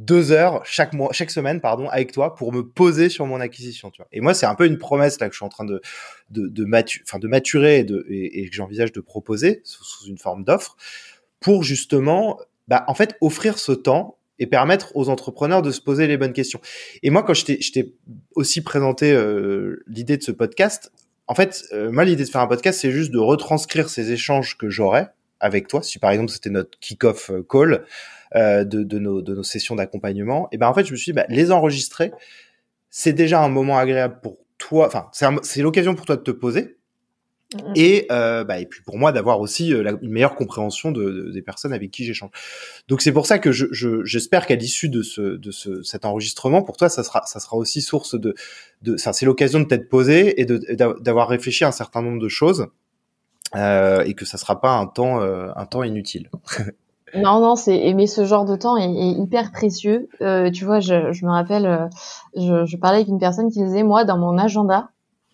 deux heures chaque mois, chaque semaine, pardon, avec toi pour me poser sur mon acquisition, tu vois. Et moi, c'est un peu une promesse là que je suis en train de de, de, enfin, de maturer et, de, et, que j'envisage de proposer sous, une forme d'offre pour justement, bah, en fait, offrir ce temps et permettre aux entrepreneurs de se poser les bonnes questions. Et moi, quand je t'ai aussi présenté euh, l'idée de ce podcast, en fait, euh, moi, l'idée de faire un podcast, c'est juste de retranscrire ces échanges que j'aurais avec toi. Si par exemple c'était notre kick-off euh, call, de, de, nos, de nos sessions d'accompagnement, et ben en fait je me suis dit, bah, les enregistrer, c'est déjà un moment agréable pour toi, enfin c'est l'occasion pour toi de te poser, et, euh, bah, et puis pour moi d'avoir aussi euh, une meilleure compréhension de, des personnes avec qui j'échange. Donc c'est pour ça que j'espère je, j'espère qu'à l'issue de, ce, de ce, cet enregistrement, pour toi, ça sera, ça sera aussi source de, de c'est l'occasion de t'être posé et d'avoir réfléchi à un certain nombre de choses euh, et que ça sera pas un temps, euh, un temps inutile. Non, non, c'est aimer ce genre de temps est, hyper précieux. Euh, tu vois, je, je me rappelle, euh, je, je, parlais avec une personne qui disait, moi, dans mon agenda,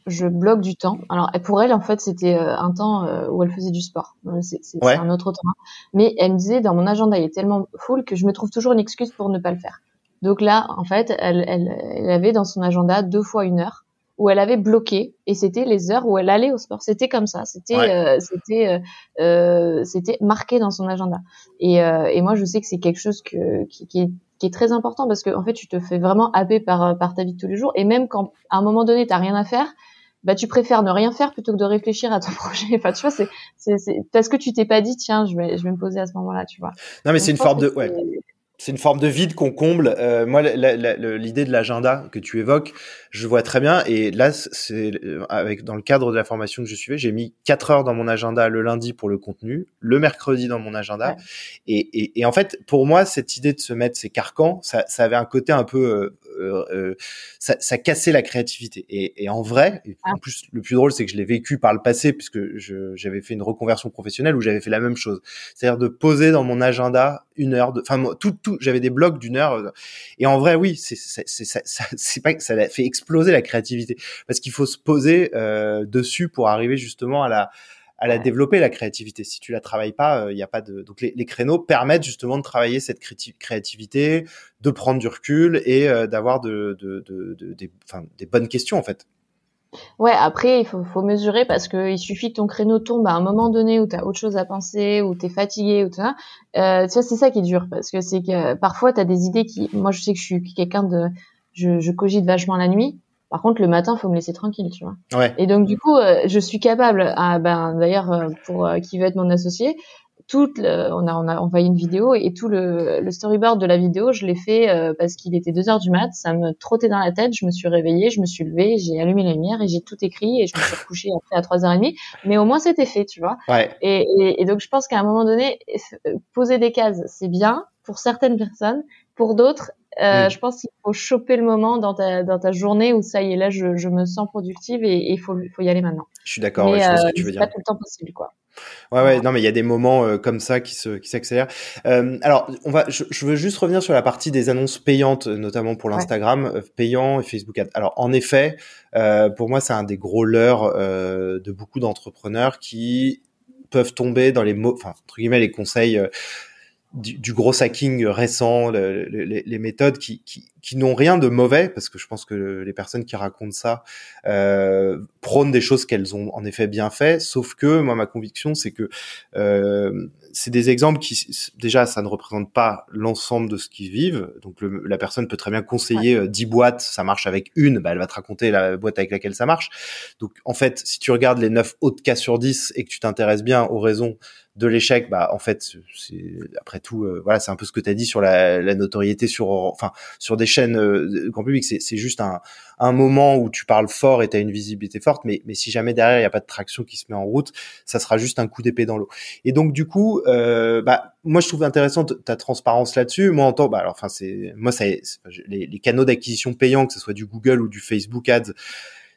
je bloque du temps. Alors, pour elle, en fait, c'était euh, un temps euh, où elle faisait du sport. C'est un autre temps. Mais elle me disait, dans mon agenda, il est tellement full que je me trouve toujours une excuse pour ne pas le faire. Donc là, en fait, elle, elle, elle avait dans son agenda deux fois une heure où elle avait bloqué et c'était les heures où elle allait au sport. C'était comme ça, c'était euh, c'était euh, euh, c'était marqué dans son agenda. Et, euh, et moi je sais que c'est quelque chose que, qui, qui, est, qui, est, très important parce que en fait tu te fais vraiment happer par par ta vie de tous les jours et même quand à un moment donné t'as rien à faire, bah tu préfères ne rien faire plutôt que de réfléchir à ton projet. Enfin tu vois c'est c'est parce que tu t'es pas dit tiens je vais je vais me poser à ce moment-là tu vois. Non mais c'est une forme de ouais c'est une forme de vide qu'on comble. Euh, moi, l'idée de l'agenda que tu évoques, je vois très bien. Et là, c'est euh, avec dans le cadre de la formation que je suivais, j'ai mis quatre heures dans mon agenda le lundi pour le contenu, le mercredi dans mon agenda. Et, et, et, en fait, pour moi, cette idée de se mettre ces carcans, ça, ça avait un côté un peu euh, ça, ça, cassait la créativité. Et, et en vrai, ah. en plus, le plus drôle, c'est que je l'ai vécu par le passé, puisque j'avais fait une reconversion professionnelle où j'avais fait la même chose. C'est-à-dire de poser dans mon agenda une heure, de, enfin, tout, tout, j'avais des blocs d'une heure. Et en vrai, oui, c'est, c'est, pas ça fait exploser la créativité, parce qu'il faut se poser euh, dessus pour arriver justement à la à la développer la créativité. Si tu la travailles pas, il euh, n'y a pas de. Donc les, les, créneaux permettent justement de travailler cette créativité, de prendre du recul et euh, d'avoir de, de, de, des, bonnes questions en fait. Ouais, après, il faut, faut mesurer parce que il suffit que ton créneau tombe à un moment donné où tu as autre chose à penser, où tu es fatigué, ou tout ça. Euh, tu vois, c'est ça qui est dur parce que c'est que parfois tu as des idées qui. Moi, je sais que je suis quelqu'un de. Je, je cogite vachement la nuit. Par contre, le matin, faut me laisser tranquille, tu vois. Ouais. Et donc, du coup, euh, je suis capable, à, ben, d'ailleurs, euh, pour euh, qui veut être mon associé, toute on a on a envoyé une vidéo et tout le, le storyboard de la vidéo, je l'ai fait parce qu'il était 2 heures du mat, ça me trottait dans la tête, je me suis réveillée, je me suis levée, j'ai allumé la lumière et j'ai tout écrit et je me suis recouchée après à 3h30, mais au moins c'était fait, tu vois. Ouais. Et, et, et donc je pense qu'à un moment donné, poser des cases, c'est bien pour certaines personnes, pour d'autres, euh. Je pense qu'il faut choper le moment dans ta, dans ta journée où ça y est, là, je, je me sens productive et il faut, faut y aller maintenant. Je suis d'accord, ouais, je ce que tu veux dire. pas tout le temps possible, quoi. Ouais, ouais, non, mais il y a des moments euh, comme ça qui se, qui s'accélèrent. Euh, alors, on va, je, je, veux juste revenir sur la partie des annonces payantes, notamment pour l'Instagram euh, payant et Facebook Ads. Alors, en effet, euh, pour moi, c'est un des gros leurres de beaucoup d'entrepreneurs qui peuvent tomber dans les mots, enfin, entre guillemets, les conseils du, gros hacking récent, le, les méthodes qui, qui n'ont rien de mauvais, parce que je pense que les personnes qui racontent ça euh, prônent des choses qu'elles ont en effet bien fait, sauf que moi ma conviction c'est que euh, c'est des exemples qui déjà ça ne représente pas l'ensemble de ce qu'ils vivent. Donc la personne peut très bien conseiller 10 boîtes, ça marche avec une, bah, elle va te raconter la boîte avec laquelle ça marche. Donc en fait, si tu regardes les 9 autres cas sur 10 et que tu t'intéresses bien aux raisons de l'échec, bah en fait, c'est après tout, euh, voilà, c'est un peu ce que tu as dit sur la, la, notoriété sur, enfin, sur des chaînes euh, grand public. C'est juste un, moment où tu parles fort et tu as une visibilité forte, mais si jamais derrière il y a pas de traction qui se met en route, ça sera juste un coup d'épée dans l'eau. Et donc du coup, euh, bah moi je trouve intéressant ta transparence là-dessus. Moi en tant, bah alors, enfin c'est, moi les, les canaux d'acquisition payants, que ce soit du Google ou du Facebook Ads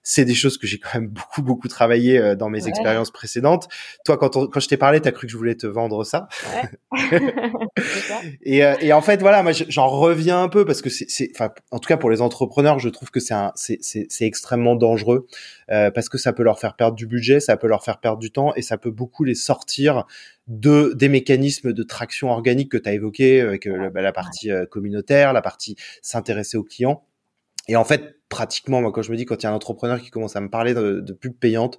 c'est des choses que j'ai quand même beaucoup beaucoup travaillé euh, dans mes expériences précédentes. Toi, quand, quand je t'ai parlé, t'as cru que je voulais te vendre ça. Ouais. et, euh, et, en fait, voilà, moi j'en reviens un peu parce que c'est, enfin, en tout cas pour les entrepreneurs, je trouve que c'est c'est extrêmement dangereux euh, parce que ça peut leur faire perdre du budget, ça peut leur faire perdre du temps et ça peut beaucoup les sortir de des mécanismes de traction organique que tu as évoqué avec bah, la partie communautaire, la partie s'intéresser aux clients. Et en fait, pratiquement, moi, quand je me dis, quand il y a un entrepreneur qui commence à me parler de, pub payante,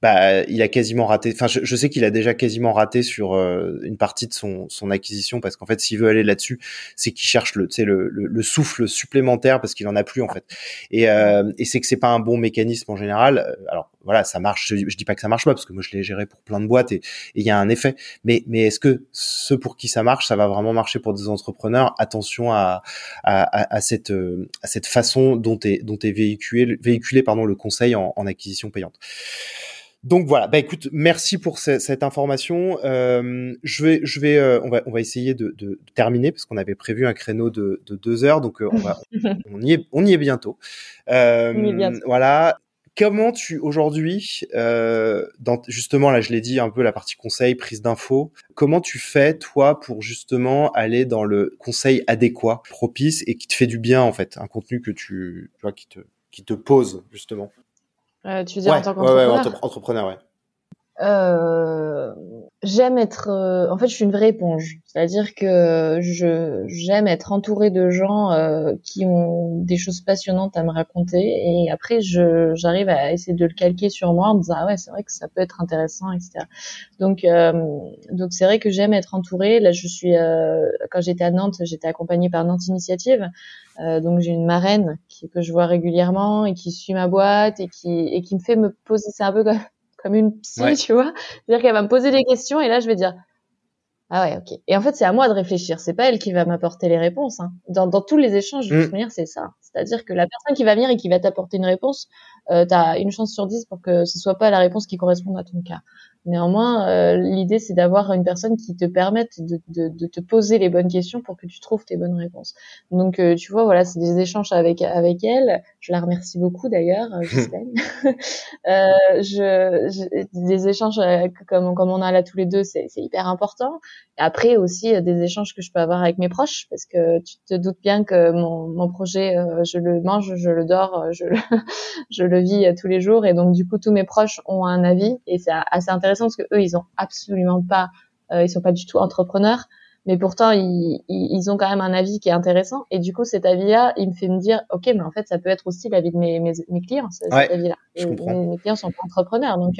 bah, il a quasiment raté. Enfin, je, sais qu'il a déjà quasiment raté sur euh, une partie de son, son acquisition parce qu'en fait, s'il veut aller là-dessus, c'est qu'il cherche le, le, le, le souffle supplémentaire parce qu'il en a plus en fait. Et, euh, et c'est que c'est pas un bon mécanisme en général. Euh, alors voilà, ça marche. Je, dis pas que ça marche pas parce que moi je l'ai géré pour plein de boîtes et il y a un effet. Mais mais est-ce que ceux pour qui ça marche, ça va vraiment marcher pour des entrepreneurs? Attention à, à, à, cette à cette façon dont est dont est véhiculé véhiculé pardon le conseil en, en acquisition payante. Donc voilà, bah écoute, merci pour cette information. Euh, je vais, je vais, euh, on va, on va essayer de, de, terminer parce qu'on avait prévu un créneau de, de deux heures, donc euh, on va, on y est, on y est bientôt. Euh, on y est bientôt. Voilà. Comment tu aujourd'hui, dans justement là, je l'ai dit un peu la partie conseil, prise d'infos. Comment tu fais toi pour justement aller dans le conseil adéquat, propice et qui te fait du bien en fait, un contenu que tu, tu vois, qui te, qui te pose justement. Euh, tu veux dire en tant qu'entrepreneur Ouais, ouais, entrepreneur, ouais. Euh, j'aime être euh, en fait je suis une vraie éponge. C'est-à-dire que je j'aime être entourée de gens euh, qui ont des choses passionnantes à me raconter. Et après je j'arrive à essayer de le calquer sur moi en disant ah ouais c'est vrai que ça peut être intéressant etc donc euh, donc c'est vrai que j'aime être entourée. Là je suis quand j'étais à Nantes j'étais accompagnée par Nantes Initiative. Donc j'ai une marraine qui, que je vois régulièrement et qui suit ma boîte et qui et qui me fait me poser c'est un peu comme comme une psy, tu vois. C'est-à-dire qu'elle va me poser des questions et là, je vais dire, ah ouais, ok. Et en fait, c'est à moi de réfléchir. C'est pas elle qui va m'apporter les réponses. Hein. Dans, dans, tous les échanges, de mmh. c'est ça. C'est-à-dire que la personne qui va venir et qui va t'apporter une réponse, euh, tu as une chance sur dix pour que ce soit pas la réponse qui corresponde à ton cas. Néanmoins, euh, l'idée c'est d'avoir une personne qui te permette de, de, de, te poser les bonnes questions pour que tu trouves tes bonnes réponses. Donc, euh, tu vois, voilà, c'est des échanges avec avec elle. Je la remercie beaucoup d'ailleurs, euh, euh, je, je, des échanges comme comme on a là tous les deux, c'est hyper important. Après aussi des échanges que je peux avoir avec mes proches, parce que tu te doutes bien que mon, mon projet, je le mange, je le dors, je le, je le vis tous les jours, et donc du coup tous mes proches ont un avis, et c'est assez intéressant parce que eux, ils ont absolument pas, euh, ils sont pas du tout entrepreneurs, mais pourtant ils, ils, ont quand même un avis qui est intéressant. Et du coup, cet avis-là, il me fait me dire, ok, mais en fait, ça peut être aussi l'avis de mes, mes, mes clients, cet avis-là. Mes, clients sont pas entrepreneurs, donc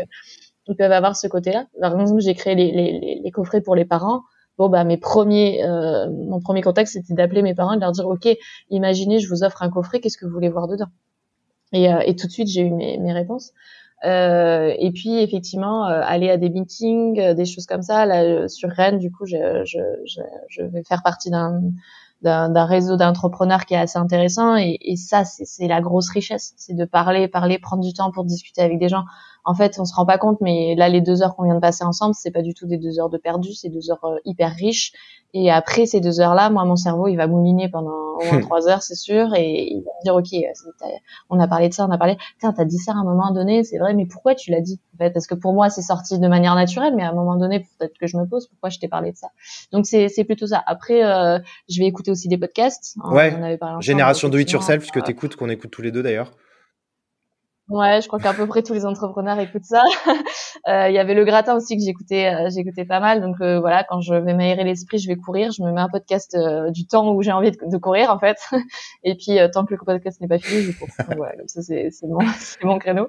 ils peuvent avoir ce côté-là. Par exemple, j'ai créé les, les, les, coffrets pour les parents. Bon bah mes premiers, euh, mon premier contact c'était d'appeler mes parents et de leur dire ok, imaginez je vous offre un coffret, qu'est-ce que vous voulez voir dedans? Et, euh, et tout de suite j'ai eu mes, mes réponses. Euh, et puis effectivement euh, aller à des meetings, euh, des choses comme ça. Là sur Rennes, du coup, je, je, je, je vais faire partie d'un d'un réseau d'entrepreneurs qui est assez intéressant et, et ça c'est la grosse richesse, c'est de parler, parler, prendre du temps pour discuter avec des gens en fait, on se rend pas compte, mais là, les deux heures qu'on vient de passer ensemble, c'est pas du tout des deux heures de perdu, c'est deux heures euh, hyper riches. Et après ces deux heures-là, moi, mon cerveau, il va mouliner pendant au moins trois heures, c'est sûr, et il va me dire, ok, on a parlé de ça, on a parlé, tiens, t'as dit ça à un moment donné, c'est vrai, mais pourquoi tu l'as dit en fait? Parce que pour moi, c'est sorti de manière naturelle, mais à un moment donné, peut-être que je me pose, pourquoi je t'ai parlé de ça? Donc c'est plutôt ça. Après, euh, je vais écouter aussi des podcasts. Ouais. On avait parlé Génération Do It Yourself, puisque t'écoutes, qu'on écoute tous les deux d'ailleurs. Ouais, je crois qu'à peu près tous les entrepreneurs écoutent ça. Euh, il y avait le gratin aussi que j'écoutais, euh, j'écoutais pas mal. Donc euh, voilà, quand je vais m'aérer l'esprit, je vais courir. Je me mets un podcast du temps où j'ai envie de, courir en fait. Et puis tant que le podcast n'est pas fini, je cours. Donc, voilà, comme ça c'est mon, mon créneau.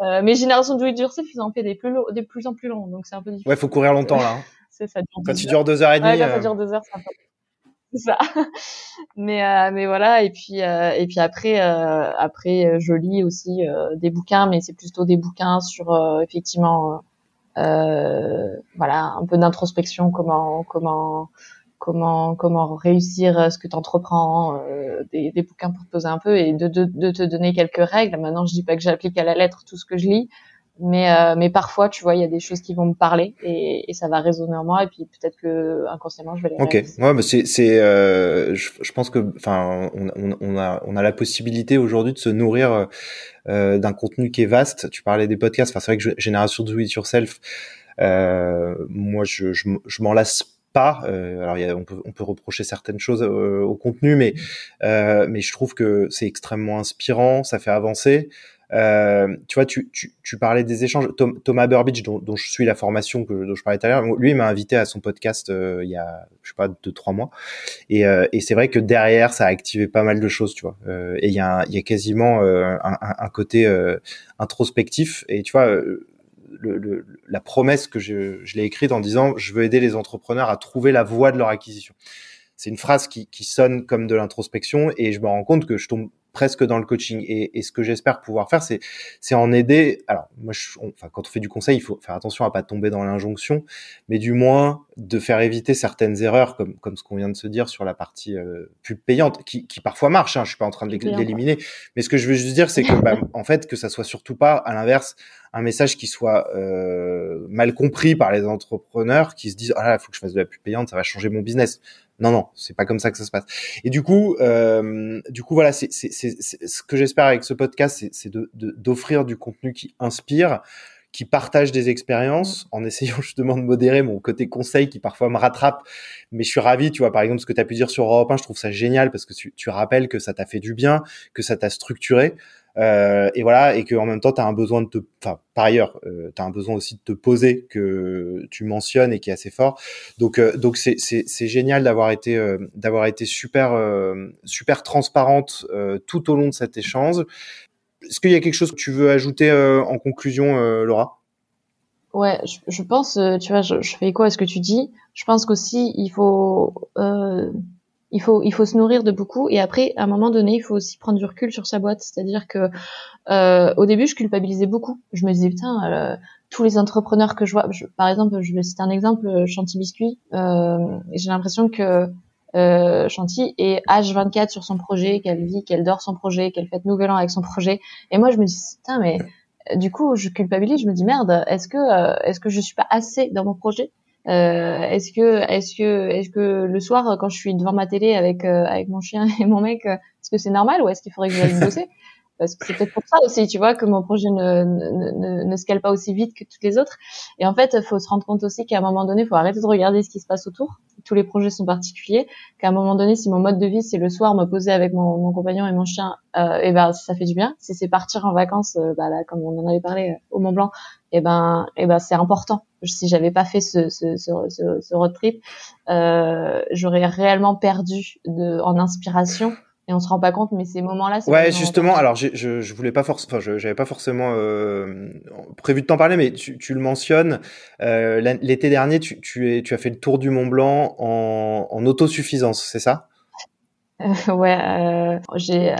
mais génération de dur, ils en fait des plus, des plus en plus longs, donc c'est un peu difficile. Ouais, faut courir longtemps là. Hein. ça dure quand tu dures deux heures et demie. Ouais, quand ça dure deux heures, c'est un peu ça. mais euh, mais voilà et puis euh, et puis après euh, après je lis aussi des bouquins mais c'est plutôt des bouquins sur effectivement voilà un peu d'introspection comment comment comment comment réussir ce que tu entreprends des, des bouquins pour te poser un peu et de, de, de te donner quelques règles maintenant je dis pas que j'applique à la lettre tout ce que je lis mais euh, mais parfois tu vois il y a des choses qui vont me parler et, et ça va résonner en moi et puis peut-être que inconsciemment je vais les ok. ouais mais c'est c'est euh, je, je, pense que enfin on, on, on, a on a la possibilité aujourd'hui de se nourrir euh, d'un contenu qui est vaste. Tu parlais des podcasts. Enfin c'est vrai que je, génération do it yourself euh, moi je je, je m'en lasse pas. Euh, alors, y a, on, peut, on peut reprocher certaines choses euh, au contenu, mais euh, mais je trouve que c'est extrêmement inspirant, ça fait avancer. Euh, tu vois, tu, tu, tu, parlais des échanges. Thomas Burbidge, dont, je suis la formation dont je parlais tout à l'heure, lui, m'a invité à son podcast euh, il y a, je sais pas, deux trois mois. Et, euh, et c'est vrai que derrière, ça a activé pas mal de choses, tu vois. Et il y a, y a quasiment un, côté introspectif. Et tu vois. La promesse que je, je l'ai écrite en disant je veux aider les entrepreneurs à trouver la voie de leur acquisition. C'est une phrase qui sonne comme de l'introspection et je me rends compte que je tombe presque dans le coaching. Et, et ce que j'espère pouvoir faire, c'est c'est en aider. Alors moi, je, enfin quand on fait du conseil, il faut faire attention à pas tomber dans l'injonction, mais du moins de faire éviter certaines erreurs, comme comme ce qu'on vient de se dire sur la partie euh, pub payante, qui, qui parfois marche. Hein, je suis pas en train de l'éliminer, mais ce que je veux juste dire, c'est que bah, en fait que ça soit surtout pas à l'inverse un message qui soit euh, mal compris par les entrepreneurs qui se disent ah là, il faut que je fasse de la pub payante, ça va changer mon business. Non, non, c'est pas comme ça que ça se passe. Et du coup, euh, du coup, voilà, c'est ce que j'espère avec ce podcast, c'est d'offrir du contenu qui inspire, qui partage des expériences, en essayant justement de modérer mon côté conseil qui parfois me rattrape. Mais je suis ravi, tu vois, par exemple, ce que tu as pu dire sur Europe 1, je trouve ça génial parce que tu, tu rappelles que ça t'a fait du bien, que ça t'a structuré. Euh, et voilà, et que en même temps, tu as un besoin de te, enfin, par ailleurs, euh, tu as un besoin aussi de te poser que tu mentionnes et qui est assez fort. Donc, euh, donc c'est c'est génial d'avoir été euh, d'avoir été super super transparente tout au long de cet échange. Est-ce qu'il y a quelque chose que tu veux ajouter en conclusion, Laura? Ouais, je, je, pense, tu vois, je, je fais écho à ce que tu dis. Je pense qu'aussi il faut euh, il faut, il faut se nourrir de beaucoup et après, à un moment donné, il faut aussi prendre du recul sur sa boîte. C'est-à-dire que euh, au début, je culpabilisais beaucoup. Je me disais putain, euh, tous les entrepreneurs que je vois, par exemple, je vais citer un exemple, euh, Chanty Biscuit. Euh, j'ai l'impression que euh, Chanty est H24 sur son projet, qu'elle vit, qu'elle dort son projet, qu'elle fait Nouvel An avec son projet. Et moi, je me dis putain, mais du coup, je culpabilise. Je me dis merde, est-ce que, euh, est-ce que je suis pas assez dans mon projet? Euh, est-ce que, est-ce que, est-ce que le soir, quand je suis devant ma télé avec euh, avec mon chien et mon mec, euh, est-ce que c'est normal ou est-ce qu'il faudrait que j'aille bosser? Parce que c'est peut-être pour ça aussi, tu vois, que mon projet ne, ne, ne, scale pas aussi vite que toutes les autres. Et en fait, il faut se rendre compte aussi qu'à un moment donné, il faut arrêter de regarder ce qui se passe autour. Tous les projets sont particuliers. Qu'à un moment donné, si mon mode de vie, c'est le soir me poser avec mon, mon compagnon et mon chien, euh, et ben ça fait du bien. Si c'est partir en vacances, euh, bah là, comme on en avait parlé euh, au Mont Blanc, et ben, et ben c'est important. Si j'avais pas fait ce, ce, ce, ce road trip, euh, j'aurais réellement perdu de, en inspiration et on se rend pas compte mais ces moments-là ouais justement alors je, je voulais pas forcément enfin j'avais pas forcément euh, prévu de t'en parler mais tu, tu le mentionnes euh, l'été dernier tu, tu, es, tu as fait le tour du Mont Blanc en, en autosuffisance c'est ça? Euh, ouais euh, j'ai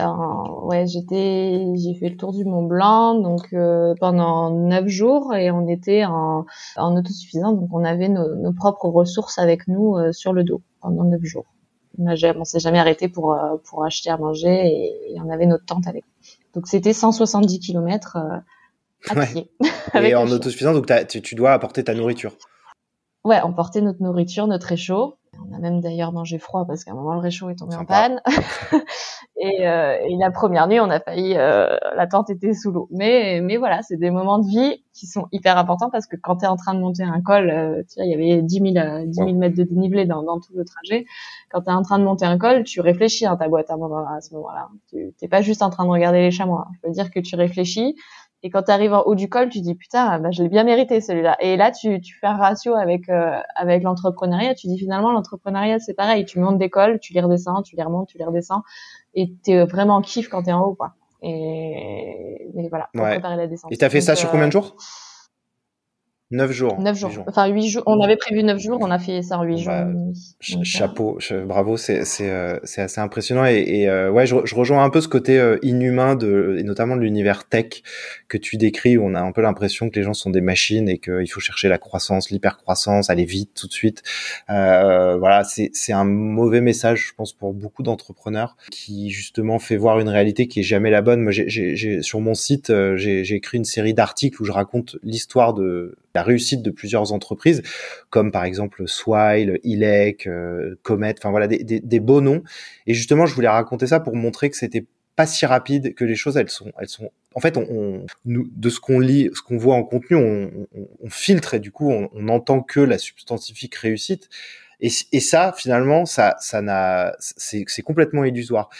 ouais j'étais j'ai fait le tour du Mont Blanc donc euh, pendant neuf jours et on était en, en autosuffisance donc on avait nos, nos propres ressources avec nous sur le dos pendant neuf jours on s'est jamais arrêté pour euh, pour acheter à manger et, on avait notre tente avec. Donc c'était 170 km euh, à pied. et en autosuffisance, donc tu, tu dois apporter ta nourriture. Ouais, on portait notre nourriture, notre réchaud. On a même d'ailleurs mangé froid parce qu'à un moment le réchaud est tombé en panne. et, euh, et, la première nuit, on a failli, euh, la tente était sous l'eau. Mais, mais voilà, c'est des moments de vie qui sont hyper importants parce que quand tu es en train de monter un col, euh, il y avait 10 000, 10 000 mètres de dénivelé dans, dans tout le trajet. Quand tu es en train de monter un col, tu réfléchis à ta boîte à, à ce moment-là. Tu n'es pas juste en train de regarder les chamois. Je veux dire que tu réfléchis et quand tu arrives en haut du col, tu dis putain, bah, je l'ai bien mérité celui-là. Et là, tu, tu fais un ratio avec euh, avec l'entrepreneuriat. Tu dis finalement l'entrepreneuriat c'est pareil. Tu montes des cols, tu les redescends, tu les remontes, tu les redescends, et t'es vraiment kiff quand t'es en haut, quoi. Et, et voilà. Pour préparer la descente. Et t'as fait ça sur combien de jours? 9 jours. 9 jours. Enfin, 8 jours. On avait prévu 9 jours, on a fait ça en 8 bah, jours. chapeau, bravo, c'est euh, c'est assez impressionnant. Et, et euh, ouais, je, je, rejoins un peu ce côté euh, inhumain, de, et notamment de l'univers tech que tu décris, où on a un peu l'impression que les gens sont des machines et qu'il faut chercher la croissance, l'hypercroissance, aller vite tout de suite. voilà, c'est un mauvais message, je pense, pour beaucoup d'entrepreneurs qui justement fait voir une réalité qui est jamais la bonne. Moi, j'ai sur mon site, j'ai écrit une série d'articles où je raconte l'histoire de la réussite de plusieurs entreprises, comme par exemple Swile, Ilek, euh, Comet, enfin voilà des, beaux noms. Et justement, je voulais raconter ça pour montrer que c'était pas si rapide que les choses. Elles sont elles sont en fait on, nous, de ce qu'on lit ce qu'on voit en contenu on, filtre et du coup on n'entend que la substantifique réussite. Et, ça finalement ça ça n'a c'est complètement illusoire.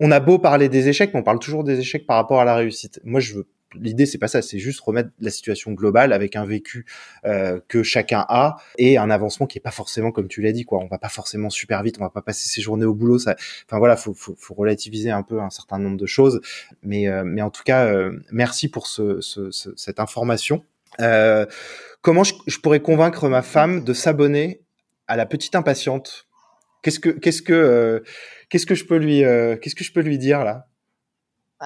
On a beau parler des échecs mais on parle toujours des échecs par rapport à la réussite. Moi je veux l'idée c'est pas ça, c'est juste remettre la situation globale avec un vécu euh, que chacun a et un avancement qui est pas forcément comme tu l'as dit quoi. On va pas forcément super vite, on va pas passer ses journées au boulot. Ça, enfin voilà, faut, faut, faut relativiser un peu un certain nombre de choses. Mais euh, mais en tout cas, euh, merci pour ce, ce, cette information. comment je, je pourrais convaincre ma femme de s'abonner à la petite impatiente? Qu'est-ce que qu'est-ce que qu'est-ce que je peux lui qu'est-ce que je peux lui dire là?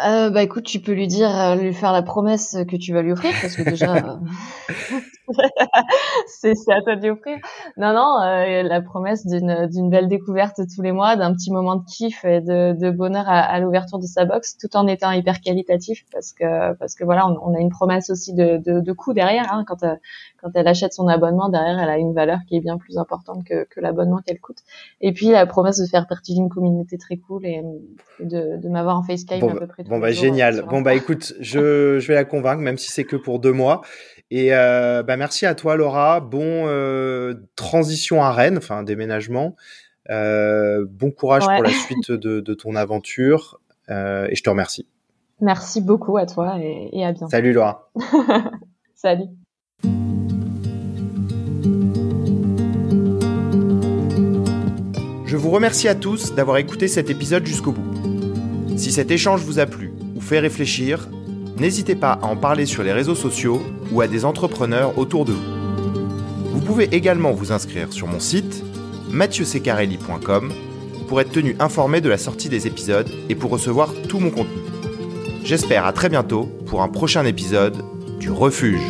Euh, bah écoute, tu peux lui dire, euh, lui faire la promesse que tu vas lui offrir, parce que déjà, euh, c'est à toi de offrir. Non, non, euh, la promesse d'une d'une belle découverte tous les mois, d'un petit moment de kiff et de, de bonheur à, à l'ouverture de sa box, tout en étant hyper qualitatif, parce que parce que voilà, on, on a une promesse aussi de, de, de coût derrière. Hein, quand euh, quand elle achète son abonnement, derrière, elle a une valeur qui est bien plus importante que, que l'abonnement qu'elle coûte. Et puis la promesse de faire partie d'une communauté très cool et de, de m'avoir en FaceTime bon, à peu près. Bon bah génial. Bon bah écoute, je je vais la convaincre, même si c'est que pour deux mois. Et euh, bah merci à toi Laura. Bon euh, transition à Rennes, enfin déménagement. Euh, bon courage pour la suite de, de ton aventure et je te remercie. Merci beaucoup à toi et, et à bientôt. Salut Laura. Salut. Je vous remercie à tous d'avoir écouté cet épisode jusqu'au bout. Si cet échange vous a plu ou fait réfléchir, n'hésitez pas à en parler sur les réseaux sociaux ou à des entrepreneurs autour de vous. Vous pouvez également vous inscrire sur mon site mathieusecarelli.com pour être tenu informé de la sortie des épisodes et pour recevoir tout mon contenu. J'espère à très bientôt pour un prochain épisode du Refuge.